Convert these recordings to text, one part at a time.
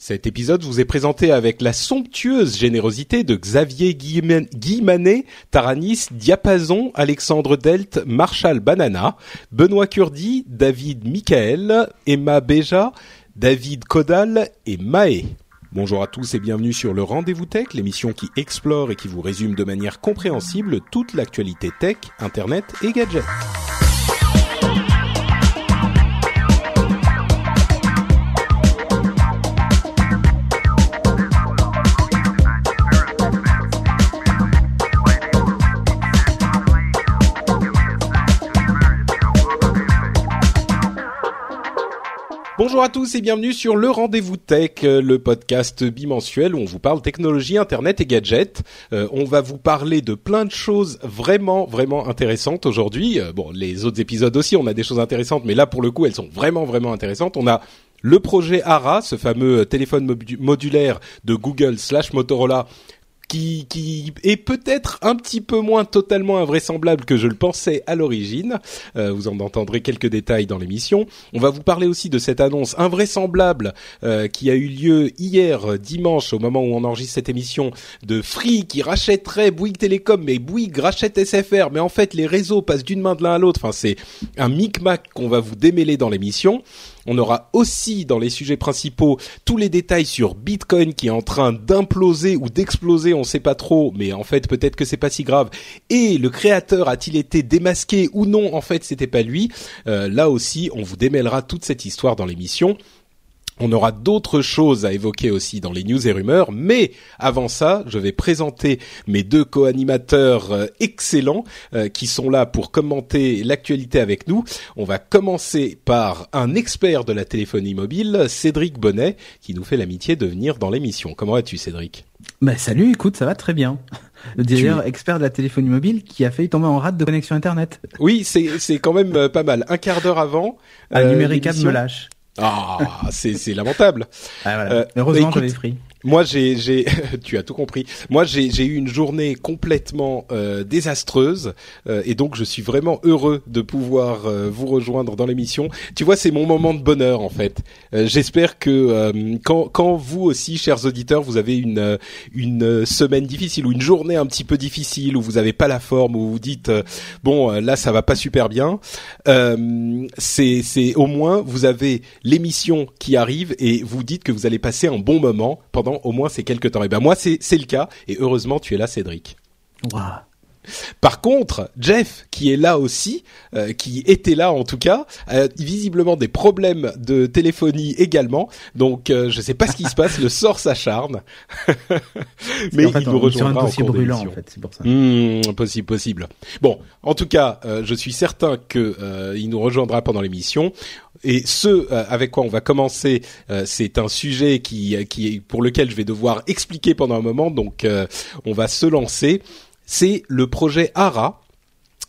Cet épisode vous est présenté avec la somptueuse générosité de Xavier Guimanet, Taranis, Diapason, Alexandre Delt, Marshall Banana, Benoît Curdi, David Michael, Emma Béja, David Kodal et Maë. Bonjour à tous et bienvenue sur le Rendez-vous Tech, l'émission qui explore et qui vous résume de manière compréhensible toute l'actualité tech, internet et gadgets. Bonjour à tous et bienvenue sur le Rendez-vous Tech, euh, le podcast bimensuel où on vous parle technologie, internet et gadgets. Euh, on va vous parler de plein de choses vraiment, vraiment intéressantes aujourd'hui. Euh, bon, les autres épisodes aussi, on a des choses intéressantes, mais là pour le coup, elles sont vraiment, vraiment intéressantes. On a le projet ARA, ce fameux téléphone modu- modulaire de Google slash Motorola qui, qui est peut-être un petit peu moins totalement invraisemblable que je le pensais à l'origine. Euh, vous en entendrez quelques détails dans l'émission. On va vous parler aussi de cette annonce invraisemblable euh, qui a eu lieu hier euh, dimanche au moment où on enregistre cette émission de Free qui rachèterait Bouygues Télécom, mais Bouygues rachète SFR, mais en fait les réseaux passent d'une main de l'un à l'autre. Enfin c'est un micmac qu'on va vous démêler dans l'émission. On aura aussi dans les sujets principaux tous les détails sur Bitcoin qui est en train d'imploser ou d'exploser, on sait pas trop, mais en fait peut-être que c'est pas si grave. Et le créateur a-t-il été démasqué ou non? En fait, c'était pas lui. Euh, là aussi, on vous démêlera toute cette histoire dans l'émission. On aura d'autres choses à évoquer aussi dans les news et rumeurs, mais avant ça, je vais présenter mes deux co-animateurs euh, excellents euh, qui sont là pour commenter l'actualité avec nous. On va commencer par un expert de la téléphonie mobile, Cédric Bonnet, qui nous fait l'amitié de venir dans l'émission. Comment vas-tu Cédric? Bah salut, écoute, ça va très bien. Le directeur expert de la téléphonie mobile qui a failli tomber en rate de connexion internet. Oui, c'est c'est quand même euh, pas mal. Un quart d'heure avant. Un euh, me lâche. Ah, c'est c'est lamentable. Ah, voilà. Euh, Heureusement, bah, écoute, j'avais pris. Moi, j'ai, tu as tout compris. Moi, j'ai, eu une journée complètement euh, désastreuse euh, et donc je suis vraiment heureux de pouvoir euh, vous rejoindre dans l'émission. Tu vois, c'est mon moment de bonheur en fait. Euh, j'espère que euh, quand, quand vous aussi, chers auditeurs, vous avez une euh, une semaine difficile ou une journée un petit peu difficile où vous avez pas la forme où vous dites bon là ça va pas super bien, c'est c'est au moins vous avez l'émission qui arrive et vous dites que vous allez passer un bon moment pendant au moins ces quelques temps. Et ben moi c'est le cas et heureusement tu es là Cédric. Par contre, Jeff, qui est là aussi, euh, qui était là en tout cas, a visiblement des problèmes de téléphonie également. Donc, euh, je sais pas ce qui se passe. Le sort s'acharne, mais en fait, il nous rejoindra en cours brûlant, en fait, c'est pour ça. Hmm, possible, possible. Bon, en tout cas, euh, je suis certain que euh, il nous rejoindra pendant l'émission. Et ce euh, avec quoi on va commencer, euh, c'est un sujet qui, qui pour lequel je vais devoir expliquer pendant un moment. Donc, euh, on va se lancer. C'est le projet ARA.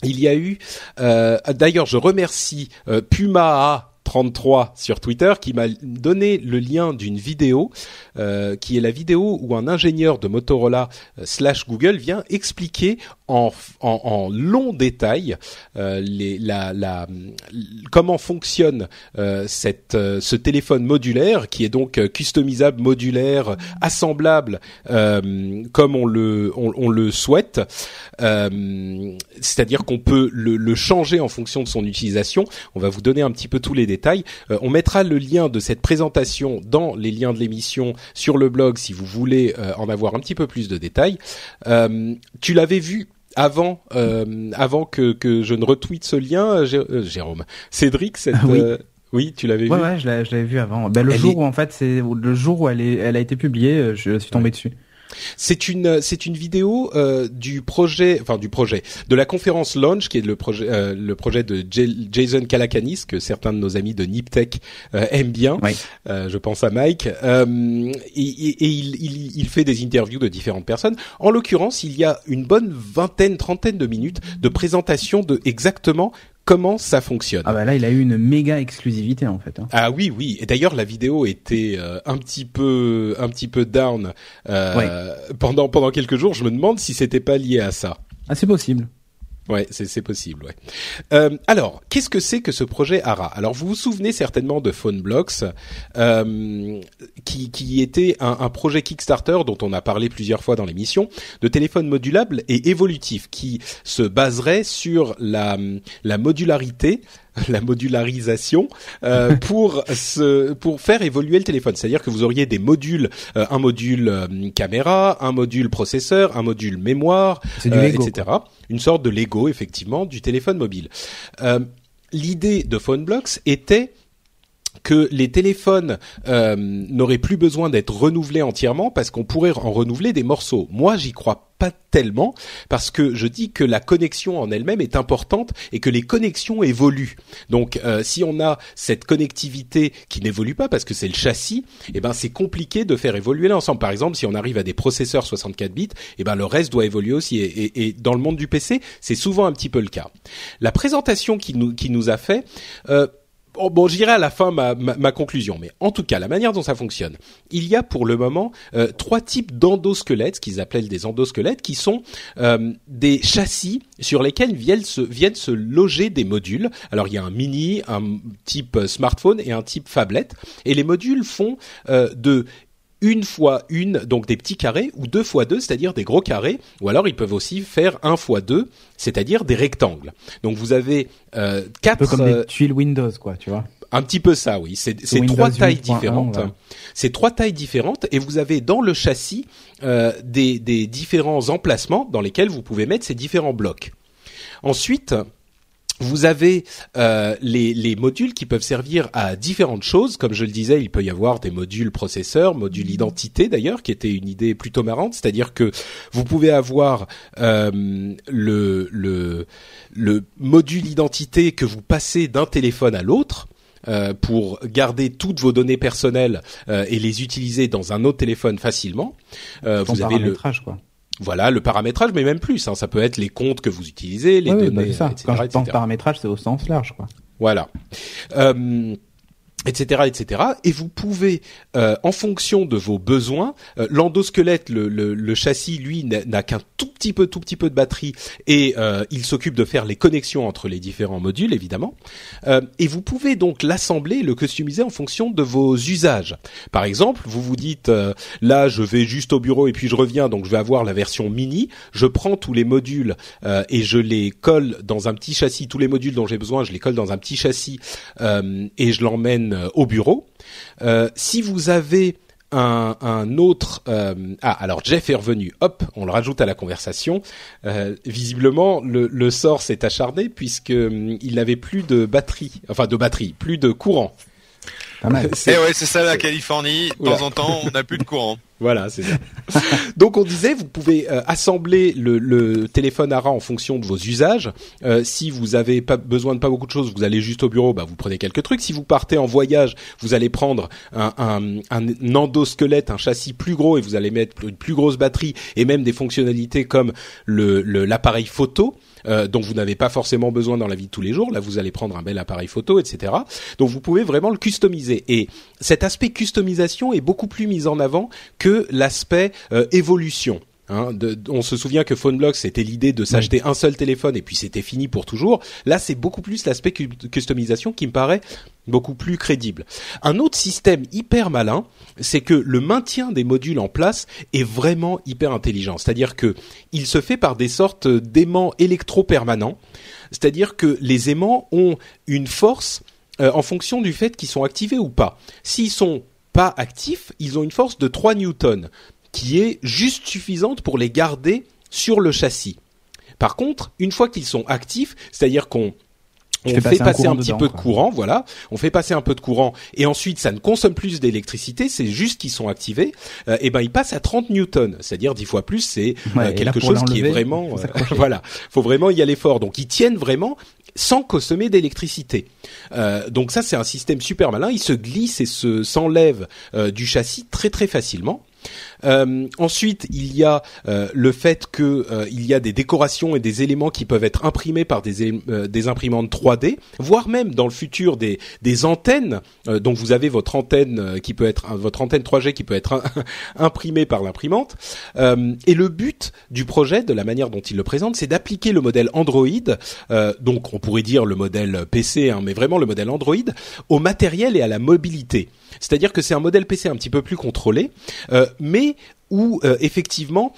Il y a eu, euh, d'ailleurs, je remercie euh, Puma 33 sur Twitter qui m'a donné le lien d'une vidéo euh, qui est la vidéo où un ingénieur de Motorola euh, slash Google vient expliquer en, long détail euh, comment fonctionne euh, euh, ce téléphone modulaire qui est donc customisable, modulaire, assemblable comme on le, souhaite. C'est-à-dire qu'on peut le, changer en fonction de son utilisation. On va vous donner un petit peu tous les détails. On mettra le lien de cette présentation dans les liens de l'émission sur le blog si vous voulez en avoir un petit peu plus de détails. Tu l'avais vu avant, euh, avant que, que je ne retweete ce lien, Jé- euh, Jérôme, Cédric, cette, Ah oui. euh, oui, tu l'avais Ouais, vu? ouais, je l'avais, je l'avais vu avant. Ben, le Elle jour est- où, en fait, c'est le jour où elle, est, elle a été publiée, euh, je suis tombé dessus. C'est une c'est une vidéo euh, du projet enfin du projet de la conférence Launch qui est le projet euh, le projet de Jason Calacanis que certains de nos amis de Niptech euh, aiment bien. je pense à Mike et, et, il, il, il fait des interviews de différentes personnes. En l'occurrence, il y a une bonne vingtaine trentaine de minutes de présentation de exactement comment ça fonctionne. Ah bah là, il a eu une méga exclusivité en fait. Hein. Ah oui, oui. Et d'ailleurs, la vidéo était euh, un petit peu, un petit peu down euh, pendant pendant quelques jours. Je me demande si c'était pas lié à ça. Ah, c'est possible. Ouais, c'est possible. Ouais. Euh, alors, qu'est-ce que c'est que ce projet ARA Alors, vous vous souvenez certainement de PhoneBlocks, euh, qui, qui était un, un, projet Kickstarter dont on a parlé plusieurs fois dans l'émission, de téléphone modulable et évolutif, qui se baserait sur la, la modularité la modularisation euh, pour se, pour faire évoluer le téléphone. C'est-à-dire que vous auriez des modules, euh, un module euh, caméra, un module processeur, un module mémoire, etc. Une sorte de Lego effectivement du téléphone mobile. L'idée de PhoneBlocks était que les téléphones euh, n'auraient plus besoin d'être renouvelés entièrement parce qu'on pourrait en renouveler des morceaux. Moi, j'y crois pas tellement parce que je dis que la connexion en elle-même est importante et que les connexions évoluent. Donc, euh, si on a cette connectivité qui n'évolue pas parce que c'est le châssis, eh ben c'est compliqué de faire évoluer l'ensemble. Par exemple, si on arrive à des processeurs 64 bits, eh ben le reste doit évoluer aussi. Et, et, dans le monde du PC, c'est souvent un petit peu le cas. La présentation qui nous qui nous a fait. Euh, Oh, bon, j'irai à la fin ma, ma, conclusion, mais en tout cas, la manière dont ça fonctionne, il y a pour le moment euh, trois types d'endosquelettes, ce qu'ils appellent des endosquelettes, qui sont euh, des châssis sur lesquels viennent se, loger des modules. Alors, il y a un mini, un type smartphone et un type phablette, et les modules font euh, de une fois une, donc des petits carrés, ou deux fois deux, c'est-à-dire des gros carrés, ou alors ils peuvent aussi faire un fois deux, c'est-à-dire des rectangles. Donc vous avez euh, quatre. Un peu comme des euh, tuiles Windows, quoi, tu vois. Un petit peu ça, oui. C'est trois tailles différentes. C'est trois tailles différentes, et vous avez dans le châssis euh, des, des différents emplacements dans lesquels vous pouvez mettre ces différents blocs. Ensuite, vous avez euh, les, les, modules qui peuvent servir à différentes choses. Comme je le disais, il peut y avoir des modules processeurs, modules identité d'ailleurs, qui était une idée plutôt marrante. C'est-à-dire que vous pouvez avoir euh, le, le, le module identité que vous passez d'un téléphone à l'autre. Euh, pour garder toutes vos données personnelles euh, et les utiliser dans un autre téléphone facilement. Euh, vous avez le quoi. Voilà le paramétrage, mais même plus. Hein, ça peut être les comptes que vous utilisez, les données, bah ça. etc. Quand je pense paramétrage, c'est au sens large, quoi. Voilà. Euh, etc. etc. Et vous pouvez euh, en fonction de vos besoins euh, l'endosquelette le, le, châssis lui n'a qu'un tout petit peu tout petit peu de batterie et euh, il s'occupe de faire les connexions entre les différents modules évidemment. Euh, et vous pouvez donc l'assembler le customiser en fonction de vos usages. Par exemple vous vous dites là je vais juste au bureau et puis je reviens donc je vais avoir la version mini. Je prends tous les modules et je les colle dans un petit châssis. Tous les modules dont j'ai besoin je les colle dans un petit châssis et je l'emmène euh, au bureau. Euh, si vous avez un, un autre euh, ah alors Jeff est revenu hop on le rajoute à la conversation visiblement le, le sort s'est acharné puisque il n'avait plus de batterie enfin de batterie plus de courant eh ouais, c'est ça la Californie. De temps en temps, on n'a plus de courant. Voilà, c'est ça. Donc on disait, vous pouvez euh, assembler le, le, téléphone ARA en fonction de vos usages. Euh, si vous avez pas besoin de pas beaucoup de choses, vous allez juste au bureau, bah vous prenez quelques trucs. Si vous partez en voyage, vous allez prendre un, un, un endosquelette, un châssis plus gros et vous allez mettre une plus grosse batterie et même des fonctionnalités comme le l'appareil photo. Euh, dont vous n'avez pas forcément besoin dans la vie de tous les jours. Là, vous allez prendre un bel appareil photo, etc. Donc, vous pouvez vraiment le customiser. Et cet aspect customisation est beaucoup plus mis en avant que l'aspect euh, évolution. Hein, on se souvient que PhoneBlocks c'était l'idée de s'acheter un seul téléphone et puis c'était fini pour toujours. Là, c'est beaucoup plus l'aspect customisation qui me paraît beaucoup plus crédible. Un autre système hyper malin, c'est que le maintien des modules en place est vraiment hyper intelligent. C'est-à-dire que il se fait par des sortes d'aimants électro-permanents. C'est-à-dire que les aimants ont une force euh, en fonction du fait qu'ils sont activés ou pas. S'ils sont pas actifs, ils ont une force de 3 newtons qui est juste suffisante pour les garder sur le châssis. Par contre, une fois qu'ils sont actifs, c'est-à-dire qu'on on fait passer, un, petit peu de courant, voilà. On fait passer un peu de courant et ensuite ça ne consomme plus d'électricité, c'est juste qu'ils sont activés. et ben ils passent à 30 newtons, c'est-à-dire 10 fois plus. C'est quelque chose qui est vraiment, voilà. Faut vraiment y aller fort. Donc ils tiennent vraiment sans consommer d'électricité. Euh, donc ça c'est un système super malin. Il se glisse et se s'enlève euh, du châssis très très facilement. Euh, ensuite, il y a euh, le fait que euh, il y a des décorations et des éléments qui peuvent être imprimés par des, des imprimantes 3D, voire même dans le futur des, des antennes. donc vous avez votre antenne qui peut être votre antenne 3G qui peut être imprimée par l'imprimante. et le but du projet, de la manière dont il le présente, c'est d'appliquer le modèle Android, donc on pourrait dire le modèle PC, hein, mais vraiment le modèle Android, au matériel et à la mobilité. C'est-à-dire que c'est un modèle PC un petit peu plus contrôlé, euh, où euh, effectivement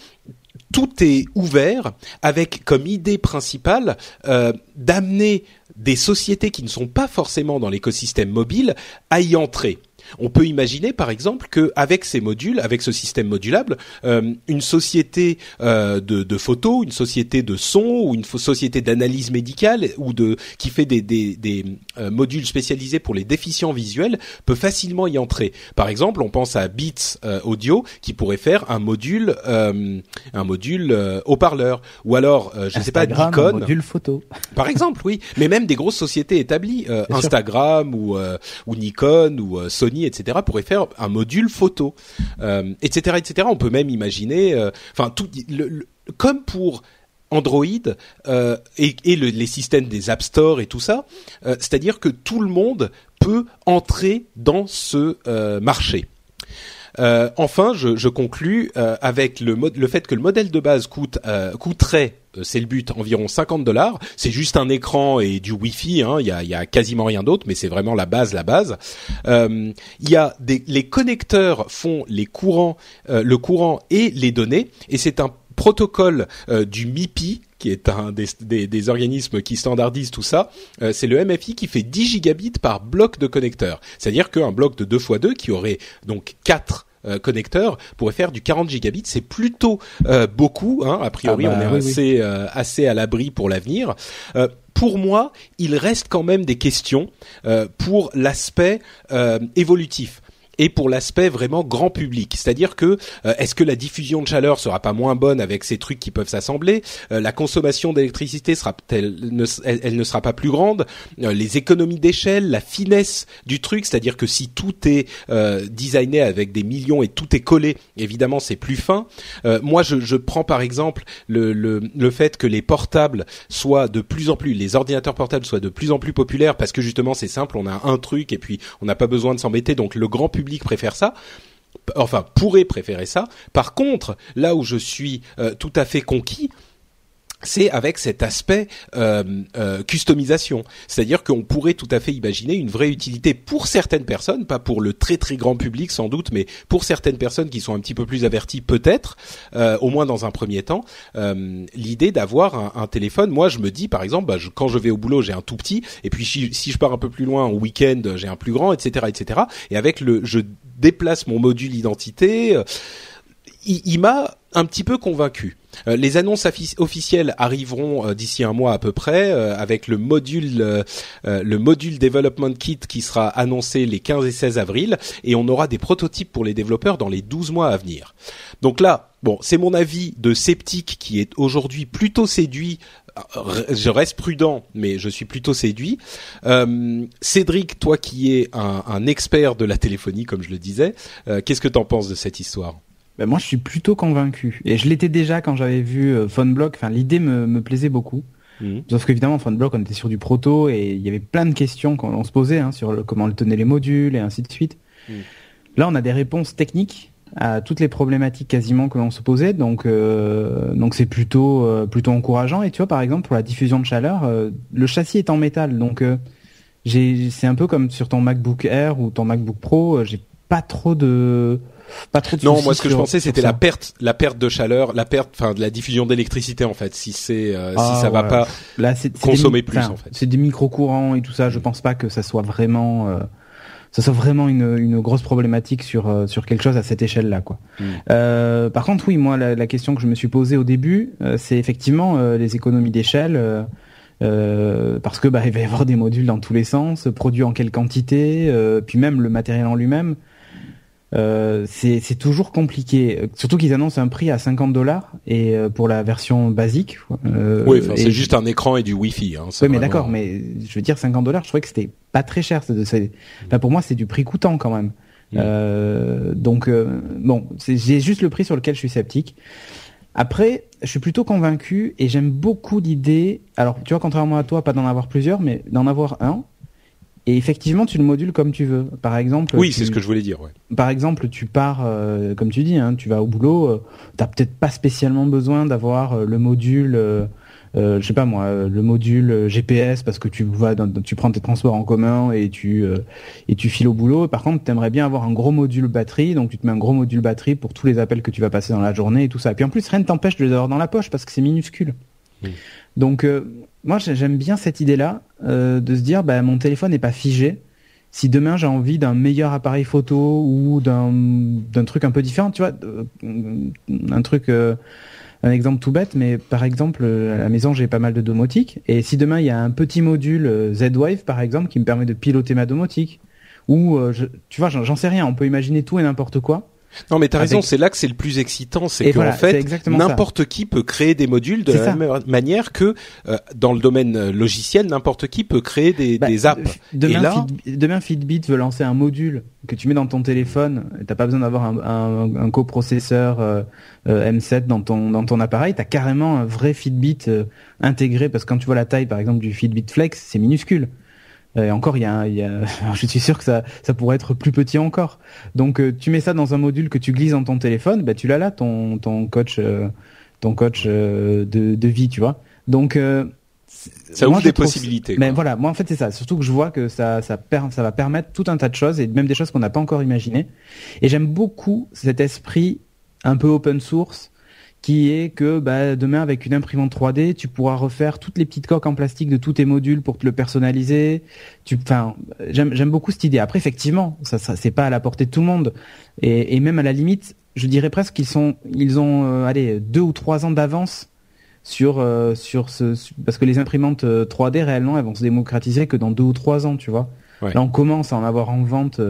tout est ouvert avec comme idée principale euh, d'amener des sociétés qui ne sont pas forcément dans l'écosystème mobile à y entrer. On peut imaginer, par exemple, que avec ces modules, avec ce système modulable, euh, une société euh, de, de photos, une société de son ou une société d'analyse médicale ou de qui fait des, des, des euh, modules spécialisés pour les déficients visuels peut facilement y entrer. Par exemple, on pense à Beats Audio qui pourrait faire un module, un module haut-parleur, ou alors, je ne sais pas, Nikon, un module photo. Par exemple, oui, mais même des grosses sociétés établies, Instagram ou, ou Nikon ou Sony etc., pourrait faire un module photo, euh, etc., etc. On peut même imaginer, euh, enfin, tout, comme pour Android euh, et, les systèmes des App Store et tout ça, c'est-à-dire que tout le monde peut entrer dans ce marché. Enfin, je, je conclus avec le, le fait que le modèle de base coûte coûterait euh, c'est le but, environ 50 dollars. C'est juste un écran et du Wi-Fi. Hein. Il y, a, y, a, quasiment rien d'autre, mais c'est vraiment la base, la base. Euh, il y a des, les connecteurs font les courants, euh, le courant et les données, et c'est un protocole du MIPI qui est un des, des, des, organismes qui standardisent tout ça, c'est le MFI qui fait 10 gigabits par bloc de connecteurs. C'est-à-dire qu'un bloc de 2 x 2 qui aurait donc 4 euh, connecteur pourrait faire du 40 gigabits. C'est plutôt euh, beaucoup. Hein. A priori, ah bah on est assez euh, assez à l'abri pour l'avenir. pour moi, il reste quand même des questions pour l'aspect évolutif et pour l'aspect vraiment grand public. C'est-à-dire que euh, est-ce que la diffusion de chaleur sera pas moins bonne avec ces trucs qui peuvent s'assembler? Euh, La consommation d'électricité sera elle ne, elle, ne sera pas plus grande euh, Les économies d'échelle, la finesse du truc, c'est-à-dire que si tout est designé avec des millions et tout est collé, évidemment c'est plus fin. moi, je, je, prends par exemple le, le, le fait que les portables soient de plus en plus, les ordinateurs portables soient de plus en plus populaires parce que justement c'est simple, on a un truc et puis on n'a pas besoin de s'embêter. Donc le grand public préfère ça enfin pourrait préférer ça. Par contre, là où je suis euh, tout à fait conquis, c'est avec cet aspect euh, euh, customisation. C'est-à-dire qu'on pourrait tout à fait imaginer une vraie utilité pour certaines personnes, pas pour le très très grand public sans doute, mais pour certaines personnes qui sont un petit peu plus averties peut-être, euh, au moins dans un premier temps, euh, l'idée d'avoir un, téléphone. Moi, je me dis par exemple, bah, quand je vais au boulot, j'ai un tout petit, et puis si, si je pars un peu plus loin au week-end, j'ai un plus grand, etc., etc. Et avec le, je déplace mon module identité. Euh, il m'a un petit peu convaincu. Euh, les annonces officielles arriveront euh, d'ici un mois à peu près, euh, avec le module le module Development Kit qui sera annoncé les 15 et 16 avril, et on aura des prototypes pour les développeurs dans les 12 mois à venir. Donc là, bon, c'est mon avis de sceptique qui est aujourd'hui plutôt séduit. Je reste prudent, mais je suis plutôt séduit. Cédric, toi qui es un, un, expert de la téléphonie, comme je le disais, qu'est-ce que tu en penses de cette histoire? Ben moi, je suis plutôt convaincu. Et je l'étais déjà quand j'avais vu euh, PhoneBlock. Enfin, l'idée me, me plaisait beaucoup. Mmh. Sauf qu'évidemment, PhoneBlock, on était sur du proto et il y avait plein de questions qu'on se posait hein, sur le, comment le tenaient les modules et ainsi de suite. Mmh. Là, on a des réponses techniques à toutes les problématiques quasiment que l'on se posait, donc euh, donc c'est plutôt euh, plutôt encourageant. Et tu vois, par exemple, pour la diffusion de chaleur, euh, le châssis est en métal, donc euh, j'ai c'est un peu comme sur ton MacBook Air ou ton MacBook Pro, j'ai pas trop de pas trop non, moi ce que je pensais c'était la perte, la perte de chaleur, la perte, enfin de la diffusion d'électricité en fait. Si c'est, euh, si ah, ça va pas Là, consommer plus en fait. C'est des micro courants et tout ça. Je pense pas que ça soit vraiment, euh, ça soit vraiment une, une grosse problématique sur euh, sur quelque chose à cette échelle là quoi. Hmm. Euh, par contre oui, moi la, la, question que je me suis posée au début, c'est effectivement les économies d'échelle parce que bah, il va y avoir des modules dans tous les sens, produits en quelle quantité, puis même le matériel en lui-même. Euh, c'est toujours compliqué. Surtout qu'ils annoncent un prix à 50 dollars et euh, pour la version basique. Euh, oui, c'est juste un écran et du Wi-Fi. Hein, oui, mais d'accord, mais je veux dire 50 dollars. Je trouvais que c'était pas très cher. Enfin, pour moi, c'est du prix coûtant quand même. Mm. Euh, donc bon, j'ai juste le prix sur lequel je suis sceptique. Après, je suis plutôt convaincu et j'aime beaucoup l'idée. Alors, tu vois, contrairement à toi, pas d'en avoir plusieurs, mais d'en avoir un et effectivement, tu le modules comme tu veux. Par exemple. Oui, c'est ce que je voulais dire. Ouais. Par exemple, tu pars, euh, comme tu dis, hein, tu vas au boulot. Euh, tu n'as peut-être pas spécialement besoin d'avoir euh, le module, je sais pas moi, le module GPS parce que tu vas, tu prends tes transports en commun et tu et tu files au boulot. Par contre, tu aimerais bien avoir un gros module batterie, donc tu te mets un gros module batterie pour tous les appels que tu vas passer dans la journée et tout ça. Et puis en plus, rien ne t'empêche de les avoir dans la poche parce que c'est minuscule. Donc moi j'aime bien cette idée-là euh, de se dire bah, mon téléphone n'est pas figé. Si demain j'ai envie d'un meilleur appareil photo ou d'un truc un peu différent, tu vois, euh, un truc, euh, un exemple tout bête, mais par exemple à la maison j'ai pas mal de domotique et si demain il y a un petit module Z-Wave par exemple qui me permet de piloter ma domotique ou tu vois j'en sais rien, on peut imaginer tout et n'importe quoi. Non, mais t'as raison, c'est là que c'est le plus excitant, c'est qu'en fait, n'importe qui peut créer des modules de la même manière que euh, dans le domaine euh, logiciel, n'importe qui peut créer des, bah, des apps. Demain, Et là... demain, Fitbit veut lancer un module que tu mets dans ton téléphone. T'as pas besoin d'avoir un, un, un, coprocesseur euh, M7 dans ton dans ton appareil. T'as carrément un vrai Fitbit intégré parce que quand tu vois la taille, par exemple, du Fitbit Flex, c'est minuscule. Et encore, il y a, il y a je suis sûr que ça, ça pourrait être plus petit encore. Donc, euh, tu mets ça dans un module que tu glisses dans ton téléphone, bah, tu l'as là, ton, ton coach, euh, ton coach euh, de, de vie, tu vois. Donc, ça ouvre des possibilités. Mais voilà, moi en fait c'est ça. Surtout que je vois que ça, ça, ça va permettre tout un tas de choses et même des choses qu'on n'a pas encore imaginées. Et j'aime beaucoup cet esprit un peu open source qui est que bah, demain avec une imprimante 3D, tu pourras refaire toutes les petites coques en plastique de tous tes modules pour te le personnaliser. Tu, enfin, j'aime beaucoup cette idée. Après, effectivement, ça, ça c'est pas à la portée de tout le monde, et, et même à la limite, je dirais presque qu'ils sont, ils ont, euh, allez, deux ou trois ans d'avance sur euh, sur ce, parce que les imprimantes 3D euh, réellement, elles vont se démocratiser que dans deux ou trois ans, tu vois. Là, on commence à en avoir en vente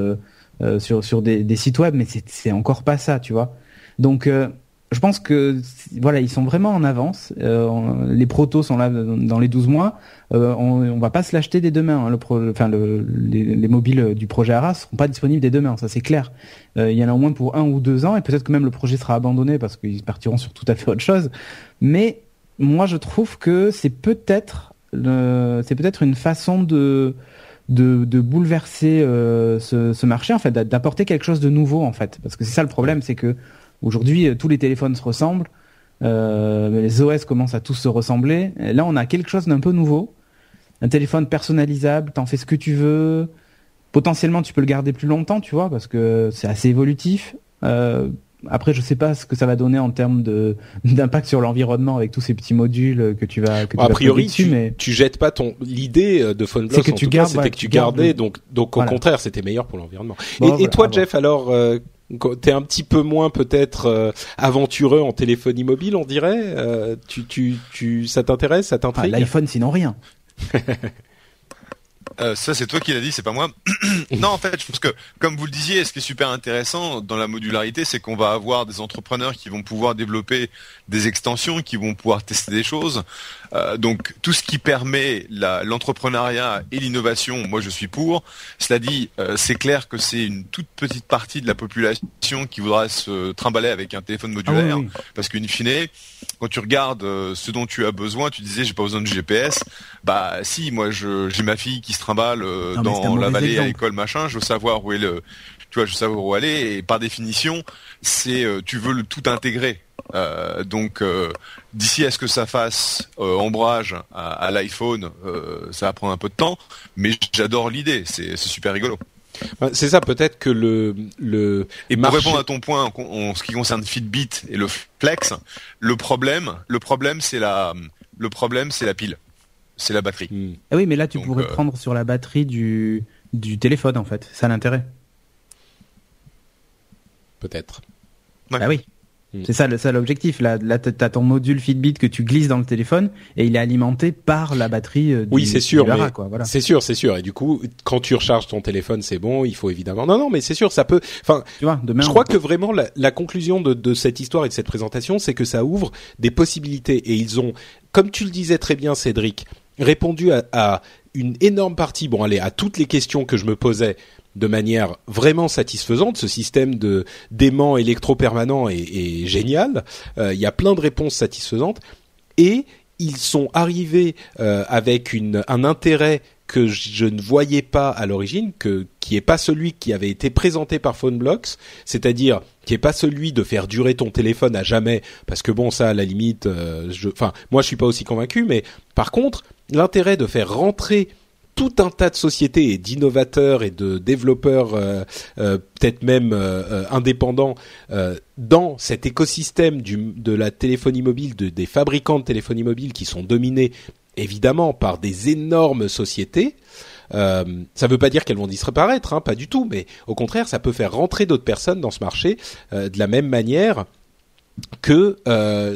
sur sur des, des sites web, mais c'est encore pas ça, tu vois. Donc je pense que voilà, ils sont vraiment en avance. Euh, les protos sont là dans les 12 mois. Euh, on, on va pas se l'acheter dès demain. Hein. Le enfin, le, les, mobiles du projet Arras seront pas disponibles dès demain, ça c'est clair. Euh, il y en a au moins pour un ou deux ans, et peut-être que même le projet sera abandonné parce qu'ils partiront sur tout à fait autre chose. Mais moi, je trouve que c'est peut-être c'est peut-être une façon de de, de bouleverser ce, ce marché en fait, d'apporter quelque chose de nouveau en fait, parce que c'est ça le problème, c'est que Aujourd'hui, euh, tous les téléphones se ressemblent. Euh, les OS commencent à tous se ressembler. là, on a quelque chose d'un peu nouveau. Un téléphone personnalisable, t'en fais ce que tu veux. Potentiellement, tu peux le garder plus longtemps, tu vois, parce que c'est assez évolutif. Euh, après, je sais pas ce que ça va donner en termes de d'impact sur l'environnement avec tous ces petits modules que tu vas. Que tu a priori, tu, mais tu jettes pas ton l'idée de PhoneBlock. C'est que tu gardes, c'était que tu gardais, donc donc au contraire, c'était meilleur pour l'environnement. et, toi, Jeff, alors, euh, T'es un petit peu moins peut-être euh, aventureux en téléphonie mobile, on dirait. Euh, tu, tu, tu, ça t'intéresse, ça t'intrigue ah, L'iPhone, sinon rien. Euh, ça, c'est toi qui l'as dit, c'est pas moi. non, en fait, je pense que, comme vous le disiez, ce qui est super intéressant dans la modularité, c'est qu'on va avoir des entrepreneurs qui vont pouvoir développer des extensions, qui vont pouvoir tester des choses. Euh, donc, tout ce qui permet l'entrepreneuriat et l'innovation, moi, je suis pour. Cela dit, euh, c'est clair que c'est une toute petite partie de la population qui voudra se trimballer avec un téléphone modulaire, ah parce qu'une fine, quand tu regardes ce dont tu as besoin, tu disais, j'ai pas besoin de GPS. Bah, si, moi, j'ai ma fille qui se trimballe euh, dans la vallée à l'école machin, je veux savoir où est le, tu vois, je veux savoir où aller et par définition, c'est euh, tu veux le tout intégrer. Euh, donc d'ici à ce que ça fasse ombrage à, l'iPhone, ça va prendre un peu de temps, mais j'adore l'idée, c'est super rigolo. C'est ça, peut-être que le le et pour répondre à ton point en, ce qui concerne Fitbit et le Flex, le problème, le problème c'est la le problème c'est la pile c'est la batterie. Hmm. Ah oui, mais là, tu pourrais euh, prendre sur la batterie du, du téléphone, en fait. C'est l'intérêt. Peut-être. Ah oui. Mm. C'est ça, ça l'objectif. Là, là t'as ton module Fitbit que tu glisses dans le téléphone et il est alimenté par la batterie. Euh, du, oui, c'est sûr. Voilà. C'est sûr, c'est sûr. Et du coup, quand tu recharges ton téléphone, c'est bon. Il faut évidemment. Non, non, mais c'est sûr, ça peut. Enfin, tu vois, demain, je crois que vraiment la, la conclusion de, de, cette histoire et de cette présentation, c'est que ça ouvre des possibilités. Et ils ont, comme tu le disais très bien, Cédric, répondu à, à une énorme partie. Bon, allez, à toutes les questions que je me posais de manière vraiment satisfaisante. Ce système de d'aimant électro-permanent est, génial. Euh, il y a plein de réponses satisfaisantes et ils sont arrivés euh, avec une, un intérêt que je ne voyais pas à l'origine, que qui est pas celui qui avait été présenté par PhoneBlocks, c'est-à-dire qui est pas celui de faire durer ton téléphone à jamais, parce que bon ça à la limite, euh, enfin moi je suis pas aussi convaincu, mais par contre l'intérêt de faire rentrer tout un tas de sociétés et d'innovateurs et de développeurs, euh, euh, peut-être même euh, indépendants, dans cet écosystème du, de la téléphonie mobile, de, des fabricants de téléphonie mobile qui sont dominés évidemment par des énormes sociétés. ça ne veut pas dire qu'elles vont disparaître, hein, pas du tout, mais au contraire, ça peut faire rentrer d'autres personnes dans ce marché de la même manière que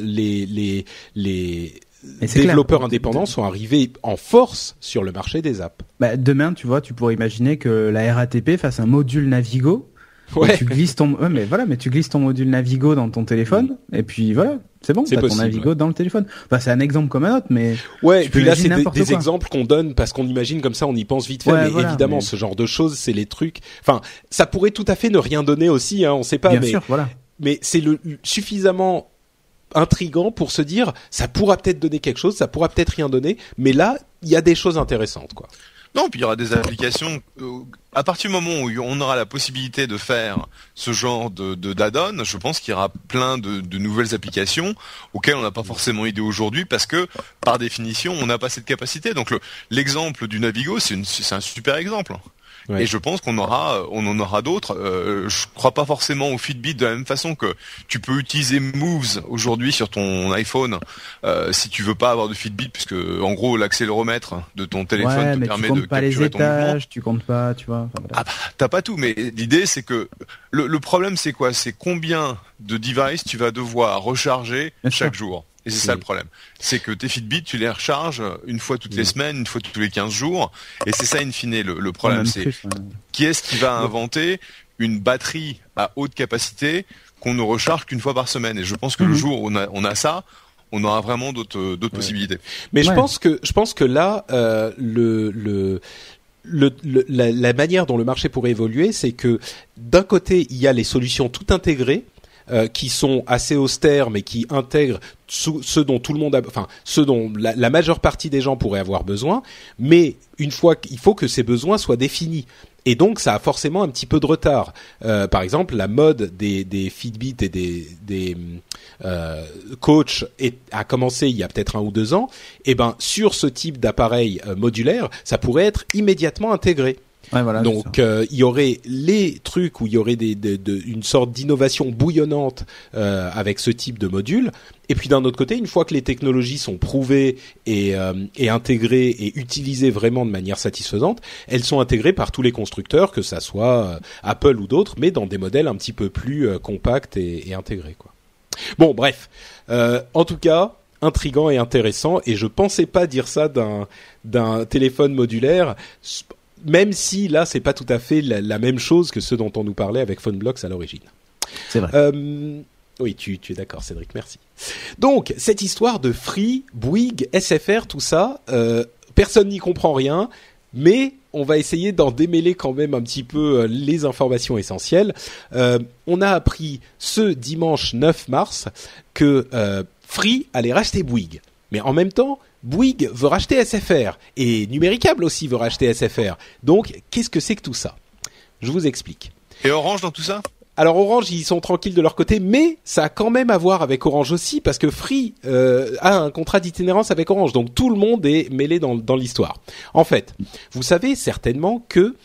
les, les, les les développeurs indépendants sont arrivés en force sur le marché des apps. Bah, demain, tu vois, tu pourrais imaginer que la RATP fasse un module Navigo. Ouais. Tu glisses ton, mais voilà, mais tu glisses ton module Navigo dans ton téléphone, et puis voilà, c'est bon, t'as ton Navigo dans le téléphone. Bah, c'est un exemple comme un autre, mais. Ouais, et puis là, c'est des, exemples qu'on donne parce qu'on imagine comme ça, on y pense vite fait, mais évidemment, ce genre de choses, c'est les trucs, enfin, ça pourrait tout à fait ne rien donner aussi, hein, on sait pas, Bien mais. Sûr, voilà. Mais c'est le, suffisamment intrigant pour se dire ça pourra peut-être donner quelque chose, ça pourra peut-être rien donner, mais là il y a des choses intéressantes quoi. Non, puis il y aura des applications. Euh, à partir du moment où on aura la possibilité de faire ce genre de d'add-on, je pense qu'il y aura plein de, nouvelles applications auxquelles on n'a pas forcément idée aujourd'hui parce que par définition on n'a pas cette capacité. Donc l'exemple du Navigo, c'est un super exemple. Et je pense qu'on aura, on en aura d'autres. Euh, je crois pas forcément au Fitbit de la même façon que tu peux utiliser Moves aujourd'hui sur ton iPhone euh, si tu veux pas avoir de Fitbit, puisque en gros l'accéléromètre de ton téléphone te permet tu comptes de pas les étages, Tu comptes pas, tu vois. ah bah, t'as pas tout, mais l'idée c'est que le, le problème c'est quoi? C'est combien de devices tu vas devoir recharger chaque jour. Et c'est ça le problème. C'est que tes Fitbit, tu les recharges une fois toutes les semaines, une fois tous les 15 jours. Et c'est ça, in fine, le, problème. C'est qui est-ce qui va inventer une batterie à haute capacité qu'on ne recharge qu'une fois par semaine? Et je pense que le mhm. jour où on a, on a ça, on aura vraiment d'autres d'autres possibilités. Mais je pense que je pense que là euh, le le le, la, la, manière dont le marché pourrait évoluer, c'est que d'un côté il y a les solutions tout intégrées euh, qui sont assez austères mais qui intègrent ce dont tout le monde a, enfin ce dont la, majeure partie des gens pourraient avoir besoin, mais une fois qu'il faut que ces besoins soient définis. Et donc ça a forcément un petit peu de retard. Euh, par exemple, la mode des, des et des, des euh, coachs a commencé il y a peut-être un ou deux ans. Et eh ben sur ce type d'appareil modulaire, ça pourrait être immédiatement intégré. Donc euh, il y aurait les trucs où il y aurait des, une sorte d'innovation bouillonnante euh, avec ce type de module. Et puis d'un autre côté, une fois que les technologies sont prouvées et, euh, et, intégrées et utilisées vraiment de manière satisfaisante, elles sont intégrées par tous les constructeurs, que ça soit Apple ou d'autres, mais dans des modèles un petit peu plus compacts et, et, intégrés. Quoi. Bon, bref. en tout cas, intrigant et intéressant. Et je pensais pas dire ça d'un d'un téléphone modulaire même si là c'est pas tout à fait la, même chose que ce dont on nous parlait avec PhoneBlocks à l'origine. C'est vrai. Euh, oui, tu, tu es d'accord, Cédric, merci. Donc cette histoire de Free, Bouygues, SFR, tout ça, euh, personne n'y comprend rien, mais on va essayer d'en démêler quand même un petit peu euh, les informations essentielles. Euh, on a appris ce dimanche 9 mars que Free allait racheter Bouygues, mais en même temps Bouygues veut racheter SFR et Numéricable aussi veut racheter SFR. Donc, qu'est-ce que c'est que tout ça? Je vous explique. Et Orange dans tout ça? Alors Orange, ils sont tranquilles de leur côté, mais ça a quand même à voir avec Orange aussi, parce que Free euh, a un contrat d'itinérance avec Orange, donc tout le monde est mêlé dans, l'histoire. En fait, vous savez certainement que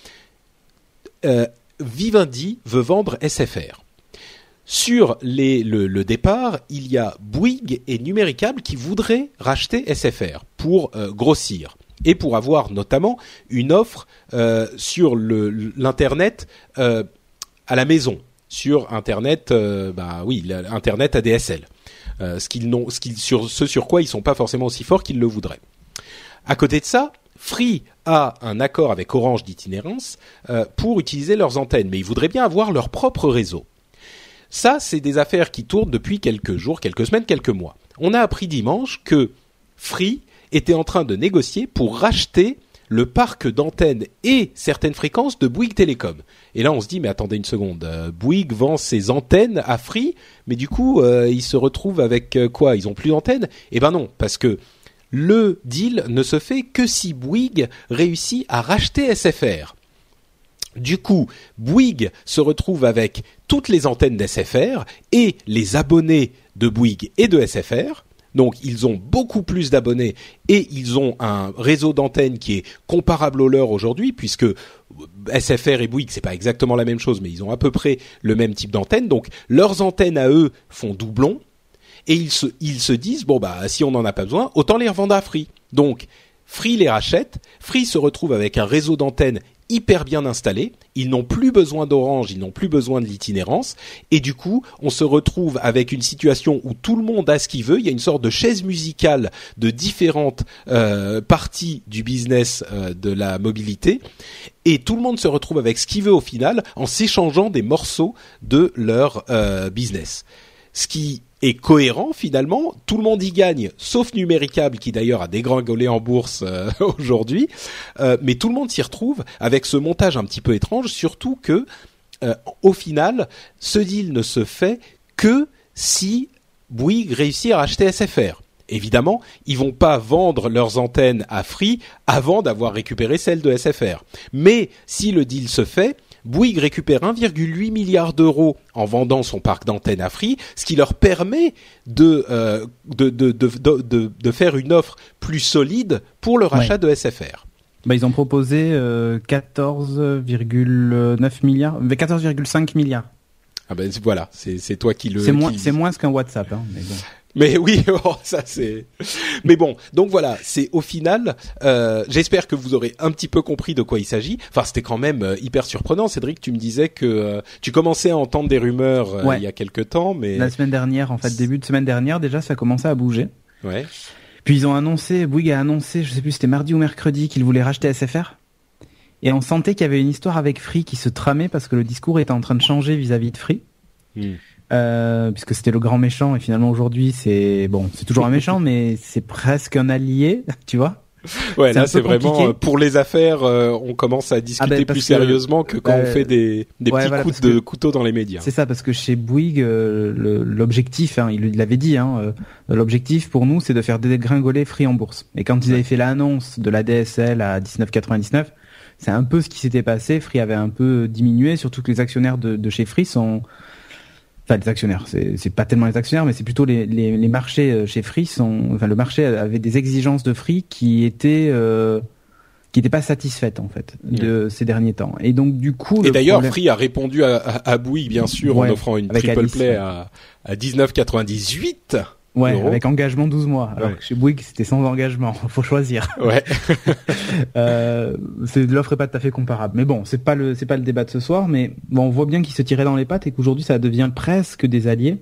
euh, Vivendi veut vendre SFR. Sur les, le, départ, il y a Bouygues et Numéricable qui voudraient racheter SFR pour euh, grossir et pour avoir notamment une offre euh, sur l'internet euh, à la maison. sur Internet, bah oui, Internet ADSL. ce n'ont, ce qu'ils sur ce sur quoi ils sont pas forcément aussi forts qu'ils le voudraient. À côté de ça, Free a un accord avec Orange d'itinérance pour utiliser leurs antennes, mais ils voudraient bien avoir leur propre réseau. Ça, c'est des affaires qui tournent depuis quelques jours, quelques semaines, quelques mois. On a appris dimanche que Free était en train de négocier pour racheter le parc d'antennes et certaines fréquences de Bouygues Télécom. Et là, on se dit, mais attendez une seconde, euh, Bouygues vend ses antennes à Free, mais du coup, euh, ils se retrouvent avec euh, quoi Ils ont plus d'antennes? Eh ben non, parce que le deal ne se fait que si Bouygues réussit à racheter SFR. Du coup, Bouygues se retrouve avec toutes les antennes d'SFR et les abonnés de Bouygues et de SFR. Donc ils ont beaucoup plus d'abonnés et ils ont un réseau d'antennes qui est comparable au leur aujourd'hui puisque SFR et Bouygues c'est pas exactement la même chose mais ils ont à peu près le même type d'antenne donc leurs antennes à eux font doublon et ils se, disent bon bah si on n'en a pas besoin autant les revendre à Free. Donc Free les rachète, Free se retrouve avec un réseau d'antennes hyper bien installés, ils n'ont plus besoin d'Orange, ils n'ont plus besoin de l'itinérance, et du coup, on se retrouve avec une situation où tout le monde a ce qu'il veut, il y a une sorte de chaise musicale de différentes euh, parties du business euh, de la mobilité, et tout le monde se retrouve avec ce qu'il veut au final en s'échangeant des morceaux de leur euh, business. Ce qui est cohérent finalement. Tout le monde y gagne, sauf Numéricable qui d'ailleurs a dégringolé en bourse euh, aujourd'hui. Euh, mais tout le monde s'y retrouve avec ce montage un petit peu étrange, surtout que euh, au final, ce deal ne se fait que si Bouygues réussit à racheter SFR. Évidemment, ils vont pas vendre leurs antennes à Free avant d'avoir récupéré celles de SFR. Mais si le deal se fait, Bouygues récupère 1,8 milliard d'euros en vendant son parc d'antennes à Free, ce qui leur permet de, euh, de, de, de, de, faire une offre plus solide pour le rachat de SFR. Bah, ils ont proposé 14,9 euh, milliards, 14,5 milliards. Ah ben voilà, c'est toi qui le. C'est moins, c'est moins qu'un WhatsApp. Hein, mais bon. Mais oui, oh, ça c'est. Mais bon, donc voilà, c'est au final. Euh, J'espère que vous aurez un petit peu compris de quoi il s'agit. Enfin, c'était quand même euh, hyper surprenant, Cédric. Tu me disais que euh, tu commençais à entendre des rumeurs euh, il y a quelque temps, mais la semaine dernière, en fait, début de semaine dernière, déjà, ça a commencé à bouger. Ouais. Puis ils ont annoncé, Bouygues a annoncé, je sais plus, c'était mardi ou mercredi, qu'ils voulaient racheter SFR. Et on sentait qu'il y avait une histoire avec Free qui se tramait parce que le discours était en train de changer vis-à-vis de Free. Hmm. Euh, puisque c'était le grand méchant et finalement aujourd'hui c'est bon c'est toujours un méchant mais c'est presque un allié tu vois. Ouais là c'est vraiment euh, pour les affaires euh, on commence à discuter ah ben, plus sérieusement que, quand on fait des, des petits coups de couteau dans les médias. C'est ça parce que chez Bouygues l'objectif hein, il l'avait dit hein, l'objectif pour nous c'est de faire dégringoler Free en bourse. Et quand ils avaient fait l'annonce de la DSL à 19,99 c'est un peu ce qui s'était passé. Free avait un peu diminué surtout que les actionnaires de, de chez Free sont enfin les actionnaires, c'est pas tellement les actionnaires, mais c'est plutôt les, les, les, marchés euh, chez Free sont, enfin le marché avait des exigences de Free qui étaient euh, qui n'étaient pas satisfaites en fait de ces derniers temps. Et donc du coup. Et d'ailleurs, Free a répondu à, à, Bouygues bien sûr en offrant une triple play à, à 19,98. Ouais, avec engagement 12 mois. Alors que chez Bouygues, c'était sans engagement. Faut choisir. Ouais. euh, l'offre est pas tout à fait comparable. Mais bon, c'est pas le c'est pas le débat de ce soir, mais bon, on voit bien qu'ils se tiraient dans les pattes et qu'aujourd'hui ça devient presque des alliés.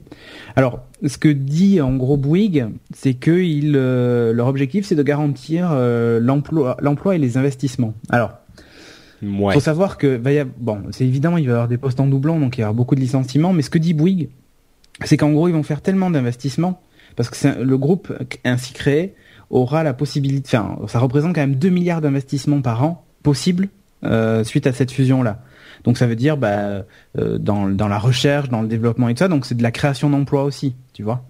Alors, ce que dit en gros Bouygues, c'est que ils, euh, leur objectif c'est de garantir euh, l'emploi l'emploi et les investissements. Alors, Ouais. Faut savoir que y avoir, bon, c'est évidemment il va y avoir des postes en doublon, donc il y aura beaucoup de licenciements. Mais ce que dit Bouygues, c'est qu'en gros ils vont faire tellement d'investissements parce que le groupe ainsi créé aura la possibilité, enfin, ça représente quand même 2 milliards d'investissements par an possibles euh, suite à cette fusion-là. Donc ça veut dire bah, euh, dans, dans la recherche, dans le développement et tout ça, donc c'est de la création d'emplois aussi, tu vois.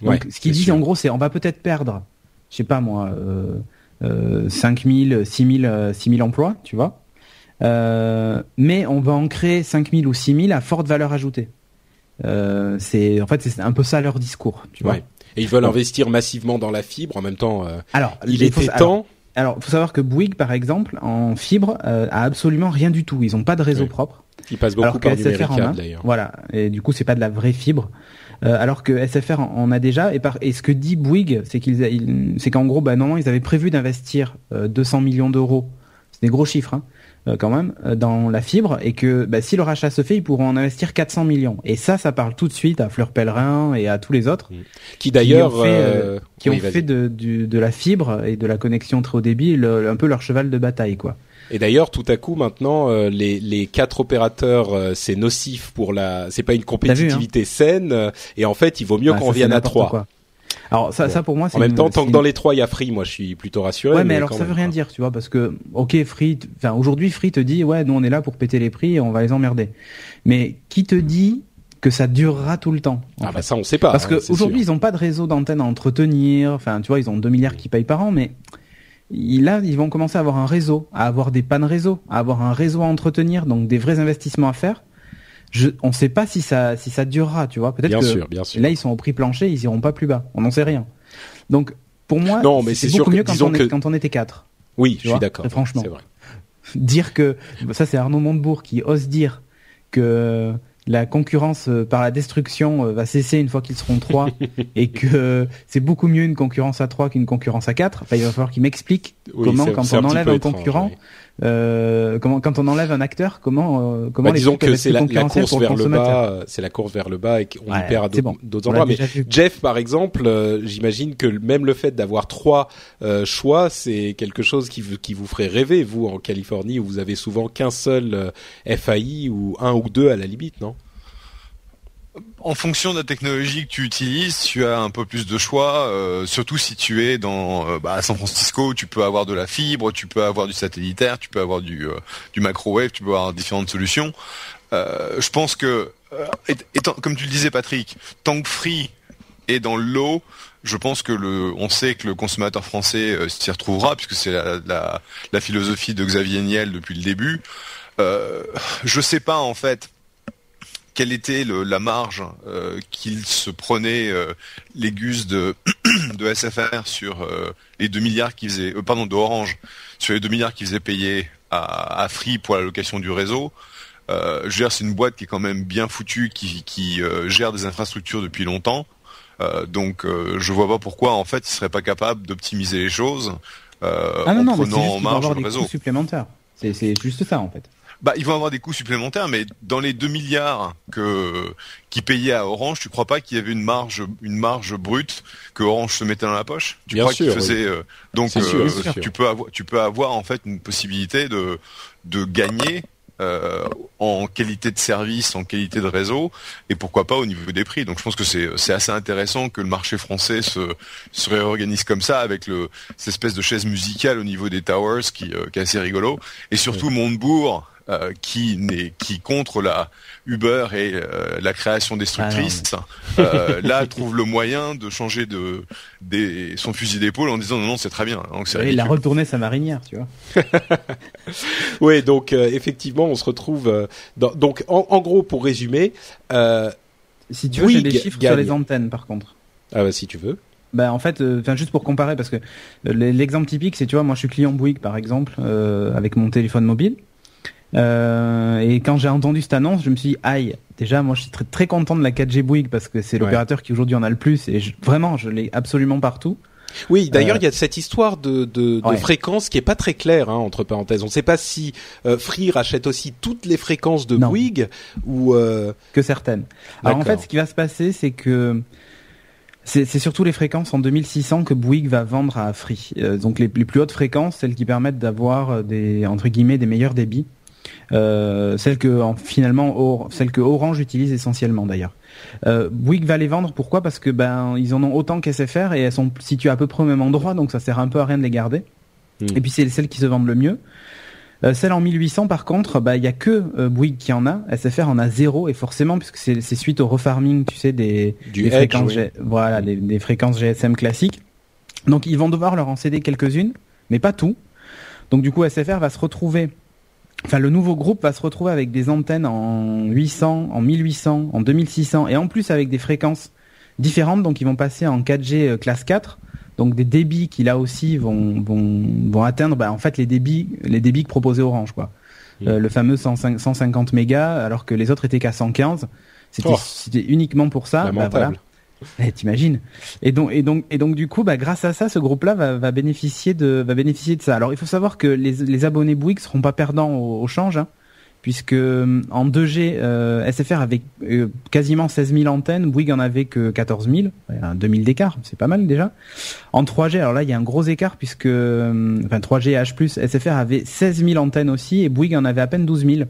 Donc ce qu'ils disent en gros, c'est on va peut-être perdre, je sais pas moi, euh, euh, 5 000, 6 000, 6 000 emplois, tu vois. Euh, mais on va en créer 5 000 ou 6 000 à forte valeur ajoutée. Euh, c'est en fait c'est un peu ça leur discours, tu vois. Et ils veulent investir massivement dans la fibre. En même temps, euh, alors il était temps. Alors, faut savoir que Bouygues, par exemple, en fibre, euh, a absolument rien du tout. Ils ont pas de réseau propre. Ils passent beaucoup par numéricable d'ailleurs. Voilà. Et du coup, c'est pas de la vraie fibre. Euh, alors que SFR en, a déjà. Et, par, et ce que dit Bouygues, c'est qu'ils, c'est qu'en gros, bah, normalement, ils avaient prévu d'investir 200 millions d'euros c'est des gros chiffres, hein, euh, quand même, euh, dans la fibre, et que bah, si le rachat se fait, ils pourront en investir 400 millions. Et ça, ça parle tout de suite à Fleur Pellerin et à tous les autres. Qui d'ailleurs, qui ont fait, euh, qui oui, ont fait de, du- de la fibre et de la connexion très haut débit le- un peu leur cheval de bataille, quoi. Et d'ailleurs, tout à coup, maintenant, euh, les, les quatre opérateurs, euh, c'est nocif pour la. C'est pas une compétitivité saine. euh, et en fait, il vaut mieux Ah, qu'on c'est à trois. quoi. Alors ça, Bon. ça pour moi, c'est En même une- temps, tant que dans les trois il y a Free, moi, je suis plutôt rassuré. Ouais, mais alors ça veut rien dire, tu vois, parce que ok, Free, enfin aujourd'hui Free te dit ouais, nous on est là pour péter les prix, et on va les emmerder. Mais qui te dit que ça durera tout le temps Ah fait bah ça, on sait pas. Parce hein, que c'est aujourd'hui sûr. ils ont pas de réseau d'antenne à entretenir. Enfin, tu vois, ils ont 2 milliards qui payent par an, mais là ils vont commencer à avoir un réseau, à avoir des pannes réseau, à avoir un réseau à entretenir, donc des vrais investissements à faire. Je, on sait pas si ça si ça durera, tu vois. Peut-être Bien que sûr, bien sûr. là ils sont au prix plancher, ils iront pas plus bas. On n'en sait rien. Donc pour moi, Non, mais c'est beaucoup que- mieux quand on, est- que- quand on était quatre. Oui, je suis d'accord. franchement. C'est vrai. Dire que ça c'est Arnaud Montebourg qui ose dire que la concurrence euh, par la destruction euh, va cesser une fois qu'ils seront trois et que c'est beaucoup mieux une concurrence à trois qu'une concurrence à quatre. Enfin, il va falloir qu'il m'explique Oui, comment quand on enlève un étrange, concurrent, oui. euh, comment quand on enlève un acteur, comment euh, comment Bah, les disons que c'est la, course vers le bas, euh, c'est la course vers le bas et qu'on Ouais, y perd à d'autres bon. endroits. Mais. Jeff, par exemple, euh, j'imagine que même le fait d'avoir trois euh, choix, c'est quelque chose qui, vous- qui vous ferait rêver, vous, en Californie, où vous avez souvent qu'un seul euh, FAI ou un ou deux à la limite, non? En fonction de la technologie que tu utilises, tu as un peu plus de choix. euh, surtout si tu es dans euh, bah, à San Francisco, tu peux avoir de la fibre, tu peux avoir du satellitaire, tu peux avoir du, euh, du microwave, tu peux avoir différentes solutions. Euh, je pense que, comme tu le disais Patrick, tant que Free est dans le lot, je pense que le, on sait que le consommateur français s'y retrouvera puisque c'est la philosophie de Xavier Niel depuis le début. Euh, je sais pas en fait quelle était le- la marge euh, qu'il se prenait euh, les gus de, de SFR sur euh, les 2 milliards qu'ils faisaient, euh, pardon, de Orange, sur les 2 milliards qu'ils faisaient payer à, à Free pour la location du réseau. Euh, je veux dire, c'est une boîte qui est quand même bien foutue, qui, qui gère des infrastructures depuis longtemps. Donc, je vois pas pourquoi, en fait, ils seraient pas capables d'optimiser les choses Ah non en non, prenant en marge avoir le des réseau. coûts supplémentaires. C'est c'est juste ça en fait. Bah, ils vont avoir des coûts supplémentaires, mais dans les 2 milliards que qui payaient à Orange, tu crois pas qu'il y avait une marge, une marge brute que Orange se mettait dans la poche? Tu Bien crois sûr, faisaient euh, donc sûr, euh, tu peux avoir, tu peux avoir en fait une possibilité de de gagner euh, en qualité de service, en qualité de réseau, et pourquoi pas au niveau des prix. Donc je pense que c'est c'est assez intéressant que le marché français se se réorganise comme ça avec le cette espèce de chaise musicale au niveau des towers qui, euh, qui est assez rigolo, et surtout Montebourg euh, qui n'est qui contre la Uber et euh, la création destructrice, euh, là trouve le moyen de changer de des, son fusil d'épaule en disant non non c'est très bien. Donc c'est Et il a retourné sa marinière, tu vois. Oui, donc euh, effectivement, on se retrouve. dans- donc, en, en gros, pour résumer, euh, Si tu veux, j'ai des chiffres gagne. sur les antennes par contre. ah bah, si tu veux. Bah en fait, euh, juste pour comparer parce que l'exemple typique c'est tu vois moi je suis client Bouygues par exemple euh, avec mon téléphone mobile Euh, et quand j'ai entendu cette annonce je me suis dit aïe déjà moi je suis très très content de la 4G Bouygues parce que c'est Ouais. l'opérateur qui aujourd'hui en a le plus et je- vraiment je l'ai absolument partout. Oui, d'ailleurs, Euh, il y a cette histoire de, de, de Ouais. fréquence qui est pas très claire, hein, entre parenthèses. On ne sait pas si euh, Free rachète aussi toutes les fréquences de Non. Bouygues ou. euh, que certaines. Alors en fait, ce qui va se passer, c'est que c'est c'est surtout les fréquences en 2600 que Bouygues va vendre à Free. Euh, donc les, les plus hautes fréquences, celles qui permettent d'avoir euh, des entre guillemets des meilleurs débits. Euh, celles que en- finalement Or- celles que Orange utilise essentiellement d'ailleurs. Euh, Bouygues va les vendre pourquoi? Parce que ben ils en ont autant qu'SFR et elles sont situées à peu près au même endroit, donc ça sert un peu à rien de les garder. Hmm. Et puis c'est celles qui se vendent le mieux. Euh, celle en 1800 par contre, bah il y a que euh, Bouygues qui en a, SFR en a zéro et forcément puisque c'est suite au refarming, tu sais des, Du des Edge, fréquences oui. G- voilà des, des fréquences GSM classiques. Donc ils vont devoir leur en céder quelques-unes, mais pas tout. Donc du coup SFR va se retrouver Enfin, le nouveau groupe va se retrouver avec des antennes en 800, en 1800, en 2600 et en plus avec des fréquences différentes. Donc, ils vont passer en 4G euh, classe 4. Donc, des débits qui là aussi vont vont vont atteindre, bah, en fait, les débits les débits que proposait Orange, quoi. Mm. Euh, le fameux 105 150 mégas, alors que les autres étaient qu'à 115. C'était Oh. c'était uniquement pour ça. Bah, voilà. Eh, T'imagines Et donc, et donc, et donc, du coup, bah, grâce à ça, ce groupe-là va, va bénéficier de, va bénéficier de ça. Alors, il faut savoir que les, abonnés Bouygues seront pas perdants au, change, hein, puisque euh, en 2G, euh, SFR avait euh, quasiment 16 000 antennes, Bouygues en avait que 14 000, ouais, un 2000 d'écart, c'est pas mal déjà. En 3G, alors là, il y a un gros écart puisque, euh, enfin 3G H+, SFR avait 16 000 antennes aussi et Bouygues en avait à peine 12 000.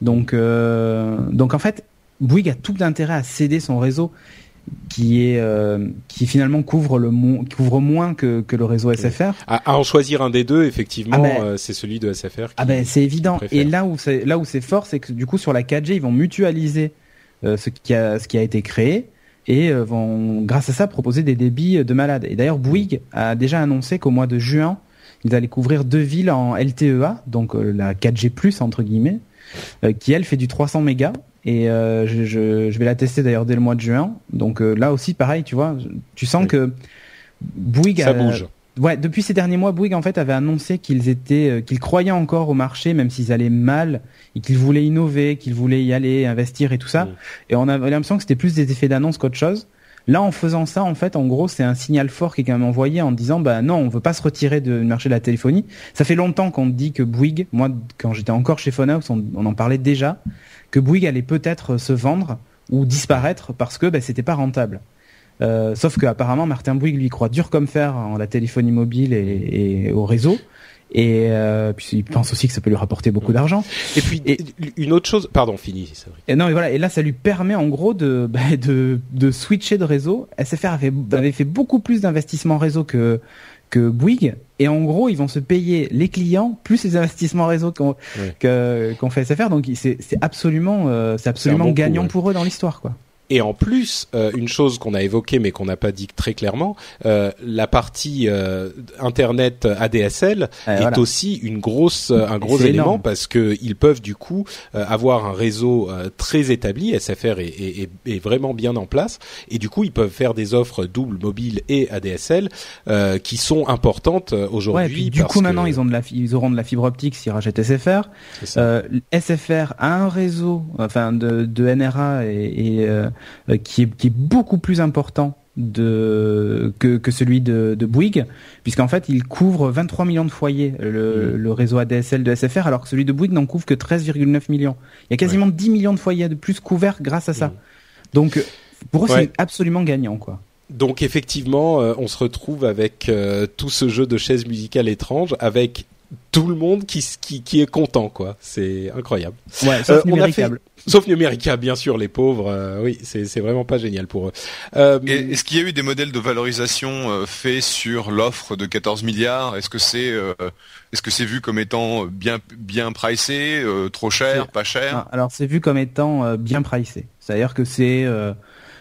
Donc, euh, donc en fait, Bouygues a tout intérêt à céder son réseau qui est euh, qui finalement couvre le mo- couvre moins que, que le réseau SFR. À, à en choisir un des deux, effectivement, Ah ben- euh, c'est celui de SFR. Qui, Ah ben c'est évident. Et là où c'est là où c'est fort, c'est que du coup sur la 4G ils vont mutualiser euh, ce qui a ce qui a été créé et euh, vont grâce à ça proposer des débits de malade. Et d'ailleurs Bouygues a déjà annoncé qu'au mois de juin ils allaient couvrir deux villes en LTEA, donc euh, la 4G+ entre guillemets, euh, qui elle fait du 300 mégas. Et euh, je, je, je vais la tester d'ailleurs dès le mois de juin. Donc euh, là aussi pareil, tu vois, tu sens Oui. que Bouygues ça a- bouge. Ouais, depuis ces derniers mois, Bouygues en fait avait annoncé qu'ils étaient, euh, qu'ils croyaient encore au marché, même s'ils allaient mal, et qu'ils voulaient innover, qu'ils voulaient y aller, investir et tout ça. Et on avait l'impression que c'était plus des effets d'annonce qu'autre chose. Là, en faisant ça, en fait, en gros, c'est un signal fort qui est quand même envoyé en disant, bah non, on veut pas se retirer du marché de la téléphonie. Ça fait longtemps qu'on dit que Bouygues, moi, quand j'étais encore chez Phonehouse, on, on en parlait déjà, que Bouygues allait peut-être se vendre ou disparaître parce que bah, c'était pas rentable. Euh, sauf que apparemment Martin Bouygues lui croit dur comme fer en la téléphonie mobile et, et au réseau. Et euh, puis il pense aussi que ça peut lui rapporter beaucoup d'argent. Et puis Et- une autre chose, pardon, fini. Et non, et voilà. Et là, ça lui permet en gros de bah, de, de switcher de réseau. SFR avait, avait fait beaucoup plus d'investissements réseau que que Bouygues. Et en gros, ils vont se payer les clients plus les investissements réseau qu'ont Ouais. que- qu'ont fait SFR. Donc c'est absolument euh, c'est absolument bon coup, gagnant ouais. pour eux dans l'histoire, quoi. Et en plus, euh, une chose qu'on a évoquée mais qu'on n'a pas dit très clairement, euh, la partie euh, internet ADSL est voilà. aussi une grosse, euh, un gros élément énorme. parce que ils peuvent du coup euh, avoir un réseau euh, très établi. SFR est, est, est- vraiment bien en place et du coup ils peuvent faire des offres double mobile et ADSL euh, qui sont importantes Ouais, aujourd'hui. puis du coup que- maintenant ils ont de la, ils auront de la fibre optique s'ils rachètent SFR. Euh, SFR a un réseau, enfin de, de NRA et, et, qui est qui est beaucoup plus important de que, que celui de, de Bouygues, puisqu'en fait il couvre 23 millions de foyers le, Mm. le réseau ADSL de SFR, alors que celui de Bouygues n'en couvre que 13,9 millions. Il y a quasiment 10 millions de foyers de plus couverts grâce à ça. Mm. Donc pour eux Ouais. c'est absolument gagnant quoi. Donc effectivement, euh, on se retrouve avec euh, tout ce jeu de chaises musicales étranges, avec tout le monde qui, qui, qui est content, quoi. C'est incroyable. Ouais, Euh, sauf on a numéricable. Sauf Numérica, bien sûr, les pauvres. euh, oui, c'est c'est vraiment pas génial pour eux. Euh, Est-ce qu'il y a eu des modèles de valorisation euh, faits sur l'offre de 14 milliards? Est-ce que c'est euh, est-ce que c'est vu comme étant bien bien pricé, euh, trop cher, pas cher? Ah, alors c'est vu comme étant euh, bien pricé. C'est-à-dire que c'est euh,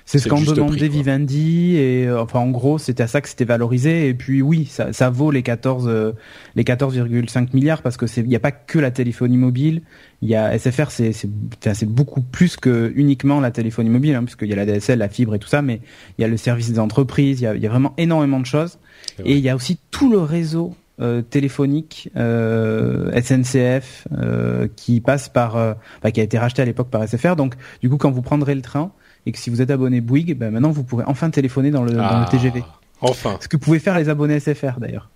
c'est ce juste demandait. Vivendi et euh, enfin en gros c'était à ça que c'était valorisé. Et puis oui ça, ça vaut les 14 euh, les 14,5 milliards parce que c'est il y a pas que la téléphonie mobile. Il y a SFR c'est c'est beaucoup plus que uniquement la téléphonie mobile hein, puisqu'il y a la DSL la fibre et tout ça mais il y a le service des entreprises il y a, il y a vraiment énormément de choses. Et il y a aussi tout le réseau euh, téléphonique euh, SNCF euh, qui passe par euh, enfin, qui a été racheté à l'époque par SFR donc du coup quand vous prendrez le train et que si vous êtes abonné Bouygues ben maintenant vous pourrez enfin téléphoner dans le, dans ah, le TGV Enfin. ce que pouvaient faire les abonnés SFR d'ailleurs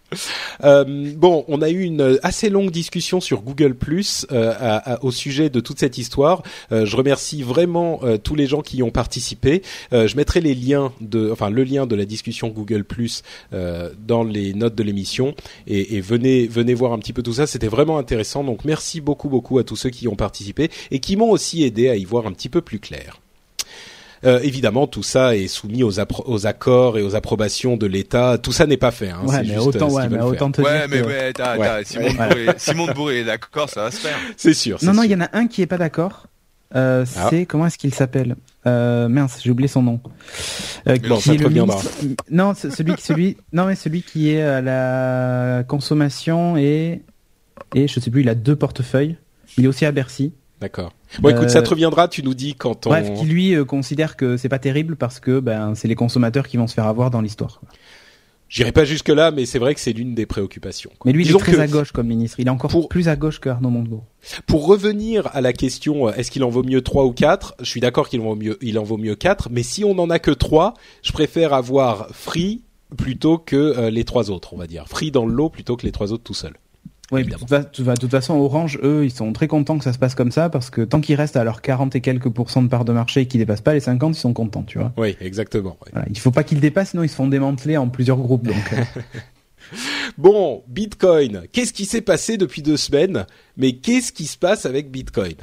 Euh, bon, on a eu une assez longue discussion sur Google Plus euh, au sujet de toute cette histoire. Euh, je remercie vraiment euh, tous les gens qui y ont participé. Euh, je mettrai les liens de, enfin le lien de la discussion Google Plus euh, dans les notes de l'émission et, et venez venez voir un petit peu tout ça. C'était vraiment intéressant. Donc merci beaucoup beaucoup à tous ceux qui y ont participé et qui m'ont aussi aidé à y voir un petit peu plus clair. Euh, évidemment, tout ça est soumis aux, accords et aux approbations de l'État. Tout ça n'est pas fait. Hein, ouais c'est mais juste, autant euh, ouais mais autant te Ouais, dire mais que- ouais, Simon, Bourré, Simon de Bourré est d'accord, ça va se faire. C'est sûr. non non il y en a un qui est pas d'accord euh, Ah. c'est comment est-ce qu'il s'appelle? Euh, mince j'ai oublié son nom euh, Bon, qui ça est le ministre- non c'est celui celui non mais celui qui est à la consommation et et je sais plus il a deux portefeuilles il est aussi à Bercy D'accord. Bon, écoute, Euh, ça te reviendra. Tu nous dis quand on. Bref, qui lui euh, considère que c'est pas terrible parce que ben c'est les consommateurs qui vont se faire avoir dans l'histoire. J'irai pas jusque là, mais c'est vrai que c'est l'une des préoccupations. Mais lui, il est très à gauche comme ministre. Il est encore plus à gauche que Arnaud Montebourg. Pour revenir à la question, euh, est-ce qu'il en vaut mieux trois ou quatre? Je suis d'accord qu'il en vaut mieux, il en vaut mieux quatre. Mais si on en a que trois, je préfère avoir Free plutôt que euh, les trois autres, on va dire. Free dans le lot plutôt que les trois autres tout seuls. Oui, de toute, façon, Orange, eux, ils sont très contents que ça se passe comme ça parce que tant qu'ils restent à leurs 40 et quelques pourcents de part de marché et qu'ils dépassent pas les 50, ils sont contents, tu vois. Oui, exactement. Voilà, il faut pas qu'ils dépassent, sinon ils se font démanteler en plusieurs groupes. Donc. Euh. bon, Bitcoin. Qu'est-ce qui s'est passé depuis deux semaines Mais qu'est-ce qui se passe avec Bitcoin?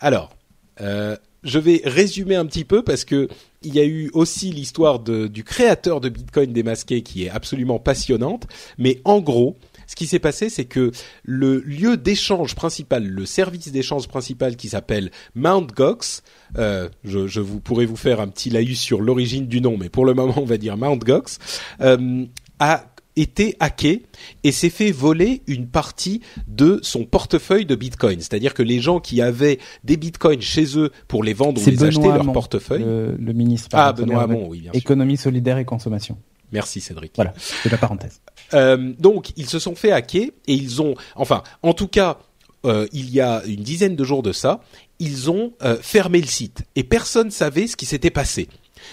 Alors, euh, je vais résumer un petit peu parce que il y a eu aussi l'histoire du créateur de Bitcoin démasqué qui est absolument passionnante. Mais en gros, ce qui s'est passé, c'est que le lieu d'échange principal, le service d'échange principal qui s'appelle Mt. Gox, euh, je, je, vous pourrais vous faire un petit laïus sur l'origine du nom, mais pour le moment, on va dire Mt. Gox, euh, a été hacké et s'est fait voler une partie de son portefeuille de Bitcoin. C'est-à-dire que les gens qui avaient des Bitcoins chez eux pour les vendre ou les acheter, leur portefeuille. Le, ministre. Ah, Benoît Hamon, oui, bien sûr. Économie solidaire et consommation. Merci Cédric. Voilà, c'est la parenthèse. Euh, donc ils se sont fait hacker et ils ont, enfin, en tout cas, euh, il y a une dizaine de jours de ça, ils ont euh, fermé le site et personne savait ce qui s'était passé.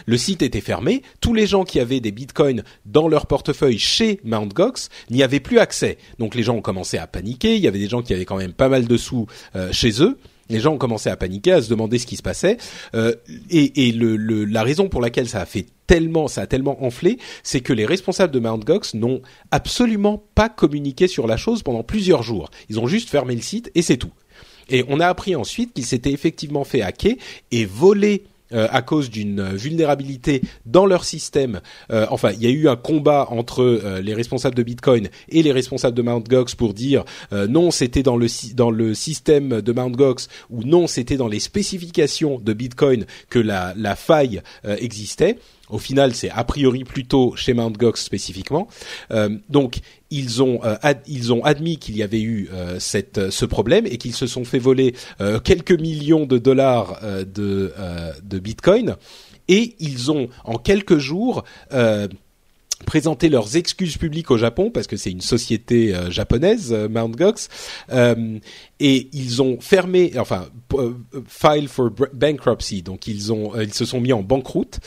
Le site était fermé, tous les gens qui avaient des bitcoins dans leur portefeuille chez Mt. Gox n'y avaient plus accès. Donc les gens ont commencé à paniquer, il y avait des gens qui avaient quand même pas mal de sous chez eux les gens ont commencé à paniquer, à se demander ce qui se passait. Euh, et, et le, le, la raison pour laquelle ça a fait tellement, ça a tellement enflé, c'est que les responsables de Mt. Gox n'ont absolument pas communiqué sur la chose pendant plusieurs jours. Ils ont juste fermé le site et c'est tout. Et on a appris ensuite qu'ils s'étaient effectivement fait hacker et voler euh, à cause d'une vulnérabilité dans leur système. Euh, enfin, il y a eu un combat entre euh, les responsables de Bitcoin et les responsables de Mt. Gox pour dire non, c'était dans le dans le système de Mt. Gox ou non, c'était dans les spécifications de Bitcoin que la, la faille existait. Au final, c'est a priori plutôt chez Mt. Gox spécifiquement. Euh, donc, ils ont euh, ils ont admis qu'il y avait eu euh, cette ce problème et qu'ils se sont fait voler quelques millions de dollars de de Bitcoin et ils ont en quelques jours présenter leurs excuses publiques au Japon parce que c'est une société euh, japonaise, euh, Mt. Gox, euh, et ils ont fermé, enfin, file for bankruptcy, donc ils ont, ils se sont mis en banqueroute.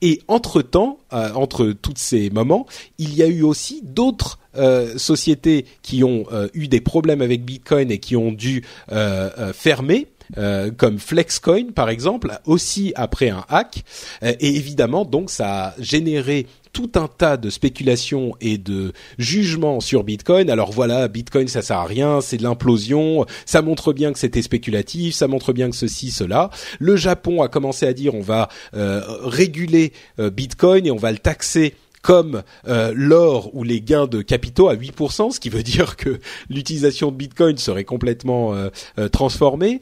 et entre temps, entre tous ces moments, il y a eu aussi d'autres sociétés qui ont eu des problèmes avec Bitcoin et qui ont dû fermer. comme Flexcoin par exemple, aussi après un hack. et évidemment, donc ça a généré tout un tas de spéculations et de jugements sur Bitcoin. Alors voilà, Bitcoin ça sert à rien, c'est de l'implosion, ça montre bien que c'était spéculatif, ça montre bien que ceci, cela. Le Japon a commencé à dire on va euh, réguler euh, Bitcoin et on va le taxer comme euh, l'or ou les gains de capitaux à 8%, ce qui veut dire que l'utilisation de Bitcoin serait complètement euh, euh, transformée,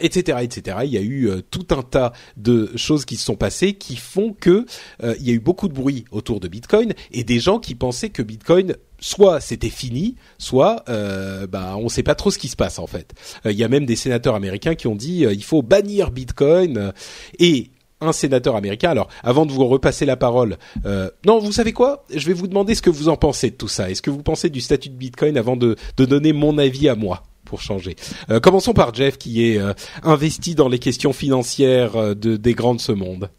etc., etc. Il y a eu tout un tas de choses qui se sont passées qui font que il y a eu beaucoup de bruit autour de Bitcoin et des gens qui pensaient que Bitcoin soit c'était fini, soit euh, bah on sait pas trop ce qui se passe en fait. Il y a même des sénateurs américains qui ont dit il faut bannir Bitcoin et un sénateur américain. Alors, avant de vous repasser la parole, euh, non, vous savez quoi? Je vais vous demander ce que vous en pensez de tout ça. Est-ce que vous pensez du statut de Bitcoin avant de, de donner mon avis à moi pour changer? Euh, Commençons par Jeff, qui est euh, investi dans les questions financières de, des grands de ce monde.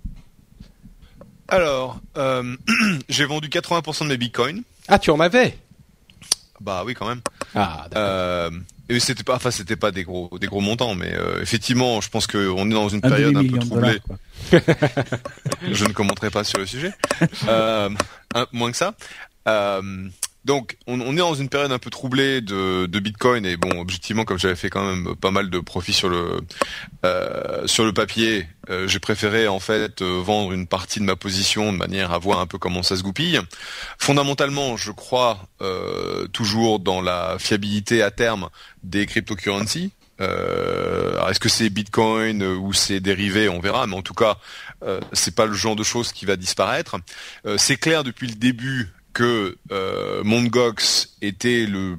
Alors, j'ai vendu 80% de mes Bitcoins. Ah, tu en avais? Bah oui, quand même. Ah, d'accord. Et c'était pas, enfin c'était pas des gros, des gros montants, mais euh, effectivement, je pense qu'on est dans une période un peu troublée. je ne commenterai pas sur le sujet, euh, moins que ça. Euh, donc, on, est dans une période un peu troublée de, Bitcoin et bon, objectivement, comme j'avais fait quand même pas mal de profits sur le euh, papier, euh, j'ai préféré en fait euh, vendre une partie de ma position de manière à voir un peu comment ça se goupille. Fondamentalement, je crois toujours dans la fiabilité à terme des cryptocurrencies. est-ce que c'est Bitcoin ou c'est dérivé On verra, mais en tout cas, c'est pas le genre de choses qui va disparaître. c'est clair depuis le début que euh, Mongox était le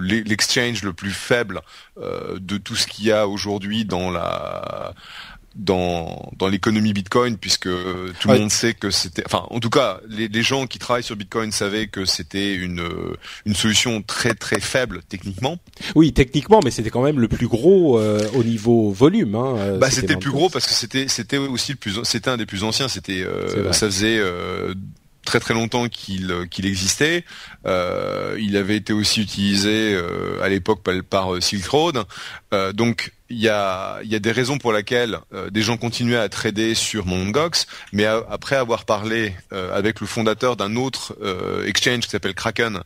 l'exchange le, plus faible euh, de tout ce qu'il y a aujourd'hui dans la dans dans l'économie Bitcoin puisque tout le monde sait que c'était enfin en tout cas les, les, gens qui travaillent sur Bitcoin savaient que c'était une une solution très très faible techniquement. Oui, techniquement, mais c'était quand même le plus gros euh, au niveau volume. Hein, euh, bah c'était le plus gros parce que c'était c'était aussi le plus c'était un des plus anciens. C'était euh, ça faisait très très longtemps qu'il qu'il existait. Euh, il avait été aussi utilisé euh, à l'époque par, Silk Road. Euh, donc il y a, y a des raisons pour lesquelles des gens continuaient à trader sur Mongox, mais après avoir parlé avec le fondateur d'un autre exchange qui s'appelle Kraken,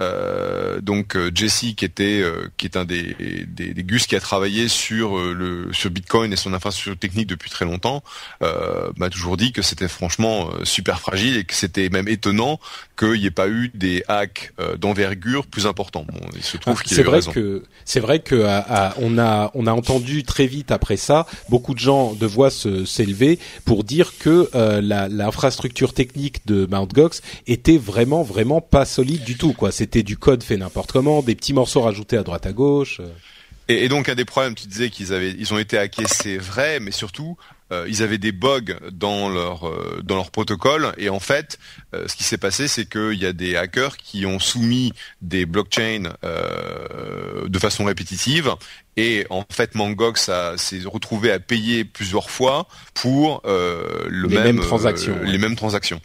euh, donc euh, Jesse qui était euh, qui est un des, des, des, gus qui a travaillé sur le sur Bitcoin et son infrastructure technique depuis très longtemps m'a toujours dit que c'était franchement super fragile et que c'était même étonnant qu'il n'y ait pas eu des hacks d'envergure plus importants. Bon, il se trouve ah, qu'il a vrai que c'est vrai que on a on a entendu très vite après ça beaucoup de gens de voix s'élever pour dire que l'infrastructure technique de Mt. Gox était vraiment vraiment pas solide du tout quoi. C'était du code fait n'importe comment, des petits morceaux rajoutés à droite à gauche. Et, et donc, a des problèmes, tu disais qu'ils avaient, ils ont été hackés, c'est vrai, mais surtout, euh, ils avaient des bugs dans leur euh, dans leur protocole. Et en fait euh, ce qui s'est passé c'est qu'il y a des hackers qui ont soumis des blockchains de façon répétitive. Et en fait Mangox s'est retrouvé à payer plusieurs fois pour le les même, mêmes transactions les mêmes transactions.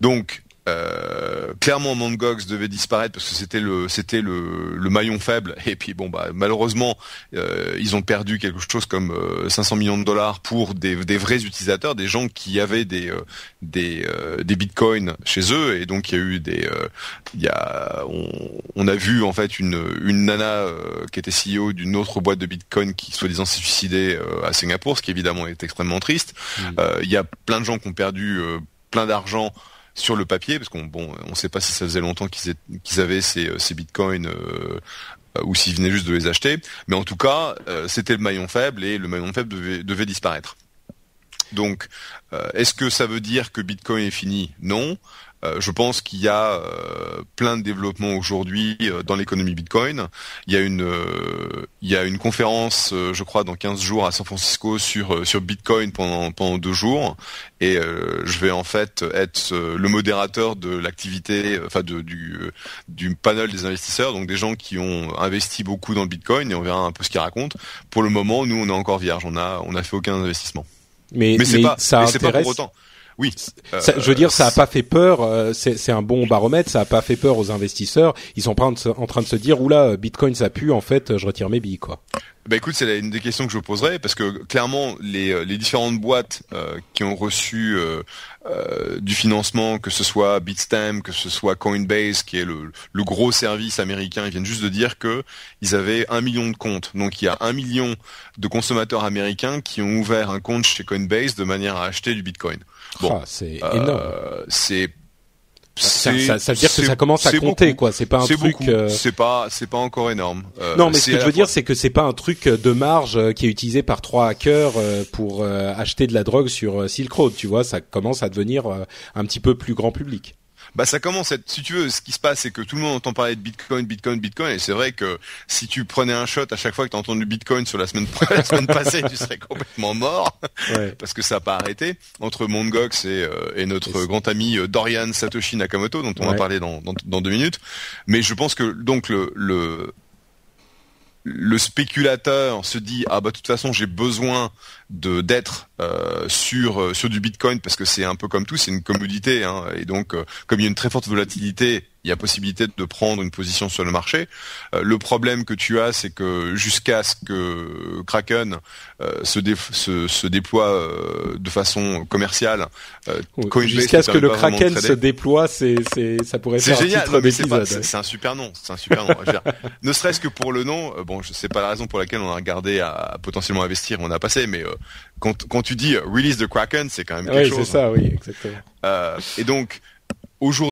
Donc euh, clairement Mongox devait disparaître parce que c'était le c'était le, le, maillon faible. Et puis bon bah malheureusement euh, ils ont perdu quelque chose comme 500 euh, millions de dollars pour des, des, vrais utilisateurs des gens qui avaient des euh, des, des bitcoins chez eux. Et donc il y a eu des il y a on, on, a vu en fait une une nana qui était CEO d'une autre boîte de bitcoin qui soi-disant s'est suicidée à Singapour ce qui évidemment est extrêmement triste. Mmh. il y a plein de gens qui ont perdu plein d'argent sur le papier, parce qu'on bon, on sait pas si ça faisait longtemps qu'ils avaient ces, euh, bitcoins euh, euh, ou s'ils venaient juste de les acheter, mais en tout cas, c'était le maillon faible et le maillon faible devait disparaître. Donc, est-ce que ça veut dire que Bitcoin est fini? Non. Euh, je pense qu'il y a euh, plein de développements aujourd'hui euh, dans l'économie Bitcoin. Il y a une, conférence, je crois, dans 15 jours à San Francisco sur Bitcoin pendant deux jours, et je vais en fait être le modérateur de l'activité, enfin du panel des investisseurs, donc des gens qui ont investi beaucoup dans Bitcoin, et on verra un peu ce qu'ils racontent. Pour le moment, nous, on est encore vierge, on a on a fait aucun investissement. Mais, mais c'est pas, ça mais pas pour autant. Oui. je veux dire, ça a pas fait peur. Euh, c'est un bon baromètre. Ça a pas fait peur aux investisseurs. Ils sont en train de se dire, oula, Bitcoin ça pue. En fait, je retire mes billes, quoi. Bah écoute, c'est une des questions que je poserais parce que clairement les, euh, les différentes boîtes euh, qui ont reçu euh, du financement, que ce soit Bitstamp, que ce soit Coinbase, qui est le, le, gros service américain, ils viennent juste de dire que ils avaient un million de comptes. Donc il y a un million de consommateurs américains qui ont ouvert un compte chez Coinbase de manière à acheter du Bitcoin. Bon, ah, c'est énorme. C'est ça, ça, ça, veut dire que ça commence à compter, quoi. C'est pas un truc. Euh... C'est pas, c'est pas encore énorme. Euh, non, mais ce que je veux dire, c'est que c'est pas un truc de marge euh, qui est utilisé par trois hackers euh, pour acheter de la drogue sur Silk Road. Tu vois, ça commence à devenir un petit peu plus grand public bah ça commence à être, si tu veux, ce qui se passe, c'est que tout le monde entend parler de Bitcoin, Bitcoin, Bitcoin, et c'est vrai que si tu prenais un shot à chaque fois que tu as entendu Bitcoin sur la semaine, la semaine passée, tu serais complètement mort, parce que ça n'a pas arrêté, entre Mongox et, euh, et notre grand ami euh, Dorian Satoshi Nakamoto, dont on va parler dans, dans, dans, deux minutes. Mais je pense que donc le, le le spéculateur se dit ah bah de toute façon j'ai besoin de d'être euh, sur euh, sur du Bitcoin parce que c'est un peu comme tout c'est une commodité hein, et donc euh, comme il y a une très forte volatilité il y a possibilité de prendre une position sur le marché. Euh, le problème que tu as, c'est que jusqu'à ce que Kraken euh, se, se, se, déploie euh, de façon commerciale, jusqu'à ce que le Kraken se déploie, c'est ça pourrait faire génial, un titre C'est un super nom, c'est un super nom. ne serait-ce que pour le nom, bon, je sais pas la raison pour laquelle on a regardé à, potentiellement investir, on a passé, mais quand, quand tu dis release the Kraken, c'est quand même quelque chose. Oui, c'est ça, oui, exactement. et donc aujourd'hui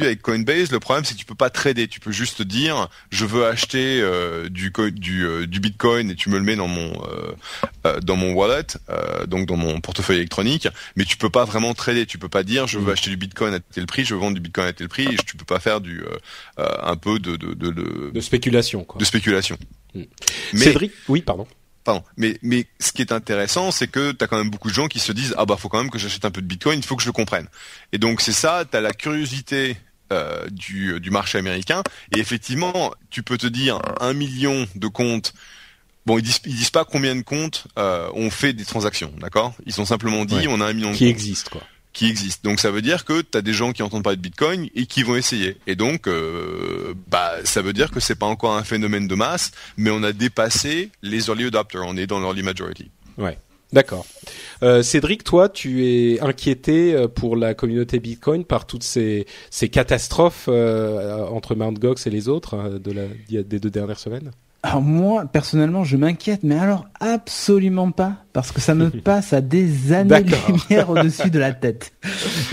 Avec Coinbase, le problème c'est que tu peux pas trader, tu peux juste dire je veux acheter euh, du, du, euh, du Bitcoin et tu me le mets dans mon euh, euh, dans mon wallet, euh, donc dans mon portefeuille électronique, mais tu peux pas vraiment trader, tu peux pas dire je veux acheter du Bitcoin à tel prix, je veux vendre du Bitcoin à tel prix, et tu peux pas faire du un peu de de, de, de, De spéculation, quoi. de spéculation. Mm. Mais Cédric, oui, pardon. Pardon. Mais, mais ce qui est intéressant, c'est que tu as quand même beaucoup de gens qui se disent ah bah faut quand même que j'achète un peu de Bitcoin, il faut que je le comprenne. Et donc c'est ça, tu as la curiosité euh, du, du marché américain. Et effectivement, tu peux te dire un million de comptes. Bon, ils disent, ils disent pas combien de comptes euh, ont fait des transactions, d'accord? Ils ont simplement dit Ouais. on a un million de Qui comptes existe, quoi. Qui existent. Donc ça veut dire que tu as des gens qui entendent parler de Bitcoin et qui vont essayer. Et donc euh, bah ça veut dire que c'est pas encore un phénomène de masse, mais on a dépassé les early adopters, on est dans l'early majority. Ouais. D'accord. Euh, Cédric, toi, tu es inquiété euh, pour la communauté Bitcoin par toutes ces, catastrophes entre Mt. Gox et les autres des deux dernières semaines? Alors moi, personnellement, je m'inquiète, mais alors absolument pas, parce que ça me passe à des années-lumière au-dessus de la tête.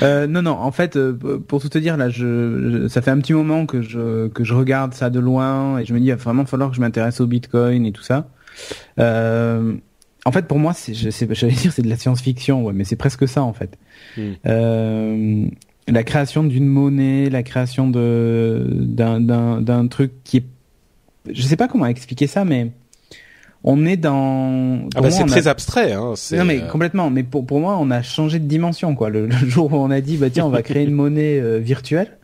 Euh, non, non, en fait, euh, pour tout te dire, là, je, je- ça fait un petit moment que je que je regarde ça de loin et je me dis, il va vraiment falloir que je m'intéresse au Bitcoin et tout ça. Euh, en fait, pour moi, j'allais dire, c'est de la science-fiction, ouais, mais c'est presque ça, en fait. Hmm. Euh, la création d'une monnaie, la création de d'un truc qui est je sais pas comment expliquer ça, mais on est dans. Ah bah c'est a- très abstrait. Hein, Non mais euh, complètement. Mais pour pour moi, on a changé de dimension quoi. Le, le jour où on a dit bah tiens, on va créer une monnaie euh, virtuelle.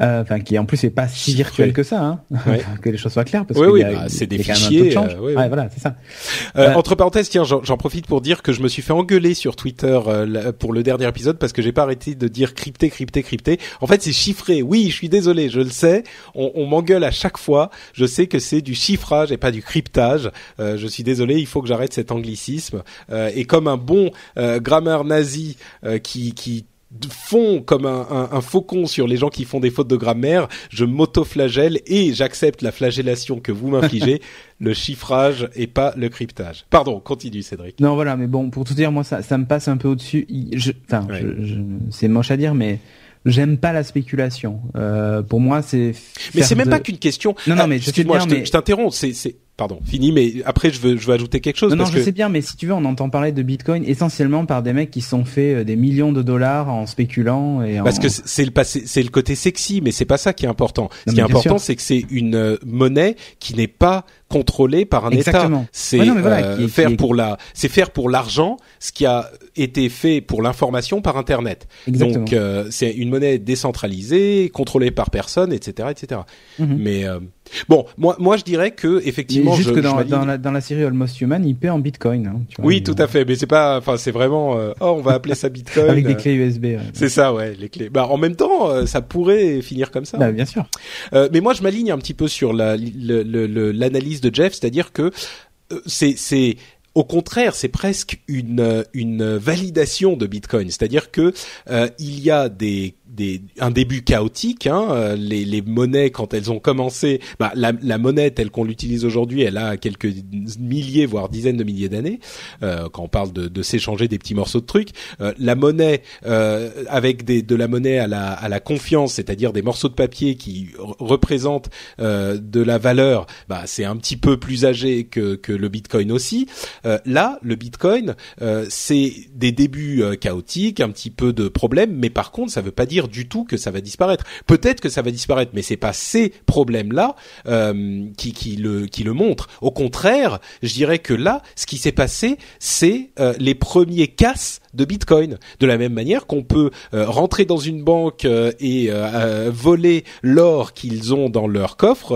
Euh, Enfin, qui en plus est pas si virtuelle Ouais. que ça, hein. Ouais. que les choses soient claires, parce Oui, qu'il oui, bah, c'est des fichiers, de euh, oui. Ouais, voilà, c'est ça. Euh, Euh, entre parenthèses, tiens, j'en, profite pour dire que je me suis fait engueuler sur Twitter euh, pour le dernier épisode parce que j'ai pas arrêté de dire crypté, crypté, crypté. En fait, c'est chiffré. Oui, je suis désolé, je le sais. On, on m'engueule à chaque fois. Je sais que c'est du chiffrage et pas du cryptage. Euh, je suis désolé, il faut que j'arrête cet anglicisme. Euh, et comme un bon euh, grammeur nazi euh, qui qui fond comme un, un, un faucon sur les gens qui font des fautes de grammaire, je m'auto-flagelle et j'accepte la flagellation que vous m'infligez, le chiffrage et pas le cryptage. Pardon, continue Cédric. Non, voilà, mais bon, pour tout dire, moi, ça, ça me passe un peu au-dessus. Enfin, Ouais. je- je- c'est moche à dire, mais j'aime pas la spéculation. Euh, pour moi, c'est. Mais c'est même de- pas qu'une question. Non, non, Ah, mais sais excuse-moi, je je t'interromps. C'est, c'est, pardon, fini. Mais après, je veux, je veux ajouter quelque chose Non, je que sais bien, mais si tu veux, on entend parler de Bitcoin essentiellement par des mecs qui sont fait euh, des millions de dollars en spéculant et en. Parce que c'est le passé, c'est le côté sexy, mais c'est pas ça qui est important. Ce Non, qui est important, c'est que c'est une euh, monnaie qui n'est pas contrôlée par un Exactement. État. C'est Ouais, voilà, euh, faire est- pour la, c'est faire pour l'argent ce qui a été fait pour l'information par Internet. Exactement. Donc euh, c'est une monnaie décentralisée, contrôlée par personne, etc., etc. Mhm. Mais euh, bon, moi, moi, je dirais que effectivement, juste je, que dans, la, dans la série Almost Human, il paie en Bitcoin. hein, tu vois, oui, tout à fait, mais c'est pas, enfin, c'est vraiment, euh, oh, on va appeler ça Bitcoin. Avec des euh, clés USB. ouais. C'est ça, ouais, les clés. Bah, en même temps, euh, ça pourrait finir comme ça. Bah, bien sûr. Euh, mais moi, je m'aligne un petit peu sur la- l'analyse de Jeff, c'est-à-dire que euh, c'est au contraire, c'est presque une euh, une validation de Bitcoin, c'est-à-dire que euh, il y a des des un début chaotique. Hein, euh, les les monnaies quand elles ont commencé, bah, la la monnaie telle qu'on l'utilise aujourd'hui, elle a quelques milliers voire dizaines de milliers d'années. Euh, quand on parle de, de s'échanger des petits morceaux de trucs, Euh, la monnaie euh, avec des de la monnaie à la à la confiance, c'est-à-dire des morceaux de papier qui représentent euh, de la valeur, bah c'est un petit peu plus âgé que que le Bitcoin aussi. Euh, là, le Bitcoin, c'est des débuts chaotiques, un petit peu de problèmes, mais par contre, ça veut pas dire du tout que ça va disparaître. Peut-être que ça va disparaître, mais c'est pas ces problèmes-là euh, qui, qui le qui le montrent. Au contraire, je dirais que là, ce qui s'est passé, c'est euh, les premiers casses de Bitcoin. De la même manière qu'on peut euh, rentrer dans une banque euh, et euh, euh, voler l'or qu'ils ont dans leur coffre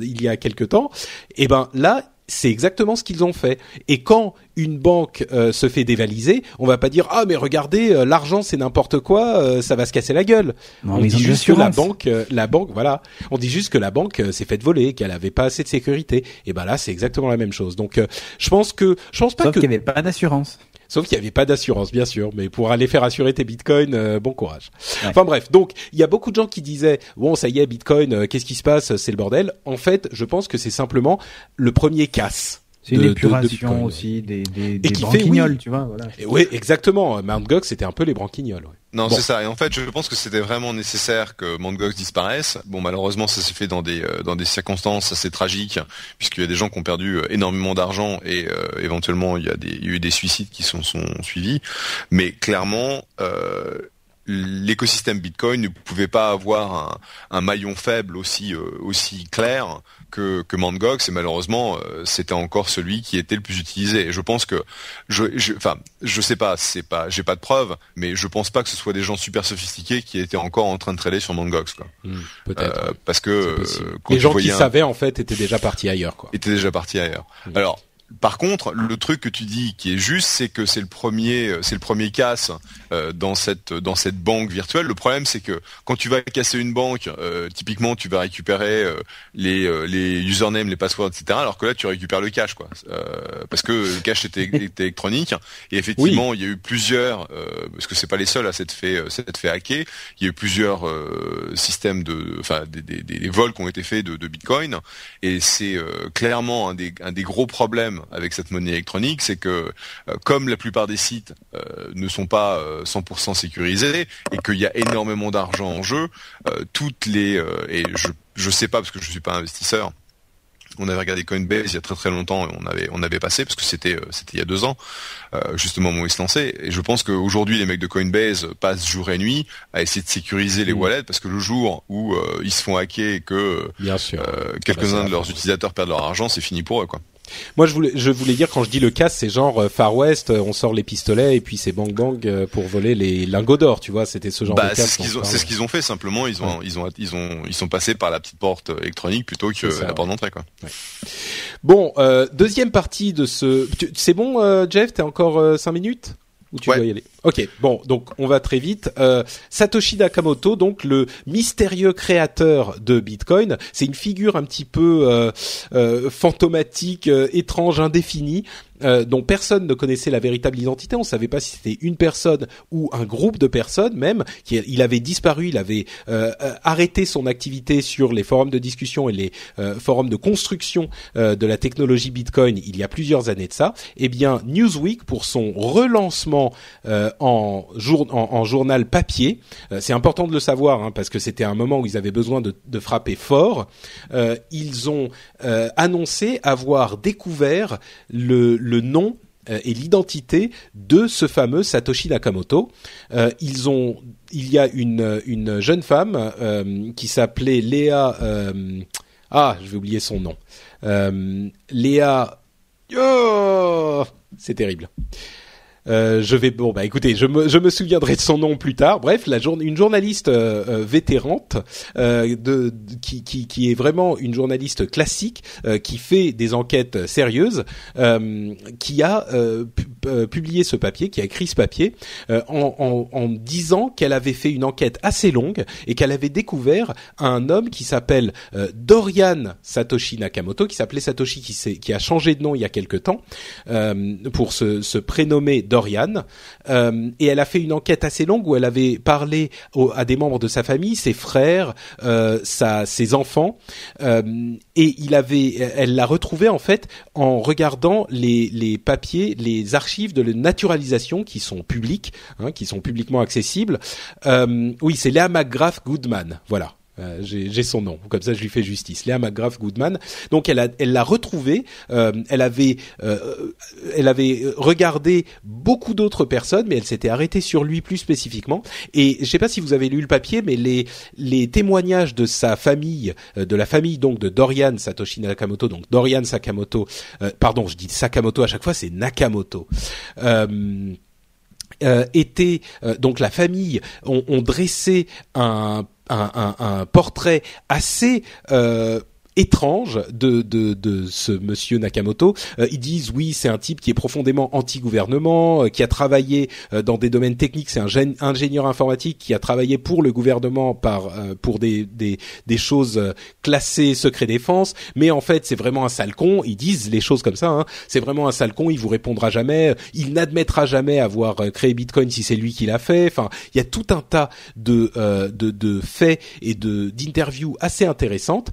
il y a quelque temps, et ben là c'est exactement ce qu'ils ont fait. Et quand une banque euh, se fait dévaliser, on va pas dire ah mais regardez euh, l'argent c'est n'importe quoi, euh, ça va se casser la gueule. Non, on dit juste que la banque, la banque, voilà, on dit juste que la banque s'est faite voler, qu'elle avait pas assez de sécurité. Et ben là c'est exactement la même chose. Donc je pense que je pense pas Sauf que qu'il n'y avait pas d'assurance. Sauf qu'il n'y avait pas d'assurance, bien sûr, mais pour aller faire assurer tes bitcoins, euh, bon courage. Ouais. Enfin bref, donc il y a beaucoup de gens qui disaient bon ça y est bitcoin, euh, qu'est-ce qui se passe, c'est le bordel. En fait, je pense que c'est simplement le premier casse. C'est une de- de- de épuration aussi des, des, des qui fait, branquignoles, oui. tu vois. Voilà. Et oui, exactement. Mt. Gox, c'était un peu les branquignoles. ouais. Non, Bon. c'est ça. Et en fait, je pense que c'était vraiment nécessaire que Mt. Gox disparaisse. Bon, malheureusement, ça s'est fait dans des euh, dans des circonstances assez tragiques, puisqu'il y a des gens qui ont perdu euh, énormément d'argent et euh, éventuellement il y a des il y a eu des suicides qui sont sont suivis. Mais clairement. Euh, L'écosystème Bitcoin ne pouvait pas avoir un, un maillon faible aussi euh, aussi clair que que Mt. Gox et malheureusement euh, c'était encore celui qui était le plus utilisé. Et je pense que je, je enfin je sais pas c'est pas j'ai pas de preuves mais je pense pas que ce soit des gens super sophistiqués qui étaient encore en train de trader sur Mt. Gox quoi. Peut-être. Euh, parce que euh, quand les gens qui un- savaient en fait étaient déjà partis ailleurs, quoi. étaient déjà partis ailleurs. Alors par contre, le truc que tu dis qui est juste, c'est que c'est le premier, euh, c'est le premier casse euh, dans cette dans cette banque virtuelle. Le problème, c'est que quand tu vas casser une banque, euh, typiquement, tu vas récupérer euh, les euh, les usernames, les passwords, etc. Alors que là, tu récupères le cash, quoi, Euh, parce que le cash était, était électronique. Et effectivement, il y a eu plusieurs, euh, parce que c'est pas les seuls à s'être fait s'être fait hacker. Il y a eu plusieurs euh, systèmes de, enfin, des, des, des vols qui ont été faits de, de Bitcoin. Et c'est euh, clairement un des, un des gros problèmes avec cette monnaie électronique, c'est que euh, comme la plupart des sites euh, ne sont pas euh, 100% sécurisés et qu'il y a énormément d'argent en jeu, euh, toutes les euh, et je je sais pas parce que je suis pas investisseur. On avait regardé Coinbase il y a très très longtemps et on avait on avait passé parce que c'était euh, c'était il y a deux ans euh, justement au moment où ils se lançaient et je pense qu'aujourd'hui les mecs de Coinbase passent jour et nuit à essayer de sécuriser les Mm. wallets parce que le jour où euh, ils se font hacker et que euh, bah, quelques-uns de leurs utilisateurs perdent leur argent, c'est fini pour eux quoi. Moi, je voulais, je voulais dire quand je dis le casse, c'est genre euh, Far West, euh, on sort les pistolets et puis c'est bang bang euh, pour voler les lingots d'or, tu vois. C'était ce genre Bah, de c'est casse. ce qu'ils ont, c'est ce qu'ils ont fait simplement. Ils ont, ils ont, ils ont, ils sont passés par la petite porte électronique plutôt que ça, la porte d'entrée quoi. Bon, euh, deuxième partie de ce. C'est bon, euh, Jeff, t'as encore euh, cinq minutes? Ou tu Ouais. dois y aller Ok, bon, donc on va très vite. Euh, Satoshi Nakamoto, donc le mystérieux créateur de Bitcoin, c'est une figure un petit peu euh, euh, fantomatique, euh, étrange, indéfinie. Euh, dont personne ne connaissait la véritable identité. On savait pas si c'était une personne ou un groupe de personnes même. Il avait disparu, il avait euh, euh, arrêté son activité sur les forums de discussion et les forums de construction de la technologie Bitcoin il y a plusieurs années de ça. Eh bien, Newsweek pour son relancement en, jour, en, journal papier, c'est important de le savoir hein, parce que c'était un moment où ils avaient besoin de, frapper fort. Ils ont annoncé avoir découvert le nom euh, et l'identité de ce fameux Satoshi Nakamoto. Euh, ils ont, il y a une, une jeune femme euh, qui s'appelait Léa. ah, je vais oublier son nom. Léa. Oh, c'est terrible. Euh, je vais bon bah écoutez, je me je me souviendrai de son nom plus tard. Bref, la jour, une journaliste euh, euh, vétérante euh, de, de- qui, qui qui est vraiment une journaliste classique qui fait des enquêtes sérieuses, qui a pu- publié ce papier, qui a écrit ce papier en, en en disant qu'elle avait fait une enquête assez longue et qu'elle avait découvert un homme qui s'appelle Dorian Satoshi Nakamoto, qui s'appelait Satoshi, qui qui a changé de nom il y a quelque temps pour se, se prénommer Dorian. Euh, et elle a fait une enquête assez longue où elle avait parlé à des membres de sa famille, ses frères, euh, ses enfants, euh, et il avait, elle l'a retrouvé en fait en regardant les, papiers, les archives de la naturalisation qui sont publics, hein, qui sont publiquement accessibles. Oui, c'est Léa McGrath Goodman, voilà. Euh, j'ai son nom, comme ça je lui fais justice. Léa McGrath Goodman. Donc elle a, elle l'a retrouvé. euh, elle avait, euh, elle avait regardé beaucoup d'autres personnes, mais elle s'était arrêtée sur lui plus spécifiquement. Et je sais pas si vous avez lu le papier, mais les témoignages de sa famille, de la famille donc de Dorian Satoshi Nakamoto, donc Dorian Sakamoto, pardon, je dis Sakamoto à chaque fois, c'est Nakamoto. Euh, était donc la famille ont, ont dressé un, un, portrait assez euh, étrange de, de, de ce monsieur Nakamoto. Euh, ils disent oui, c'est un type qui est profondément anti-gouvernement, euh, qui a travaillé euh, dans des domaines techniques, c'est un ingénieur informatique qui a travaillé pour le gouvernement par pour des, des, des choses classées secret défense, mais en fait c'est vraiment un sale con. Ils disent les choses comme ça. Hein. C'est vraiment un sale con. Il vous répondra jamais. Il n'admettra jamais avoir créé Bitcoin si c'est lui qui l'a fait. Enfin, il y a tout un tas de de, de faits et de d'interviews assez intéressantes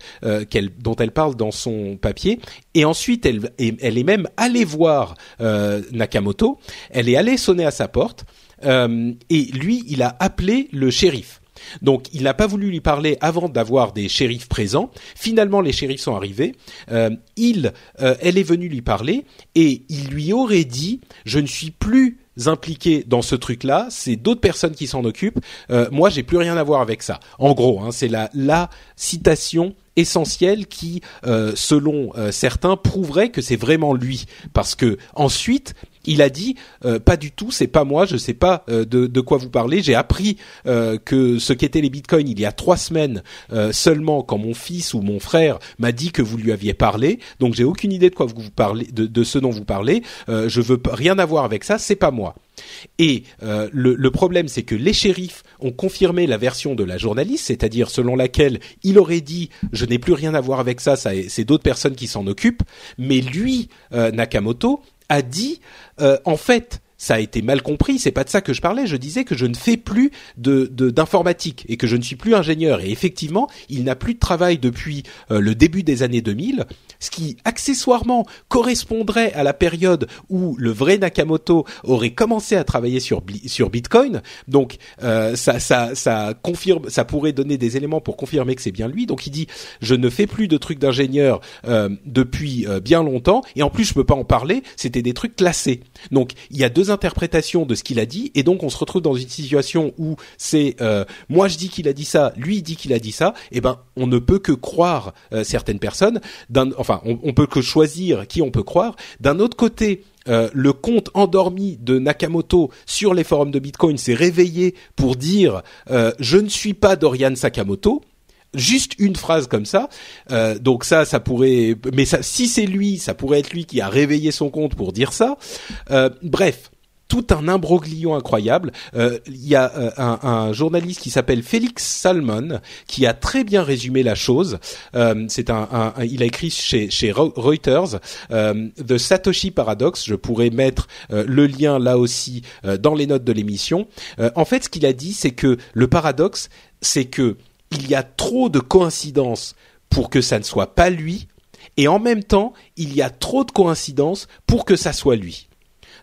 qu'elle dont elle parle dans son papier. Et ensuite, elle, elle est même allée voir euh, Nakamoto. Elle est allée sonner à sa porte. Euh, et lui, il a appelé le shérif. Donc, il n'a pas voulu lui parler avant d'avoir des shérifs présents. Finalement, les shérifs sont arrivés. Euh, il, elle est venue lui parler et il lui aurait dit "Je ne suis plus impliqué dans ce truc-là, c'est d'autres personnes qui s'en occupent. moi, j'ai plus rien à voir avec ça. En gros, hein, c'est la, la citation essentiel qui, euh, selon euh, certains, prouverait que c'est vraiment lui. Parce que ensuite, il a dit euh, pas du tout, c'est pas moi, je sais pas de, de, quoi vous parlez. J'ai appris que ce qu'étaient les bitcoins il y a trois semaines seulement quand mon fils ou mon frère m'a dit que vous lui aviez parlé. Donc j'ai aucune idée de quoi vous parlez, de, ce dont vous parlez. je veux rien avoir avec ça, c'est pas moi. Et euh, le, problème, c'est que les shérifs ont confirmé la version de la journaliste, c'est-à-dire selon laquelle il aurait dit je n'ai plus rien à voir avec ça, ça c'est d'autres personnes qui s'en occupent. Mais lui, euh, Nakamoto, a dit euh, en fait ça a été mal compris. C'est pas de ça que je parlais. Je disais que je ne fais plus de d'informatique et que je ne suis plus ingénieur. Et effectivement, il n'a plus de travail depuis le début des années 2000 ce qui accessoirement correspondrait à la période où le vrai Nakamoto aurait commencé à travailler sur sur Bitcoin. Donc euh, ça ça ça confirme, ça pourrait donner des éléments pour confirmer que c'est bien lui. Donc il dit je ne fais plus de trucs d'ingénieur euh, depuis euh, bien longtemps et en plus je peux pas en parler. C'était des trucs classés. Donc il y a deux interprétations de ce qu'il a dit et donc on se retrouve dans une situation où c'est moi je dis qu'il a dit ça, lui dit qu'il a dit ça. Et eh ben on ne peut que croire certaines personnes. Enfin, enfin, on, peut que choisir qui on peut croire. D'un autre côté, euh, le compte endormi de Nakamoto sur les forums de Bitcoin s'est réveillé pour dire euh, je ne suis pas Dorian Sakamoto. Juste une phrase comme ça, euh, donc ça, ça pourrait, mais si c'est lui, ça pourrait être lui qui a réveillé son compte pour dire ça. bref, tout un imbroglio incroyable. Euh, il y a euh, un, un, journaliste qui s'appelle Félix Salmon qui a très bien résumé la chose. Euh, c'est un, un, il a écrit chez, chez Reuters The Satoshi Paradox. Je pourrais mettre le lien là aussi dans les notes de l'émission. en fait, ce qu'il a dit, c'est que le paradoxe, c'est que il y a trop de coïncidences pour que ça ne soit pas lui, et en même temps, il y a trop de coïncidences pour que ça soit lui.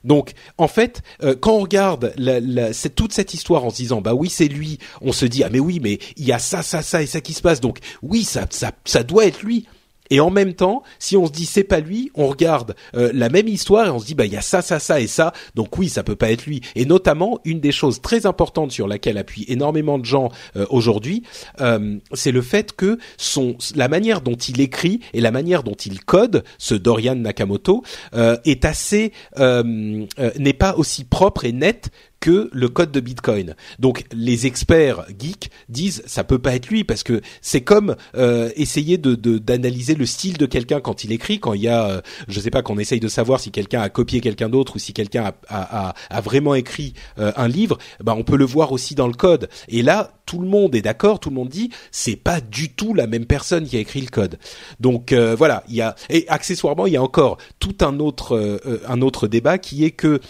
Donc, en fait, euh, quand on regarde la, toute cette histoire en se disant, bah oui, c'est lui, on se dit, ah mais oui, mais il y a ça, ça, ça et ça qui se passe. Donc, oui, ça, ça, ça doit être lui. Et en même temps, si on se dit c'est pas lui, on regarde euh, la même histoire et on se dit bah il y a ça, ça, ça et ça, donc oui, ça peut pas être lui. Et notamment une des choses très importantes sur laquelle appuient énormément de gens euh, aujourd'hui, euh, c'est le fait que son la manière dont il écrit et la manière dont il code, ce Dorian Nakamoto, est assez n'est pas aussi propre et net que le code de Bitcoin. Donc les experts geeks disent ça peut pas être lui parce que c'est comme euh, essayer de d'analyser le style de quelqu'un quand il écrit, quand il y a, euh, je sais pas, qu'on essaye de savoir si quelqu'un a copié quelqu'un d'autre ou si quelqu'un a, a, a, vraiment écrit euh, un livre. Ben on peut le voir aussi dans le code. Et là, tout le monde est d'accord, tout le monde dit c'est pas du tout la même personne qui a écrit le code. Donc euh, voilà, il y a et accessoirement il y a encore tout un autre un autre débat qui est que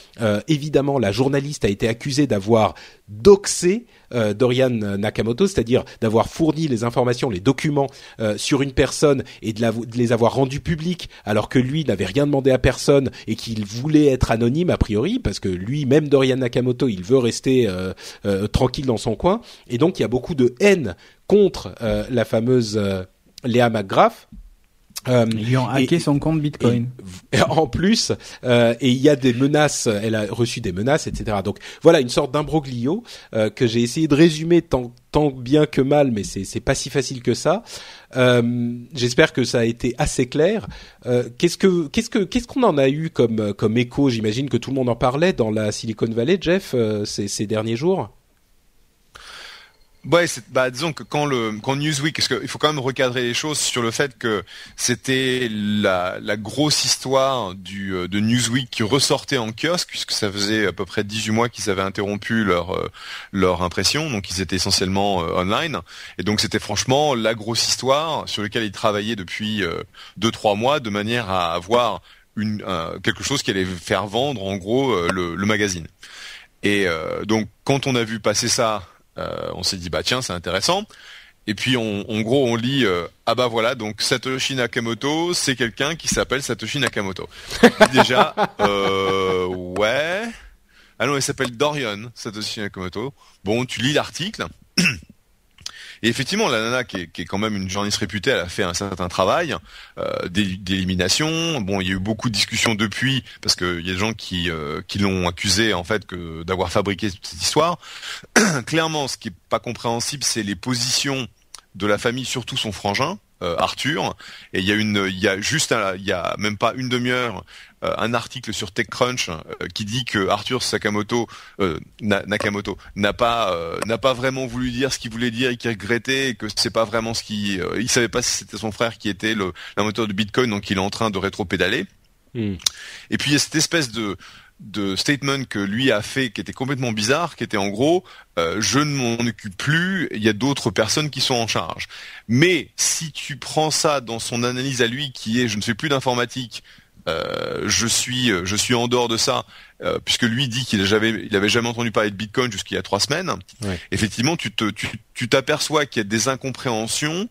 évidemment la journaliste a été accusé d'avoir doxé euh, Dorian Nakamoto, c'est-à-dire d'avoir fourni les informations, les documents euh, sur une personne et de, les avoir rendus publics alors que lui n'avait rien demandé à personne et qu'il voulait être anonyme a priori parce que lui, même Dorian Nakamoto, il veut rester euh, tranquille dans son coin. Et donc il y a beaucoup de haine contre la fameuse Léa McGrath euh, Ils ont hacké son compte Bitcoin. en plus, euh, et il y a des menaces, elle a reçu des menaces, etc. Donc voilà une sorte d'imbroglio euh, que j'ai essayé de résumer tant, tant bien que mal, mais c'est pas si facile que ça. Euh, J'espère que ça a été assez clair. Euh, qu'est-ce que qu'est-ce que qu'est-ce qu'on en a eu comme comme écho? J'imagine que tout le monde en parlait dans la Silicon Valley, Jeff, ces, ces derniers jours. Ouais, bah, disons que quand le quand Newsweek, parce qu'il faut quand même recadrer les choses sur le fait que c'était la, la grosse histoire du euh, de Newsweek qui ressortait en kiosque, puisque ça faisait à peu près 18 mois qu'ils avaient interrompu leur euh, leur impression, donc ils étaient essentiellement euh, online, et donc c'était franchement la grosse histoire sur laquelle ils travaillaient depuis deux trois mois, de manière à avoir une quelque chose qui allait faire vendre en gros le, le magazine. Et donc quand on a vu passer ça euh, on s'est dit bah tiens c'est intéressant. Et puis en gros on lit euh, ah bah voilà donc Satoshi Nakamoto c'est quelqu'un qui s'appelle Satoshi Nakamoto. Déjà euh, ouais. Ah non il s'appelle Dorian Satoshi Nakamoto. Bon tu lis l'article. Et effectivement, la nana, qui est, quand même une journaliste réputée, elle a fait un certain travail euh, d'élimination. Bon, il y a eu beaucoup de discussions depuis, parce qu'il y a des gens qui, euh, l'ont accusé en fait d'avoir fabriqué cette histoire. Clairement, ce qui est pas compréhensible, c'est les positions de la famille, surtout son frangin, Arthur. Et il y a une, il y a juste, il y a même pas une demi-heure, euh, un article sur TechCrunch euh, qui dit que Arthur Sakamoto, Nakamoto, n'a pas, n'a pas vraiment voulu dire ce qu'il voulait dire et qu'il regrettait et que c'est pas vraiment ce qui, il savait pas si c'était son frère qui était le, l'inventeur de Bitcoin, donc il est en train de rétro-pédaler. Hmm. Et puis il y a cette espèce de de statement que lui a fait qui était complètement bizarre, qui était en gros euh, je ne m'en occupe plus, il y a d'autres personnes qui sont en charge. Mais si tu prends ça dans son analyse à lui qui est je ne fais plus d'informatique, euh, je suis je suis en dehors de ça euh, puisque lui dit qu'il n'avait il avait jamais entendu parler de Bitcoin jusqu'il y a trois semaines. Effectivement, tu te tu t'aperçois qu'il y a des incompréhensions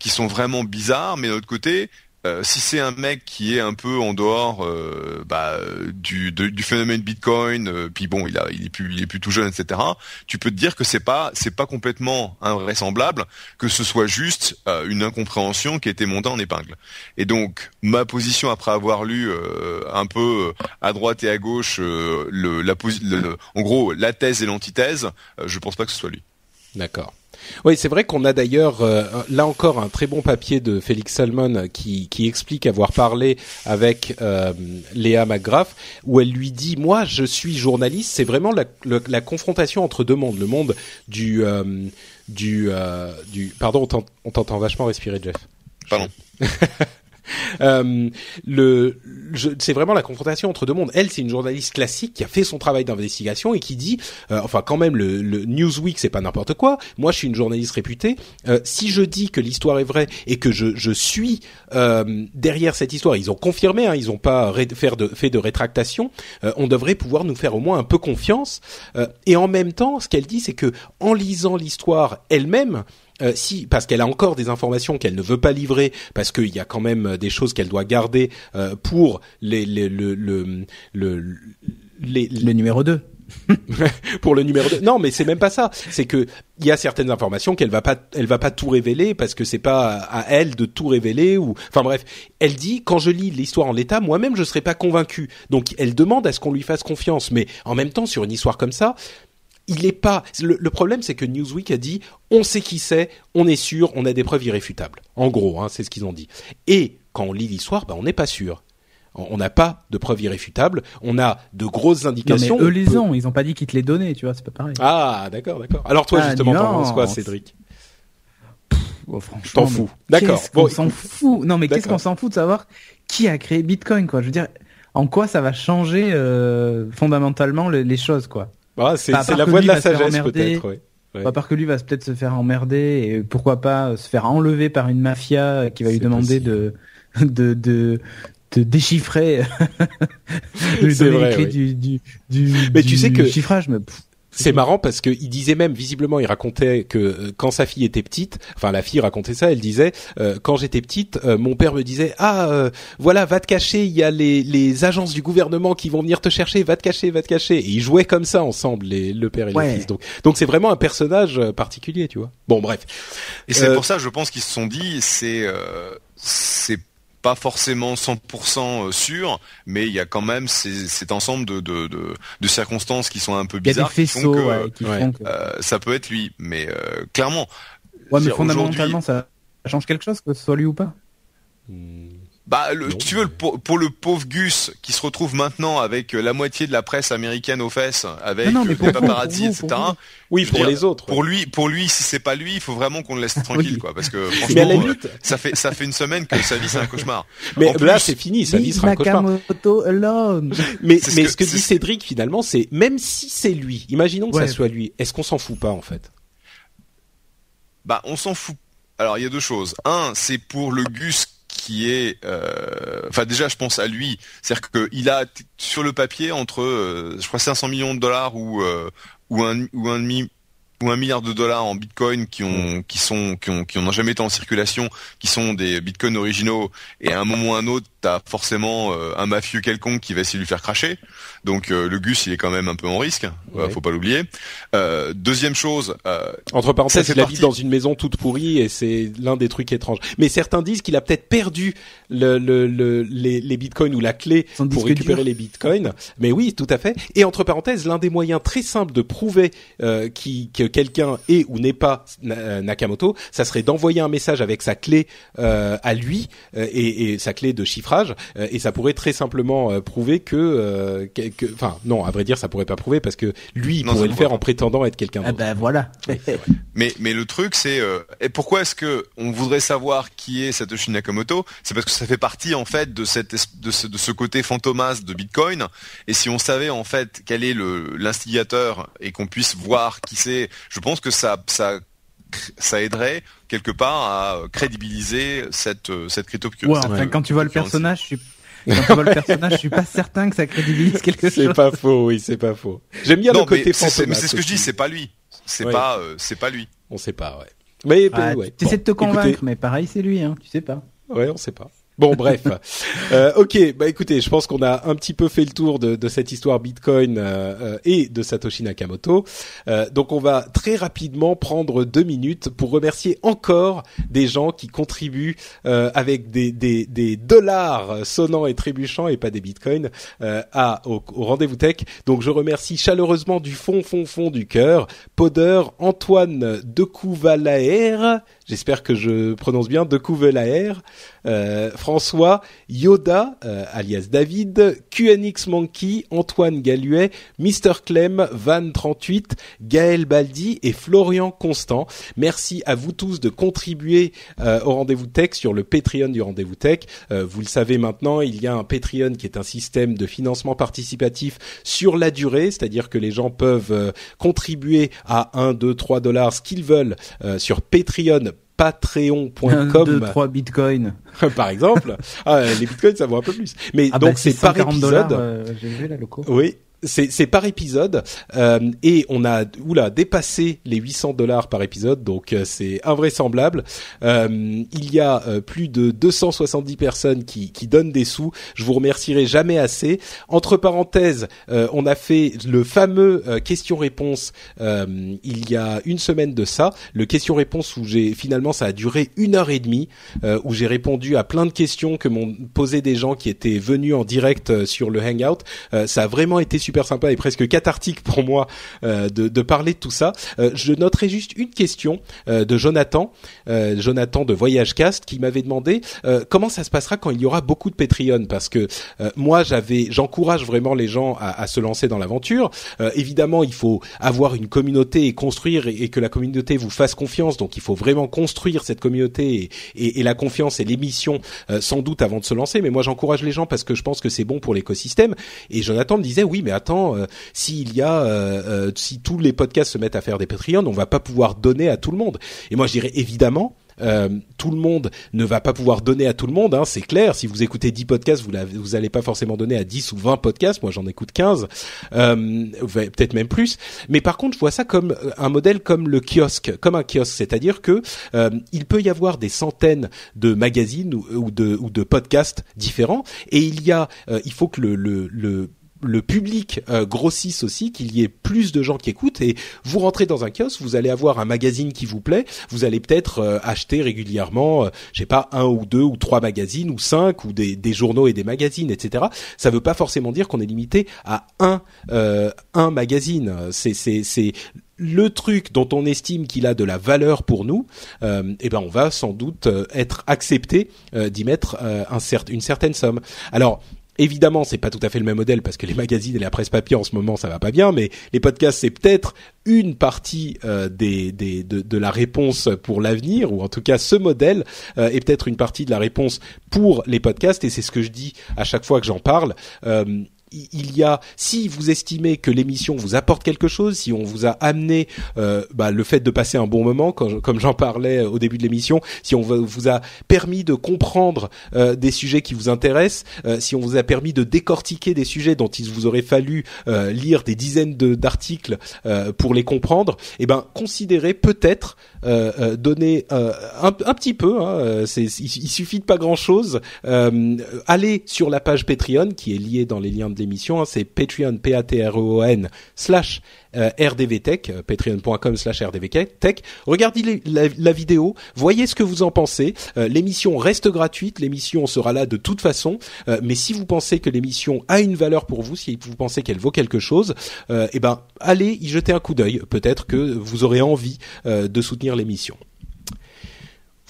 qui sont vraiment bizarres, mais de l'autre côté, euh, si c'est un mec qui est un peu en dehors euh, bah, du, phénomène Bitcoin, euh, puis bon, il a, il est plus, tout jeune, etc. Tu peux te dire que c'est pas, c'est pas complètement invraisemblable que ce soit juste une incompréhension qui a été montée en épingle. Et donc, ma position après avoir lu un peu à droite et à gauche en gros, la thèse et l'antithèse, je pense pas que ce soit lui. D'accord. Oui, c'est vrai qu'on a d'ailleurs euh, là encore un très bon papier de Félix Salmon qui, qui explique avoir parlé avec euh, Léa McGrath où elle lui dit moi je suis journaliste, c'est vraiment la, la, confrontation entre deux mondes, le monde du euh, du du pardon on t'entend vachement respirer Jeff. Pardon. Euh, c'est vraiment la confrontation entre deux mondes. Elle, c'est une journaliste classique qui a fait son travail d'investigation et qui dit, euh, enfin quand même, le, le Newsweek, c'est pas n'importe quoi. Moi, je suis une journaliste réputée. Euh, si je dis que l'histoire est vraie et que je, je suis derrière cette histoire, ils ont confirmé, hein, ils ont pas de, fait de rétractation. on devrait pouvoir nous faire au moins un peu confiance. et en même temps, ce qu'elle dit, c'est que en lisant l'histoire elle-même, euh, si parce qu'elle a encore des informations qu'elle ne veut pas livrer parce qu'il y a quand même euh, des choses qu'elle doit garder euh, pour les, les, le, le, le, les, le numéro 2 pour le numéro 2. Non, mais c'est même pas ça. C'est que il y a certaines informations qu'elle va pas, elle va pas tout révéler parce que c'est pas à elle de tout révéler ou, enfin bref. Elle dit quand je lis l'histoire en l'état, moi-même je serais pas convaincu. Donc elle demande à ce qu'on lui fasse confiance, mais en même temps sur une histoire comme ça, il est pas. Le, problème, c'est que Newsweek a dit on sait qui c'est, on est sûr, on a des preuves irréfutables. En gros, hein, c'est ce qu'ils ont dit. Et quand on lit l'histoire, bah, on n'est pas sûr. On n'a pas de preuves irréfutables. On a de grosses indications. Non, mais eux les ont. Ils ont pas dit qu'ils te les donnaient, tu vois. C'est pas pareil. Ah, d'accord, d'accord. Alors toi, ah, justement, t'en penses quoi, Cédric? Franchement, T'en fous. D'accord. Bon, on s'en fout? Non, mais qu'est-ce qu'on s'en fout de savoir qui a créé Bitcoin, quoi? Je veux dire, en quoi ça va changer euh, fondamentalement les choses, quoi? Ah, c'est la voie de la sagesse peut-être. Ouais. Ouais. À part que lui va peut-être se faire emmerder et pourquoi pas se faire enlever par une mafia qui va lui demander de, de, de, de déchiffrer lui donner vrai, les clés du, du, du, mais tu sais que chiffrage mais c'est marrant parce qu'il disait même visiblement, il racontait que euh, quand sa fille était petite, enfin la fille racontait ça, elle disait euh, quand j'étais petite, euh, mon père me disait ah voilà va te cacher, il y a les, les agences du gouvernement qui vont venir te chercher, va te cacher, va te cacher. Et ils jouaient comme ça ensemble les, le père et le fils. Donc donc c'est vraiment un personnage particulier, tu vois. Bon bref. Et c'est pour ça, je pense qu'ils se sont dit c'est c'est pas forcément 100% euh, sûr, mais il y a quand même cet ensemble de, de, de, circonstances qui sont un peu bizarres. Il y a des faisceaux, qui font que, euh, ça peut être lui, mais euh, clairement. Ouais, mais fondamentalement, ça change quelque chose que ce soit lui ou pas. Hmm, Bah, le, tu veux, pour, le pauvre Gus qui se retrouve maintenant avec la moitié de la presse américaine aux fesses, avec non, les paparazzi, etc. oui, pour les autres. Pour lui, pour lui, si c'est pas lui, il faut vraiment qu'on le laisse tranquille, quoi, parce que franchement, euh, ça fait ça fait une semaine que sa vie c'est un cauchemar. Mais là, c'est fini, sa vie sera un cauchemar. mais mais ce que, dit Cédric finalement, c'est même si c'est lui, imaginons que ça soit lui, est-ce qu'on s'en fout pas en fait? Bah, on s'en fout. Alors, il y a deux choses. Un, c'est pour le Gus qui est, euh, enfin déjà je pense à lui, c'est-à-dire qu'il a sur le papier entre, euh, je crois 500 millions de dollars ou euh, un demi ou un milliard de dollars en bitcoin qui ont qui sont qui ont qui n'ont jamais été en circulation, qui sont des bitcoins originaux et à un moment ou à un autre t'as forcément un mafieux quelconque qui va essayer de lui faire cracher. Donc euh, le Gus, il est quand même un peu en risque, ouais. faut pas l'oublier. Euh, deuxième chose, euh, entre parenthèses, il habite dans une maison toute pourrie et c'est l'un des trucs étranges. Mais certains disent qu'il a peut-être perdu le, le, le, les, les, bitcoins ou la clé pour récupérer les bitcoins. Mais oui, tout à fait. Et entre parenthèses, l'un des moyens très simples de prouver euh, qui, que quelqu'un est ou n'est pas Nakamoto, ça serait d'envoyer un message avec sa clé euh, à lui et, et, sa clé de chiffrage, et ça pourrait très simplement prouver que enfin non, à vrai dire, ça pourrait pas prouver parce que lui il pourrait le faire en prétendant être quelqu'un ah d'autre. ben voilà. mais mais le truc c'est euh, et pourquoi est-ce que on voudrait savoir qui est Satoshi Nakamoto? C'est parce que ça fait partie en fait de cette de ce, de ce côté fantomas de Bitcoin et si on savait en fait quel est l'instigateur et qu'on puisse voir qui c'est, je pense que ça ça ça aiderait quelque part à crédibiliser cette cette crypto. Ouais, enfin, quand tu vois le personnage, je suis quand tu vois le personnage, je suis pas certain que ça crédibilise quelque chose. C'est pas faux, oui, c'est pas faux. J'aime bien le côté fantasme. Mais c'est ce que je dis, c'est pas lui. C'est pas, euh, c'est pas lui. On sait pas, ouais. Mais ah, ouais. Tu essaies de te convaincre, mais pareil, c'est lui, hein. Tu sais pas. Ouais, on sait pas. Bon, bref. euh, ok, bah écoutez, je pense qu'on a un petit peu fait le tour de, de cette histoire Bitcoin euh, euh et de Satoshi Nakamoto. Euh, donc, on va très rapidement prendre deux minutes pour remercier encore des gens qui contribuent euh, avec des, des, des, dollars sonnants et trébuchants et pas des Bitcoins à au, au rendez-vous tech. Donc, je remercie chaleureusement du fond, fond, fond du cœur, Poder, Antoine Decouvalaer, j'espère que je prononce bien, Decouvalaer, euh, François, Yoda, euh, alias David, QNX Monkey, Antoine Galuet, Mr Clem, Van38, Gaël Baldi et Florian Constant. Merci à vous tous de contribuer euh, au Rendez-vous Tech sur le Patreon du Rendez-vous Tech. vous le savez maintenant, il y a un Patreon qui est un système de financement participatif sur la durée, c'est-à-dire que les gens peuvent contribuer à 1, 2, 3 dollars, ce qu'ils veulent sur Patreon patreon.com 2 3 bitcoins. Par exemple. Ah, les bitcoins ça vaut un peu plus. Mais ah donc bah, c'est par épisode. euh, vu, là, oui c'est par épisode euh, et on a oula dépassé les 800 dollars par épisode donc euh, c'est invraisemblable. Euh, il y a euh, plus de 270 personnes qui, qui donnent des sous. Je vous remercierai jamais assez. Entre parenthèses on a fait le fameux question-réponse il y a une semaine de ça. Le question-réponse où j'ai finalement ça a duré une heure et demie où j'ai répondu à plein de questions que m'ont posé des gens qui étaient venus en direct sur le hangout. Ça a vraiment été super super sympa et presque cathartique pour moi euh, de, de, parler de tout ça. Euh, je noterai juste une question euh, de Jonathan, Jonathan de Voyage Cast, qui m'avait demandé comment ça se passera quand il y aura beaucoup de Patreon, parce que moi j'avais, j'encourage vraiment les gens à, à se lancer dans l'aventure. évidemment, il faut avoir une communauté et construire et, que la communauté vous fasse confiance. Donc il faut vraiment construire cette communauté et, et, et la confiance et l'émission sans doute avant de se lancer. Mais moi j'encourage les gens parce que je pense que c'est bon pour l'écosystème. Et Jonathan me disait oui, mais attends, euh, s'il y a, euh, euh, si tous les podcasts se mettent à faire des Patreon, on va pas pouvoir donner à tout le monde. Et moi, je dirais évidemment. tout le monde ne va pas pouvoir donner à tout le monde, hein, c'est clair. Si vous écoutez 10 podcasts, vous vous allez pas forcément donner à 10 ou 20 podcasts. Moi, j'en écoute 15, peut-être même plus. Mais par contre, je vois ça comme un modèle comme le kiosque, comme un kiosque, c'est-à-dire que il peut y avoir des centaines de magazines ou, de, ou de podcasts différents, et il y a, il faut que le, le, le le public euh, grossisse aussi, qu'il y ait plus de gens qui écoutent. Et vous rentrez dans un kiosque, vous allez avoir un magazine qui vous plaît, vous allez peut-être euh, acheter régulièrement, euh, je sais pas, un ou deux ou trois magazines ou cinq ou des, des journaux et des magazines, etc. Ça veut pas forcément dire qu'on est limité à un euh, un magazine. C'est c'est c'est le truc dont on estime qu'il a de la valeur pour nous, euh, eh ben on va sans doute euh, être accepté euh, d'y mettre euh, un cer- une certaine somme. Alors Évidemment, c'est pas tout à fait le même modèle parce que les magazines et la presse papier en ce moment ça va pas bien, mais les podcasts c'est peut-être une partie euh, de la réponse pour l'avenir ou en tout cas ce modèle euh, est peut-être une partie de la réponse pour les podcasts et c'est ce que je dis à chaque fois que j'en parle. Euh, il y a, si vous estimez que l'émission vous apporte quelque chose, si on vous a amené euh, bah, le fait de passer un bon moment, comme j'en parlais au début de l'émission, si on vous a permis de comprendre euh, des sujets qui vous intéressent, euh, si on vous a permis de décortiquer des sujets dont il vous aurait fallu euh, lire des dizaines d'articles euh, pour les comprendre, eh ben considérez peut-être euh, euh, donner euh, un, petit peu. Hein, euh, il, il suffit de pas grand chose. Euh, allez sur la page Patreon qui est liée dans les liens de l'émission. hein, c'est Patreon P A T R O N slash euh, rdvtech, euh, patreon.com slash rdvtech. Regardez la, vidéo, voyez ce que vous en pensez. Euh, l'émission reste gratuite, l'émission sera là de toute façon. Euh, mais si vous pensez que l'émission a une valeur pour vous, si vous pensez qu'elle vaut quelque chose, eh ben allez y jeter un coup d'œil. Peut-être que vous aurez envie de soutenir l'émission.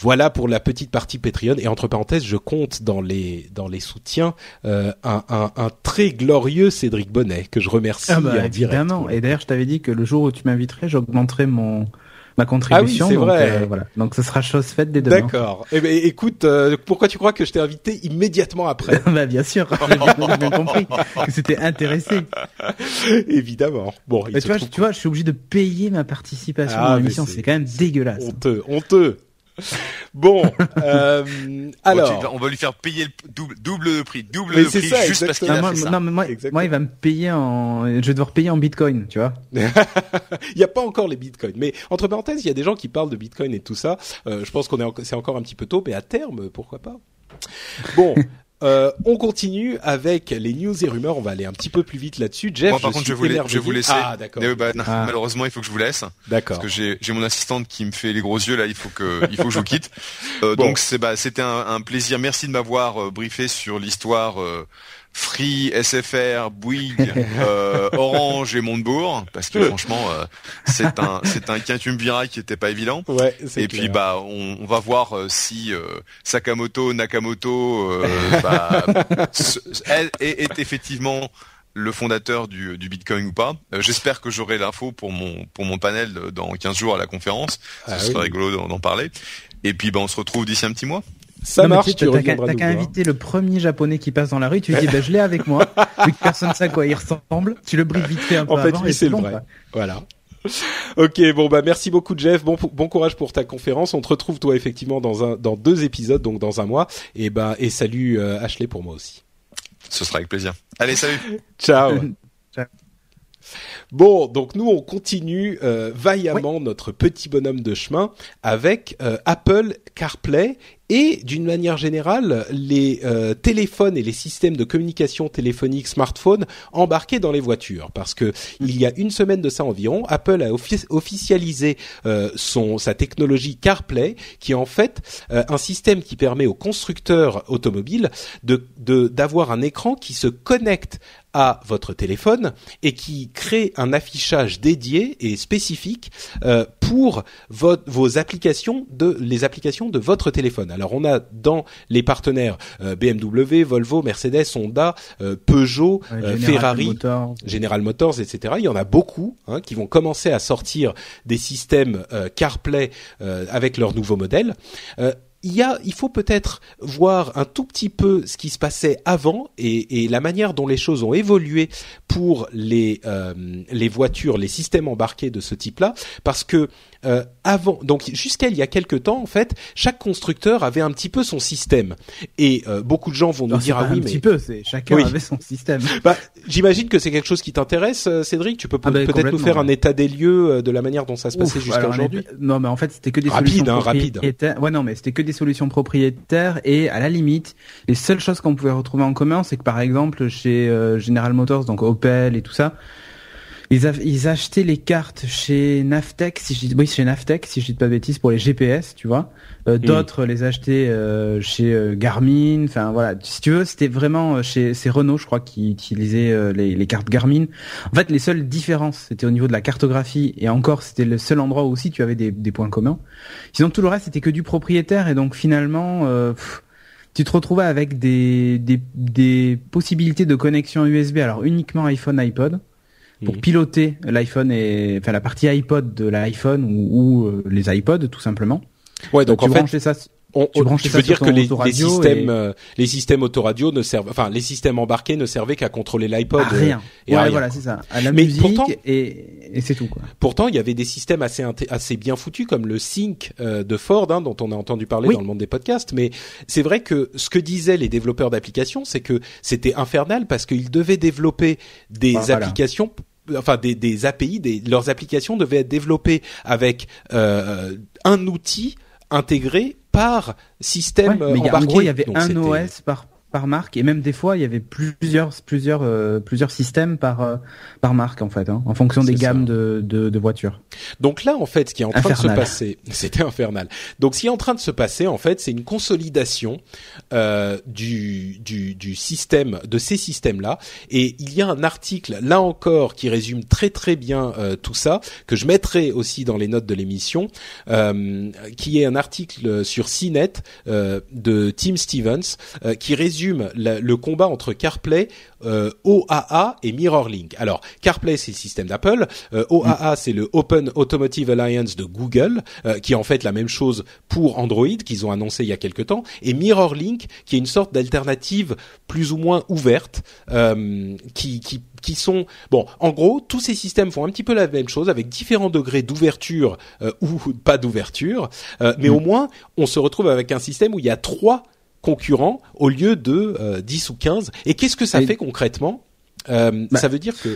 Voilà pour la petite partie Patreon et entre parenthèses, je compte dans les dans les soutiens euh, un, un, un très glorieux Cédric Bonnet que je remercie Ah bah, en direct. évidemment. Et d'ailleurs, je t'avais dit que le jour où tu m'inviterais, j'augmenterai mon ma contribution. Ah oui, c'est vrai. euh, voilà. Donc ce sera chose faite dès demain. D'accord. Eh ben, écoute, euh, pourquoi tu crois que je t'ai invité immédiatement après bah bien sûr, j'ai bien, bien compris que c'était intéressé. Évidemment. Bon, il Mais se tu vois, trouve tu vois, je suis obligé de payer ma participation Ah, dans mais l'émission. c'est- C'est quand même dégueulasse. honteux, honteux. Bon, euh, alors. Bon, on va lui faire payer le double, double de prix, double Mais de c'est prix ça, juste parce qu'il Non, a moi, fait ça. non, mais moi, Exactement. moi, il va me payer en, je vais devoir payer en bitcoin, tu vois. Il n'y a pas encore les bitcoins, mais entre parenthèses, il y a des gens qui parlent de bitcoin et tout ça. Euh, je pense qu'on est, en- c'est encore un petit peu tôt, mais à terme, pourquoi pas Bon, euh, on continue avec les news et rumeurs. On va aller un petit peu plus vite là-dessus. Jeff, Moi, par je contre, suis je vais vous, je laisser. Ah, d'accord. Mais, bah, Ah. Malheureusement, il faut que je vous laisse. D'accord. Parce que j'ai mon assistante qui me fait les gros yeux là, il faut que il faut que je vous quitte. Euh, Bon. Donc c'est bah c'était un, un plaisir. Merci de m'avoir euh, briefé sur l'histoire euh, Free, SFR, Bouygues, euh, Orange et Montebourg parce que franchement euh, c'est un c'est un qui était pas évident. Ouais, Et clair. puis bah on, on va voir euh, si euh, Sakamoto Nakamoto bah, est, effectivement le fondateur du, du Bitcoin ou pas. J'espère que j'aurai l'info pour mon pour mon panel dans 15 jours à la conférence. Ce Ah serait rigolo d'en d'en parler. Et puis bah on se retrouve d'ici un petit mois. Ça marche. tu Tu t'as qu'à- inviter le premier japonais qui passe dans la rue, tu lui dis, bah, je l'ai avec moi, vu que personne ne sait à quoi il ressemble, tu le briefes vite fait un peu En fait, et c'est le bon, vrai. Voilà. Ok, bon bah merci beaucoup Jeff, bon bon courage pour ta conférence. On te retrouve toi effectivement dans un dans deux épisodes donc dans un mois et bah et salut euh, Ashley pour moi aussi. Ce sera avec plaisir. Allez salut. Ciao. Ciao. Bon, donc nous on continue euh, vaillamment notre petit bonhomme de chemin avec euh, Apple CarPlay et d'une manière générale les euh, téléphones et les systèmes de communication téléphonique smartphone embarqués dans les voitures parce que il y a une semaine de ça environ Apple a offi- officialisé euh, son sa technologie CarPlay qui est en fait euh, un système qui permet aux constructeurs automobiles d'avoir un écran qui se connecte à votre téléphone et qui crée un affichage dédié et spécifique euh, pour vo- vos applications de les applications de votre téléphone. Alors on a dans les partenaires euh, BMW, Volvo, Mercedes, Honda, euh, Peugeot, Ouais, euh, General Ferrari, Motors. General Motors, etc. Il y en a beaucoup hein, qui vont commencer à sortir des systèmes euh, CarPlay euh, avec leurs nouveaux modèles. Euh, il y a, il faut peut-être voir un tout petit peu ce qui se passait avant et, et la manière dont les choses ont évolué pour les euh, les voitures, les systèmes embarqués de ce type-là, parce que euh, avant, donc jusqu'à il y a quelques temps, en fait, chaque constructeur avait un petit peu son système. Et euh, beaucoup de gens vont nous dire ah oui, un mais petit peu, c'est chacun Oui. avait son système. bah, j'imagine que c'est quelque chose qui t'intéresse, euh, Cédric. Tu peux Ah bah, peut-être nous faire un état des lieux de la manière dont ça se passait jusqu'à aujourd'hui. Non, mais en fait, c'était que des Rapide, solutions hein, rapide. propriétaires. Ouais, non, mais c'était que des solutions propriétaires et à la limite, les seules choses qu'on pouvait retrouver en commun, c'est que par exemple, chez euh, General Motors, donc Opel et tout ça, ils, achetaient les cartes chez Navtech, si je dis, oui, chez si je dis pas bêtises, pour les GPS, tu vois. Euh, D'autres les achetaient euh, chez euh, Garmin. Enfin voilà, si tu veux, c'était vraiment chez c'est Renault, je crois, qui utilisait les, les cartes Garmin. En fait, les seules différences, c'était au niveau de la cartographie et encore, c'était le seul endroit où aussi tu avais des, des points communs. Sinon, tout le reste, c'était que du propriétaire et donc finalement. pff, tu te retrouvais avec des, des, des possibilités de connexion USB, alors uniquement iPhone, iPod, pour piloter l'iPhone et enfin la partie iPod de l'iPhone ou, ou, euh, les iPods tout simplement. Ouais, donc tu en fait, ça on, tu on- veux dire que les, systèmes, et- euh, les systèmes autoradio ne servent, enfin, les systèmes embarqués ne servaient qu'à contrôler l'iPod. à rien. et ouais, à rien, voilà, c'est ça. À la Mais musique pourtant- et, et c'est tout quoi. Pourtant, il y avait des systèmes assez assez bien foutus comme le Sync euh, de Ford, hein, dont on a entendu parler Oui. dans le monde des podcasts. Mais c'est vrai que ce que disaient les développeurs d'applications, c'est que c'était infernal parce qu'ils devaient développer des Voilà. applications. Enfin, des, des API, des, leurs applications devaient être développées avec euh, un outil intégré par système Ouais, mais il y a- en embarqué. gros, il y avait Donc, un OS par par marque et même des fois il y avait plusieurs plusieurs euh, plusieurs systèmes par euh, par marque en fait hein, en fonction des gammes de, de de voitures. Donc là, en fait, ce qui est en train de se passer, c'était infernal. Donc, ce qui est en train de se passer, en fait, c'est une consolidation euh, du, du du système, de ces systèmes-là. Et il y a un article, là encore, qui résume très très bien tout ça, que je mettrai aussi dans les notes de l'émission, qui est un article sur CNET de Tim Stevens, qui résume la- le combat entre CarPlay, euh, OAA et MirrorLink. Alors, CarPlay, c'est le système d'Apple. Euh, OAA, c'est le Open Automotive Alliance de Google, euh, qui est en fait la même chose pour Android, qu'ils ont annoncé il y a quelque temps. Et MirrorLink, qui est une sorte d'alternative plus ou moins ouverte, qui, qui, qui sont... Bon, en gros, tous ces systèmes font un petit peu la même chose, avec différents degrés d'ouverture euh, ou pas d'ouverture. Euh, mais au moins, on se retrouve avec un système où il y a trois concurrents au lieu de euh, 10 ou 15. Et qu'est-ce que ça Et- fait concrètement? Euh, Bah- Ça veut dire que...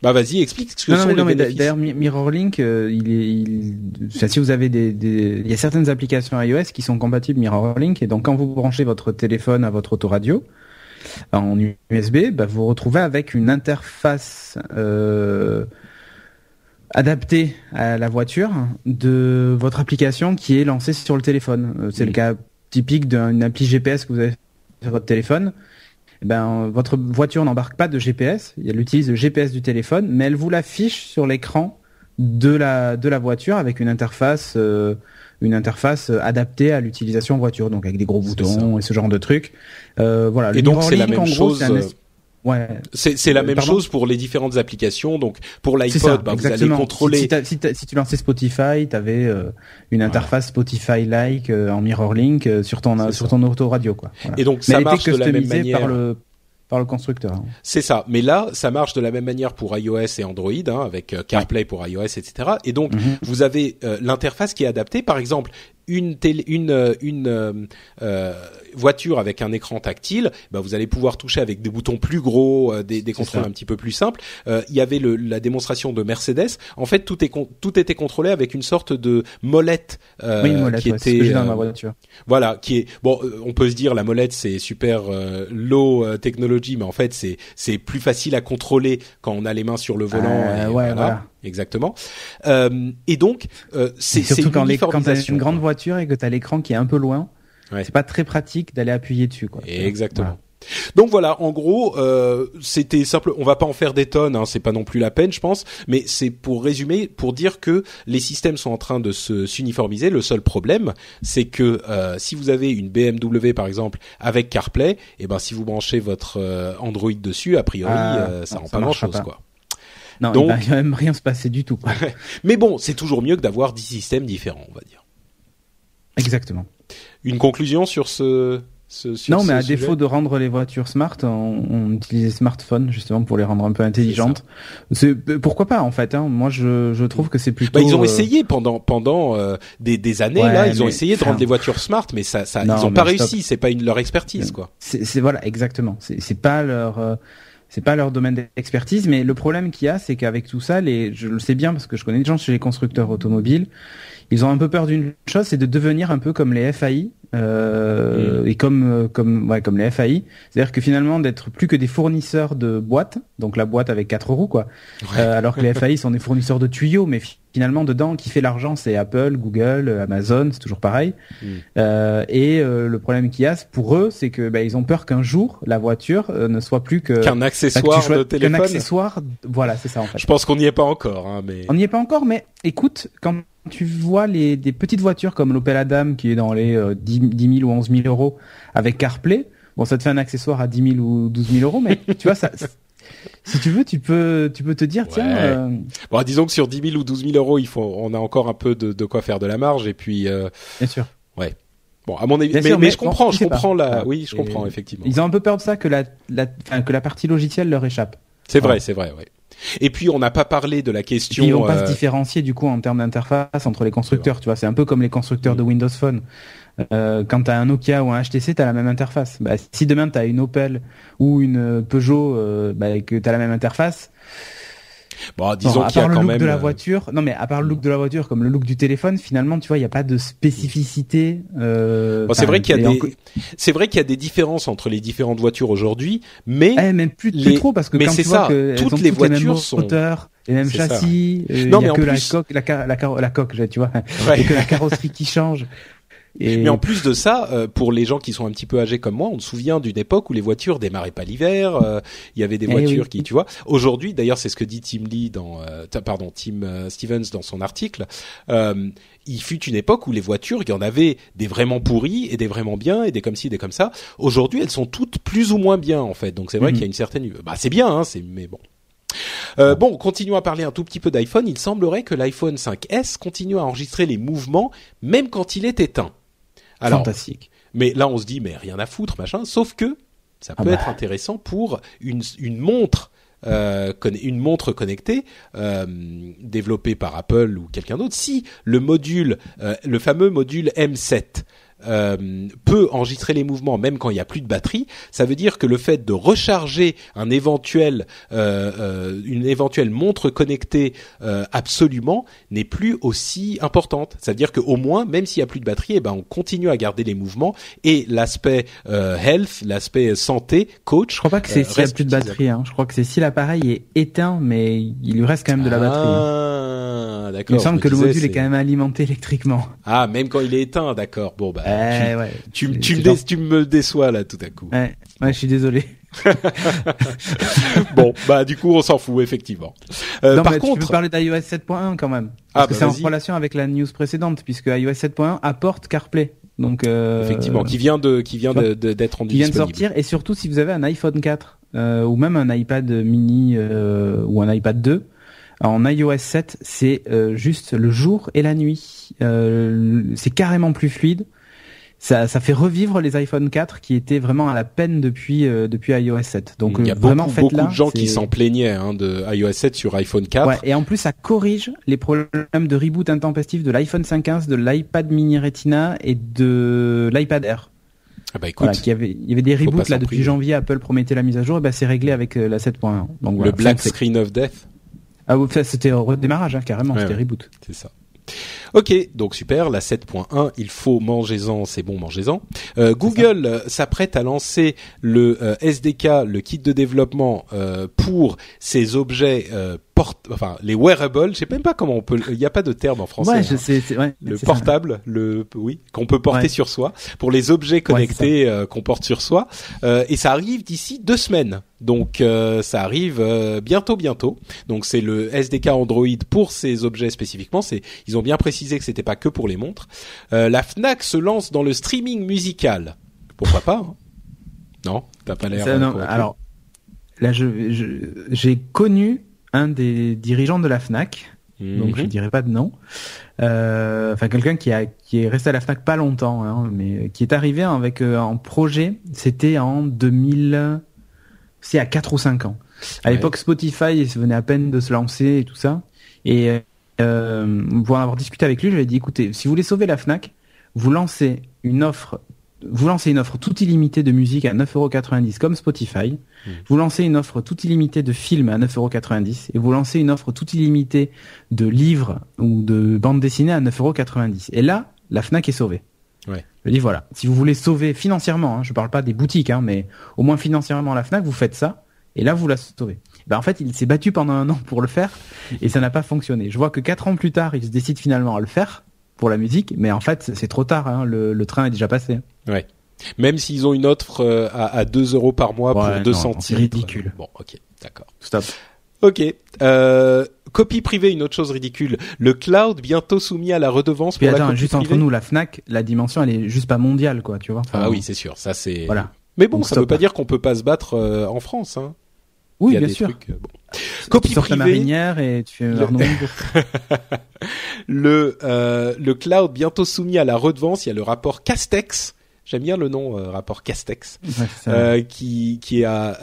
Bah vas-y, explique ce que Non, non, sont mais, les non, mais d'ailleurs Mi- MirrorLink, euh, il est, il, si vous avez des, des, il y a certaines applications iOS qui sont compatibles MirrorLink et donc quand vous branchez votre téléphone à votre autoradio en USB, bah, vous vous retrouvez avec une interface euh, adaptée à la voiture de votre application qui est lancée sur le téléphone. Euh, C'est le cas typique d'une appli GPS que vous avez sur votre téléphone. Eh ben, votre voiture n'embarque pas de GPS. Elle utilise le GPS du téléphone, mais elle vous l'affiche sur l'écran de la de la voiture avec une interface euh, une interface adaptée à l'utilisation voiture, donc avec des gros boutons et ce genre de trucs. Euh, voilà. Et Le donc, c'est la même gros, euh, Ouais. C'est c'est la Euh, même pardon chose pour les différentes applications. Donc pour l'iPod, bah, vous allez contrôler. Si, si, tu lançais Spotify, tu avais une interface Spotify-like euh, en MirrorLink euh, sur ton sur ça. ton autoradio quoi. Voilà. Et donc ça marche de la même manière. par le par le constructeur. hein. C'est ça. Mais là, ça marche de la même manière pour iOS et Android, hein, avec euh, CarPlay pour iOS, etc. Et donc, Mhm. vous avez euh, l'interface qui est adaptée. Par exemple, une télé, une euh, une euh, euh, voiture avec un écran tactile, bah, vous allez pouvoir toucher avec des boutons plus gros, euh, des, des contrôles ça. un petit peu plus simples. Euh, Il y avait le, la démonstration de Mercedes. En fait, tout est tout était contrôlé avec une sorte de molette, euh, oui, une molette, qui ouais, était dans euh, ma voiture. voilà, qui est bon. euh, On peut se dire la molette c'est super euh, low euh, technology, mais en fait c'est c'est plus facile à contrôler quand on a les mains sur le volant. Euh, et ouais, voilà. exactement. Euh, et donc euh, c'est surtout quand, quand t'as uniformisation, une grande voiture et que t'as l'écran qui est un peu loin, Ouais. c'est pas très pratique d'aller appuyer dessus quoi. Exactement. Donc voilà, en gros, euh, c'était simple. On va pas en faire des tonnes, hein, c'est pas non plus la peine, je pense. Mais c'est pour résumer, pour dire que les systèmes sont en train de se s'uniformiser. Le seul problème, c'est que euh, si vous avez une BMW par exemple avec CarPlay, et ben si vous branchez votre euh, Android dessus, a priori, Ah, euh, ça non, rend ça pas grand chose, pas. quoi. Non, Donc- il va même rien se passer du tout. quoi. Mais bon, c'est toujours mieux que d'avoir 10 systèmes différents, on va dire. Exactement. Une conclusion sur ce non, mais à défaut de rendre les voitures smart, on, on utilise les smartphones justement pour les rendre un peu intelligentes. C'est pourquoi pas en fait. Hein. Moi, je, je trouve que c'est plutôt. Bah, ils ont essayé pendant pendant des, des années là. Ils ont essayé de rendre les voitures smart, mais ça, ça ils ont pas réussi. C'est pas une, leur expertise quoi. C'est voilà exactement. C'est pas leur c'est pas leur domaine d'expertise, mais le problème qu'il y a, c'est qu'avec tout ça, les, je le sais bien parce que je connais des gens chez les constructeurs automobiles, ils ont un peu peur d'une chose, c'est de devenir un peu comme les FAI euh, mm. et comme euh, comme ouais, comme les FAI, c'est-à-dire que finalement d'être plus que des fournisseurs de boîtes, donc la boîte avec quatre roues quoi, euh, alors que les FAI sont des fournisseurs de tuyaux, mais finalement dedans qui fait l'argent c'est Apple, Google, Amazon, c'est toujours pareil. Mm. Euh, et euh, le problème qu'il y a pour eux, c'est que bah, ils ont peur qu'un jour la voiture ne soit plus que qu'un accessoire de téléphone. Qu'un accessoire, voilà, c'est ça en fait. Je pense qu'on n'y est pas encore, hein, mais on n'y est pas encore, mais écoute quand tu vois les, des petites voitures comme l'Opel Adam qui est dans les 10, euh, 000 ou 11 000 euros avec CarPlay, bon, ça te fait un accessoire à 10 000 ou 12 000 euros, mais tu vois, ça, si tu veux, tu peux, tu peux te dire, tiens. Euh... Bon, disons que sur 10 000 ou 12 000 euros, il faut, on a encore un peu de, de quoi faire de la marge, et puis. Euh... Bien sûr. Bon, à mon avis, mais, mais, je comprends, je comprends la, oui, je comprends effectivement. Ils ont un peu peur de ça que la, la, que la partie logicielle leur échappe. C'est vrai, c'est vrai, ouais. Et puis on n'a pas parlé de la question. ils vont pas se euh, différencier du coup en termes d'interface entre les constructeurs. Tu vois, c'est un peu comme les constructeurs de. Windows Phone. Euh, quand tu as un Nokia ou un HTC, tu as la même interface. Bah, si demain tu as une Opel ou une Peugeot euh, bah, et que tu as la même interface, Bon, disons qu'il y a le quand look même de la voiture. Non, mais à part le look de la voiture, comme le look du téléphone, finalement, tu vois, il n'y a pas de spécificité. Euh, bon, c'est vrai qu'il y a des, c'est vrai qu'il y a des différences entre les différentes voitures aujourd'hui, mais eh, même plus, les... trop parce que mais quand tu ça, vois que toutes les voitures sont les mêmes châssis, euh, il y a que la coque, la, la, la, coque, tu vois, ouais. que la carrosserie qui change. Mais en plus de ça, euh, pour les gens qui sont un petit peu âgés comme moi, on se souvient d'une époque où les voitures démarraient pas l'hiver. Euh, il y avait des eh voitures qui, tu vois. Aujourd'hui, d'ailleurs, c'est ce que dit Tim Lee dans, euh, pardon, Tim Stevens dans son article. il fut une époque où les voitures, il y en avait des vraiment pourries et des vraiment bien et des comme ci, des comme ça. Aujourd'hui, elles sont toutes plus ou moins bien en fait. Donc c'est vrai mhm. qu'il y a une certaine, bah c'est bien, hein, c'est mais bon. Euh, bon, continuons à parler un tout petit peu d'iPhone. Il semblerait que l'iPhone 5S continue à enregistrer les mouvements même quand il est éteint. Alors, Fantastique. Mais là, on se dit, mais rien à foutre, machin. Sauf que ça ah peut bah. être intéressant pour une, une montre. Euh, une montre connectée euh, développée par Apple ou quelqu'un d'autre, si le module, euh, le fameux module M7 euh, peut enregistrer les mouvements même quand il n'y a plus de batterie, ça veut dire que le fait de recharger un éventuel, euh, euh une éventuelle montre connectée euh, absolument n'est plus aussi importante. Ça veut dire qu'au moins, même s'il n'y a plus de batterie, eh ben on continue à garder les mouvements et l'aspect health, l'aspect santé, coach. Je crois pas que c'est s'il n'y a plus de batterie. Hein. Je crois que c'est si l'appareil est éteint, mais il lui reste quand même de la batterie. Hein. Ah, d'accord. Il me semble que le module est... quand même alimenté électriquement. Ah, même quand il est éteint, d'accord. Bon bah eh, tu, tu, me tu, me déçois là tout à coup. Ouais, ouais je suis désolé. bon, bah du coup on s'en fout effectivement. Euh, par contre, tu peux parler d'iOS 7.1 quand même, parce ah, que bah, c'est en relation avec la news précédente, puisque iOS 7.1 apporte CarPlay. Donc euh, effectivement, qui vient de qui vient d'être rendu qui vient de sortir, et surtout si vous avez un iPhone 4 euh, ou même un iPad mini euh, ou un iPad 2, en iOS 7, c'est euh, juste le jour et la nuit. Euh, c'est carrément plus fluide ça, ça fait revivre les iPhone 4 qui étaient vraiment à la peine depuis euh, depuis iOS 7. Donc il y a euh, vraiment beaucoup, beaucoup là, de gens qui s'en plaignaient hein, de iOS 7 sur iPhone 4. Ouais, et en plus ça corrige les problèmes de reboot intempestif de l'iPhone 5S, de l'iPad mini Retina et de l'iPad Air. Ah bah écoute, il, y avait, il y avait des reboots là depuis janvier, Apple promettait la mise à jour, et bah c'est réglé avec euh, la 7.1. Donc le black screen of death. Ah c'était redémarrage hein, carrément, c'était reboot. C'est ça. Ok, donc super, la 7.1, il faut mangez-en, c'est bon, mangez-en. Euh, Google euh, s'apprête à lancer le euh, SDK, le kit de développement pour ses objets enfin les wearables, je sais même pas comment on peut, il n'y a pas de terme en français. Ouais, je hein. sais, ouais, le portable, le oui, qu'on peut porter sur soi, pour les objets connectés euh, qu'on porte sur soi, euh, et ça arrive d'ici deux semaines. Donc euh, ça arrive bientôt, bientôt. Donc c'est le SDK Android pour ces objets spécifiquement. C'est ils ont bien précisé que c'était pas que pour les montres. la Fnac se lance dans le streaming musical. Pourquoi pas hein Non, t'as pas l'air. Alors là, je j'ai connu un des dirigeants de la Fnac donc je dirais pas de nom. Euh, Enfin, quelqu'un qui a qui est resté à la Fnac pas longtemps, hein, mais qui est arrivé avec euh, un projet. C'était en 2000, c'est à 4 ou 5 ans. À Ouais. l'époque, Spotify venait à peine de se lancer et tout ça. Et euh, pour en avoir discuté avec lui, je lui ai dit écoutez, si vous voulez sauver la Fnac, vous lancez une offre. Vous lancez une offre toute illimitée de musique à 9,90€ comme Spotify. Vous lancez une offre toute illimitée de films à 9,90€ et vous lancez une offre toute illimitée de livres ou de bandes dessinées à 9,90€. Et là, la Fnac est sauvée. Ouais. Je dis voilà, si vous voulez sauver financièrement, hein, je parle pas des boutiques, hein, mais au moins financièrement la Fnac, vous faites ça et là vous la sauvez. Ben en fait, il s'est battu pendant un an pour le faire et ça n'a pas fonctionné. Je vois que quatre ans plus tard, il se décide finalement à le faire pour la musique, mais en fait c'est trop tard. hein, le, le train est déjà passé. Ouais. Même s'ils ont une offre euh, à, à 2 euros par mois Ouais, pour 200 non, c'est titres. ridicule. Bon, ok, d'accord. Stop. Ok. Euh, copie privée, une autre chose ridicule. Le cloud bientôt soumis à la redevance Puis pour la attends, copie juste entre nous, la Fnac, la dimension, elle est juste pas mondiale, quoi, tu vois. Enfin, Ah oui, c'est sûr. Ça c'est. Voilà. Mais bon, Donc, ça veut stop. pas dire qu'on peut pas se battre euh, en France. Hein. Oui, bien des sûr. trucs, euh, bon. Tu Copie privée. marinière et tu Le- euh, le cloud bientôt soumis à la redevance. Il y a le rapport Castex. J'aime bien le nom euh, rapport Castex. Ouais, euh, qui qui a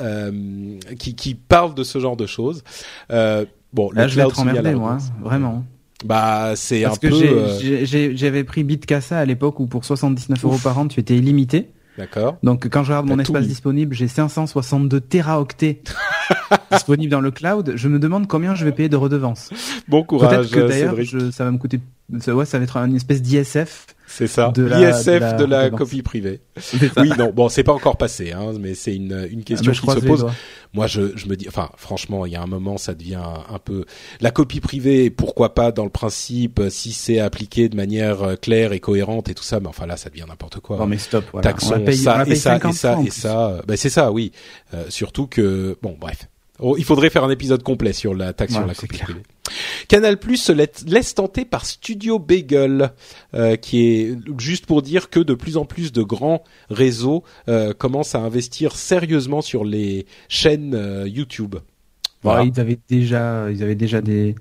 qui qui parle de ce genre de choses. Bon, Là, le je vais cloud être soumis à la moi, vraiment. Bah, c'est un Parce que peu. j'avais pris Bitcasa à l'époque où pour 79 euros par an, tu étais illimité. D'accord. Donc quand je regarde mon espace mis. disponible, j'ai 562 téraoctets disponibles dans le cloud. Je me demande combien je vais payer de redevances. Bon courage, Peut-être que d'ailleurs, ça va me coûter. Ça- Ouais, ça va être une espèce d'ISF. C'est ça. de L'ISF de la de la redevance. copie privée. Ça. Oui, non, bon, c'est pas encore passé, hein, mais c'est une, une Ah, question bah, qui se pose. Moi, je, je me dis, enfin, franchement, il y a un moment, ça devient un peu la copie privée. Pourquoi pas dans le principe, euh, si c'est appliqué de manière euh, claire et cohérente et tout ça, mais enfin là, ça devient n'importe quoi. Non mais stop. Voilà. Taxons on paye, on ça la et ça 50 et ça francs, en et plus. ça. euh, Ben c'est ça, oui. Euh, surtout que, bon, bref. Oh, il faudrait faire un épisode complet sur la taxe sur la copie privée. Canal Plus se laisse, tenter par Studio Bagel, euh, qui est juste pour dire que de plus en plus de grands réseaux euh, commencent à investir sérieusement sur les chaînes euh, YouTube. Voilà. Ouais, ils avaient déjà, ils avaient déjà des.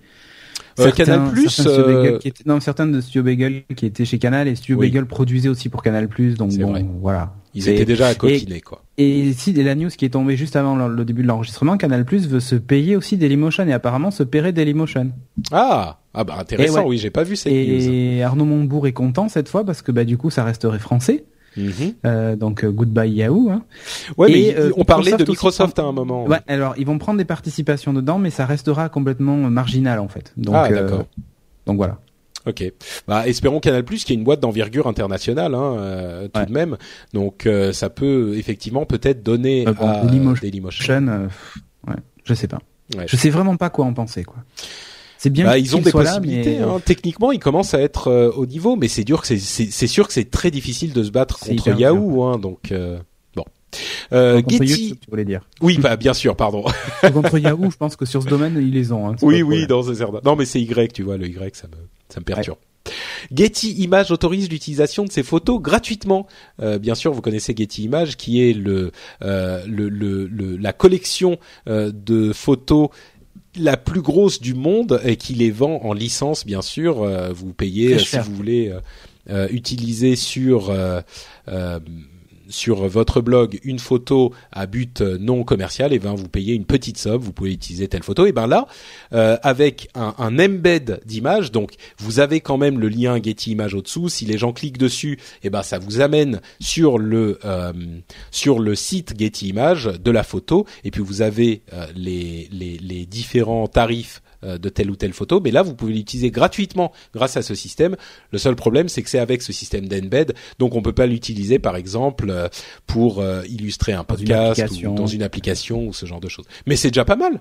Euh, Canal+, certains euh, Bagel qui étaient, non, certains de Studio Bagel qui étaient chez Canal et Studio Oui. Bagel produisait aussi pour Canal+. Donc C'est bon, vrai. voilà. Ils étaient déjà à coquiner, quoi. Et si et la news qui est tombée juste avant le, le début de l'enregistrement, Canal+ veut se payer aussi Dailymotion et apparemment se paierait Dailymotion. Ah, ah bah intéressant. Et ouais. Oui, j'ai pas vu cette news. Et Arnaud Montebourg est content cette fois parce que bah du coup ça resterait français. Mhm. Euh, donc euh, goodbye Yahoo. Hein. Ouais, mais Et, euh, on parlait de Microsoft à un moment. Ouais, alors ils vont prendre des participations dedans, mais ça restera complètement marginal en fait. Donc, Ah, euh, d'accord. donc voilà. Ok. Bah, espérons Canal Plus, qui est une boîte d'envergure internationale, hein, euh, tout Ouais. de même. Donc, euh, ça peut effectivement peut-être donner Euh, bon, à Dailymotion. Dailymotion. Euh, ouais, je sais pas. Ouais. Je sais vraiment pas quoi en penser quoi. C'est bien. Bah, ils ont des là, possibilités. mais- hein. Techniquement, ils commencent à être euh, au niveau, mais c'est dur que c'est sûr que c'est très difficile de se battre contre Yahoo. Hein, donc euh, bon. Euh, Contre Getty. YouTube, tu voulais dire. Oui, bah bien sûr, pardon. Contre Yahoo, je pense que sur ce domaine, ils les ont. Hein, oui, oui, dans certain. Non, mais c'est Y, tu vois, le Y, ça me ça me perturbe. Getty Images autorise l'utilisation de ces photos gratuitement. Euh, bien sûr, vous connaissez Getty Images, qui est le, euh, le, le, le- la collection euh, de photos la plus grosse du monde et qui les vend en licence, bien sûr. Vous payez si vous voulez utiliser sur sur votre blog une photo à but non commercial, et ben vous payez une petite somme, vous pouvez utiliser telle photo. Et ben là, euh, avec un, embed d'image, donc vous avez quand même le lien Getty Images au-dessous. Si les gens cliquent dessus, et ben ça vous amène sur le euh, sur le site Getty Images de la photo, et puis vous avez euh, les, les différents tarifs de telle ou telle photo, mais là vous pouvez l'utiliser gratuitement grâce à ce système. Le seul problème, c'est que c'est avec ce système d'embed, donc on peut pas l'utiliser par exemple euh, pour euh, illustrer un Dans podcast application. ou dans une application ou ce genre de choses. Mais c'est déjà pas mal.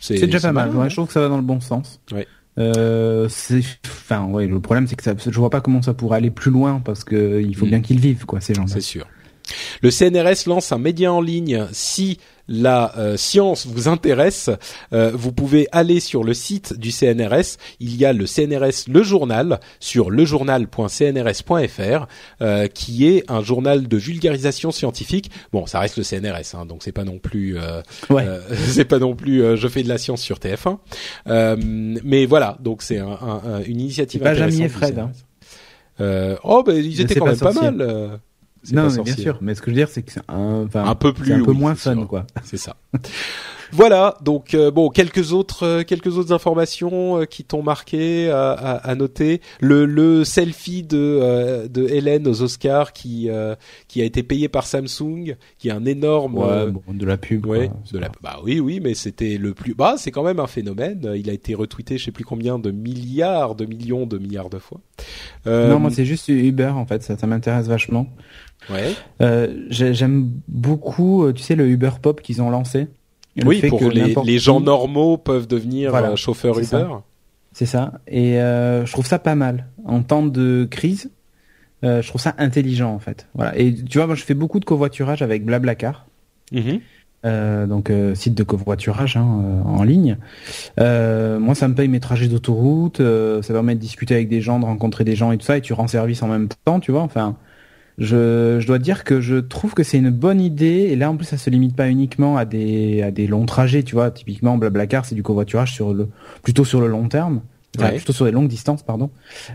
C'est déjà pas mal. malin, Ouais, hein. je trouve que ça va dans le bon sens. Ouais. Euh, c'est, enfin, ouais, le problème c'est que ça, je vois pas comment ça pourrait aller plus loin parce que il faut Mm. bien qu'ils vivent, quoi, ces gens-là. C'est sûr. Le CNRS lance un média en ligne. Si la euh, science vous intéresse, euh, vous pouvez aller sur le site du CNRS. Il y a le CNRS Le Journal sur lejournal.cnrs.fr, euh, qui est un journal de vulgarisation scientifique. Bon, ça reste le CNRS, hein, donc c'est pas non plus, c'est pas non plus, je fais de la science sur TF1. mais voilà, donc c'est un, un, une initiative. Pas Jamie et Fred. Hein. oh, ben ils étaient quand même pas mal. Non, mais bien sûr. Mais ce que je veux dire, c'est que c'est un, un peu plus, un peu moins fun, quoi. C'est ça. voilà. Donc euh, bon, quelques autres, euh, quelques autres informations euh, qui t'ont marqué à, à, à, noter. Le, le selfie de de Hélène aux Oscars qui qui a été payé par Samsung, qui est un énorme ouais, bon, de la pub. Ouais, de la. Bah oui, oui, mais c'était le plus. Bah, c'est quand même un phénomène. Il a été retweeté, je sais plus combien de milliards, de millions, de milliards de fois. Non, moi c'est juste Uber en fait. Ça, ça m'intéresse vachement. Ouais. Euh, J'aime beaucoup, euh, tu sais, le Uber Pop qu'ils ont lancé. Oui, pour que les, les, gens normaux peuvent devenir voilà, chauffeurs Uber. C'est ça. Et euh, je trouve ça pas mal. En temps de crise, euh, je trouve ça intelligent en fait. Voilà. Et tu vois, moi je fais beaucoup de covoiturage avec Blablacar. Mm euh, donc euh, site de covoiturage hein, euh, en ligne. moi, ça me paye mes trajets d'autoroute, ça permet de discuter avec des gens, de rencontrer des gens et tout ça, et tu rends service en même temps, tu vois. Enfin, je, je dois dire que je trouve que c'est une bonne idée. Et là, en plus, ça se limite pas uniquement à des, à des longs trajets, tu vois. Typiquement, Blablacar, c'est du covoiturage sur le, plutôt sur le long terme. plutôt sur des longues distances, pardon.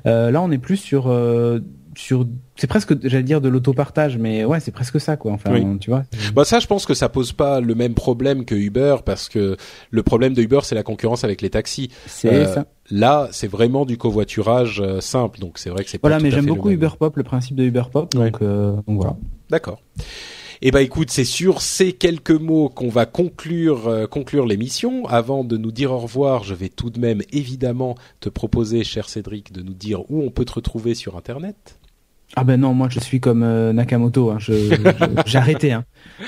Euh, là, on est plus sur, euh, sur c'est presque j'allais dire de l'autopartage mais ouais c'est presque ça quoi enfin tu vois. Bah ça je pense que ça pose pas le même problème que Uber parce que le problème de Uber c'est la concurrence avec les taxis. C'est euh, ça. là c'est vraiment du covoiturage euh, simple donc c'est vrai que c'est voilà mais j'aime beaucoup Uber Pop le principe de Uber Pop donc, euh, donc voilà. D'accord. Eh ben écoute, c'est sur ces quelques mots qu'on va conclure euh, conclure l'émission. Avant de nous dire au revoir, je vais tout de même évidemment te proposer, cher Cédric, de nous dire où on peut te retrouver sur Internet. Ah ben non, moi je suis comme euh, Nakamoto. Hein. j'ai arrêté. Hein.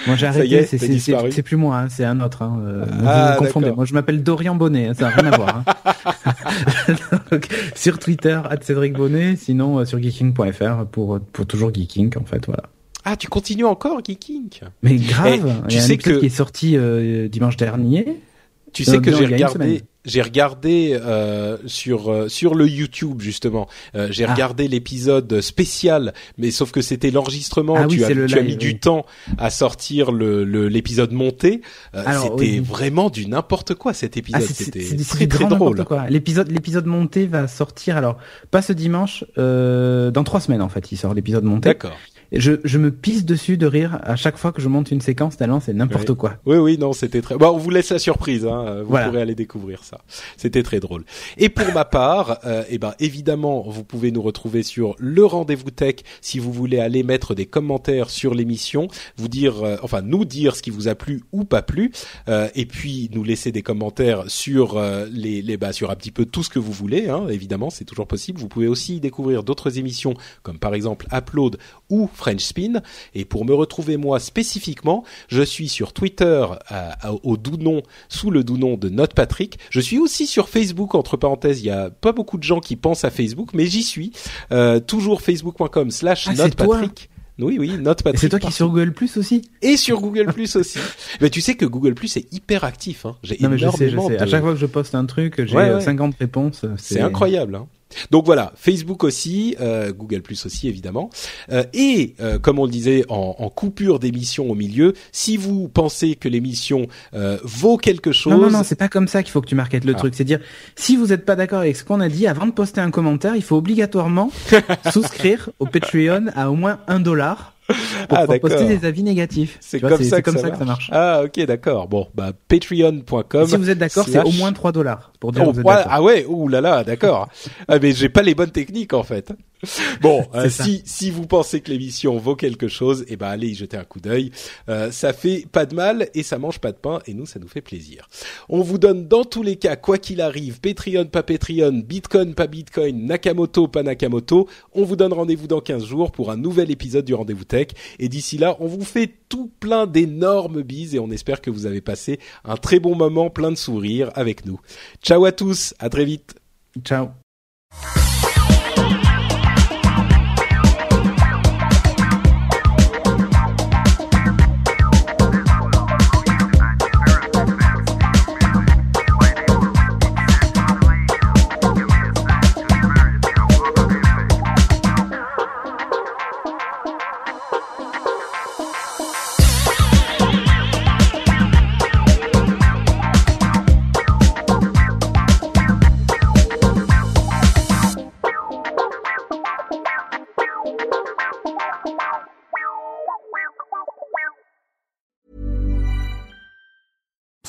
Moi j'ai arrêté. C'est plus moi, hein. c'est un autre. Hein. Euh, ah, vous confondez. Moi je m'appelle Dorian Bonnet. Hein. Ça n'a rien à voir. Hein. sur Twitter, Cédric Bonnet. Sinon euh, sur geeking.fr pour pour toujours geeking en fait. Voilà. Ah, tu continues encore geeking? Mais grave. tu sais que qui est sorti dimanche dernier. Tu sais que j'ai regardé j'ai regardé euh, sur euh, sur le YouTube justement. Euh, j'ai ah. regardé l'épisode spécial, mais sauf que c'était l'enregistrement. Ah tu, as, tu as mis du temps à sortir le l'épisode monté. Euh, c'était vraiment du n'importe quoi cet épisode. Ah, c'était très très drôle. L'épisode l'épisode monté va sortir alors pas ce dimanche, dans trois semaines en fait. Il sort l'épisode monté. D'accord je, je me pisse dessus de rire à chaque fois que je monte une séquence tellement c'est n'importe quoi. Oui oui non c'était très. Bon on vous laisse la surprise hein. Vous pourrez aller découvrir ça. C'était très drôle. Et pour ma part, euh, eh ben évidemment vous pouvez nous retrouver sur le rendez-vous tech si vous voulez aller mettre des commentaires sur l'émission, vous dire euh, enfin nous dire ce qui vous a plu ou pas plu, euh, et puis nous laisser des commentaires sur euh, les les bah sur un petit peu tout ce que vous voulez. Hein, évidemment c'est toujours possible. Vous pouvez aussi découvrir d'autres émissions comme par exemple Upload ou French Spin. Et pour me retrouver moi spécifiquement, je suis sur Twitter euh, au doux nom, sous le doux nom de Note Patrick. Je suis aussi sur Facebook, entre parenthèses, il y a pas beaucoup de gens qui pensent à Facebook, mais j'y suis. Euh, toujours facebook.com slash ah, Patrick. Oui, oui, Note Patrick. C'est toi qui es sur Google Plus aussi Et sur Google Plus aussi. Mais tu sais que Google Plus est hyper actif. Hein. J'ai énormément je sais, je sais. À chaque fois que je poste un truc, j'ai 50 réponses. C'est incroyable. Hein. Donc voilà, Facebook aussi, euh, Google Plus aussi évidemment. Euh, et euh, comme on le disait en, en coupure d'émission au milieu, si vous pensez que l'émission euh, vaut quelque chose, non non non, c'est pas comme ça qu'il faut que tu marketes le ah. truc. C'est dire si vous n'êtes pas d'accord avec ce qu'on a dit, avant de poster un commentaire, il faut obligatoirement souscrire au Patreon à au moins un dollar pour ah, poster des avis négatifs. C'est comme, ça, que, ça, marche. Ah ok d'accord. Bon bah patreon.com. Si vous êtes d'accord, c'est au moins 3 dollars pour dire oh, vous Ah ouais, ouh là là, d'accord. ah mais j'ai pas les bonnes techniques en fait. Bon, euh, si si vous pensez que l'émission vaut quelque chose, eh ben allez y jeter un coup d'œil. Euh, ça fait pas de mal et ça mange pas de pain et nous ça nous fait plaisir. On vous donne dans tous les cas quoi qu'il arrive, Patreon pas Patreon, Bitcoin pas Bitcoin, Nakamoto pas Nakamoto, on vous donne rendez-vous dans 15 jours pour un nouvel épisode du rendez-vous tech et d'ici là, on vous fait tout plein d'énormes bises et on espère que vous avez passé un très bon moment plein de sourires avec nous. Ciao à tous, à très vite. Ciao.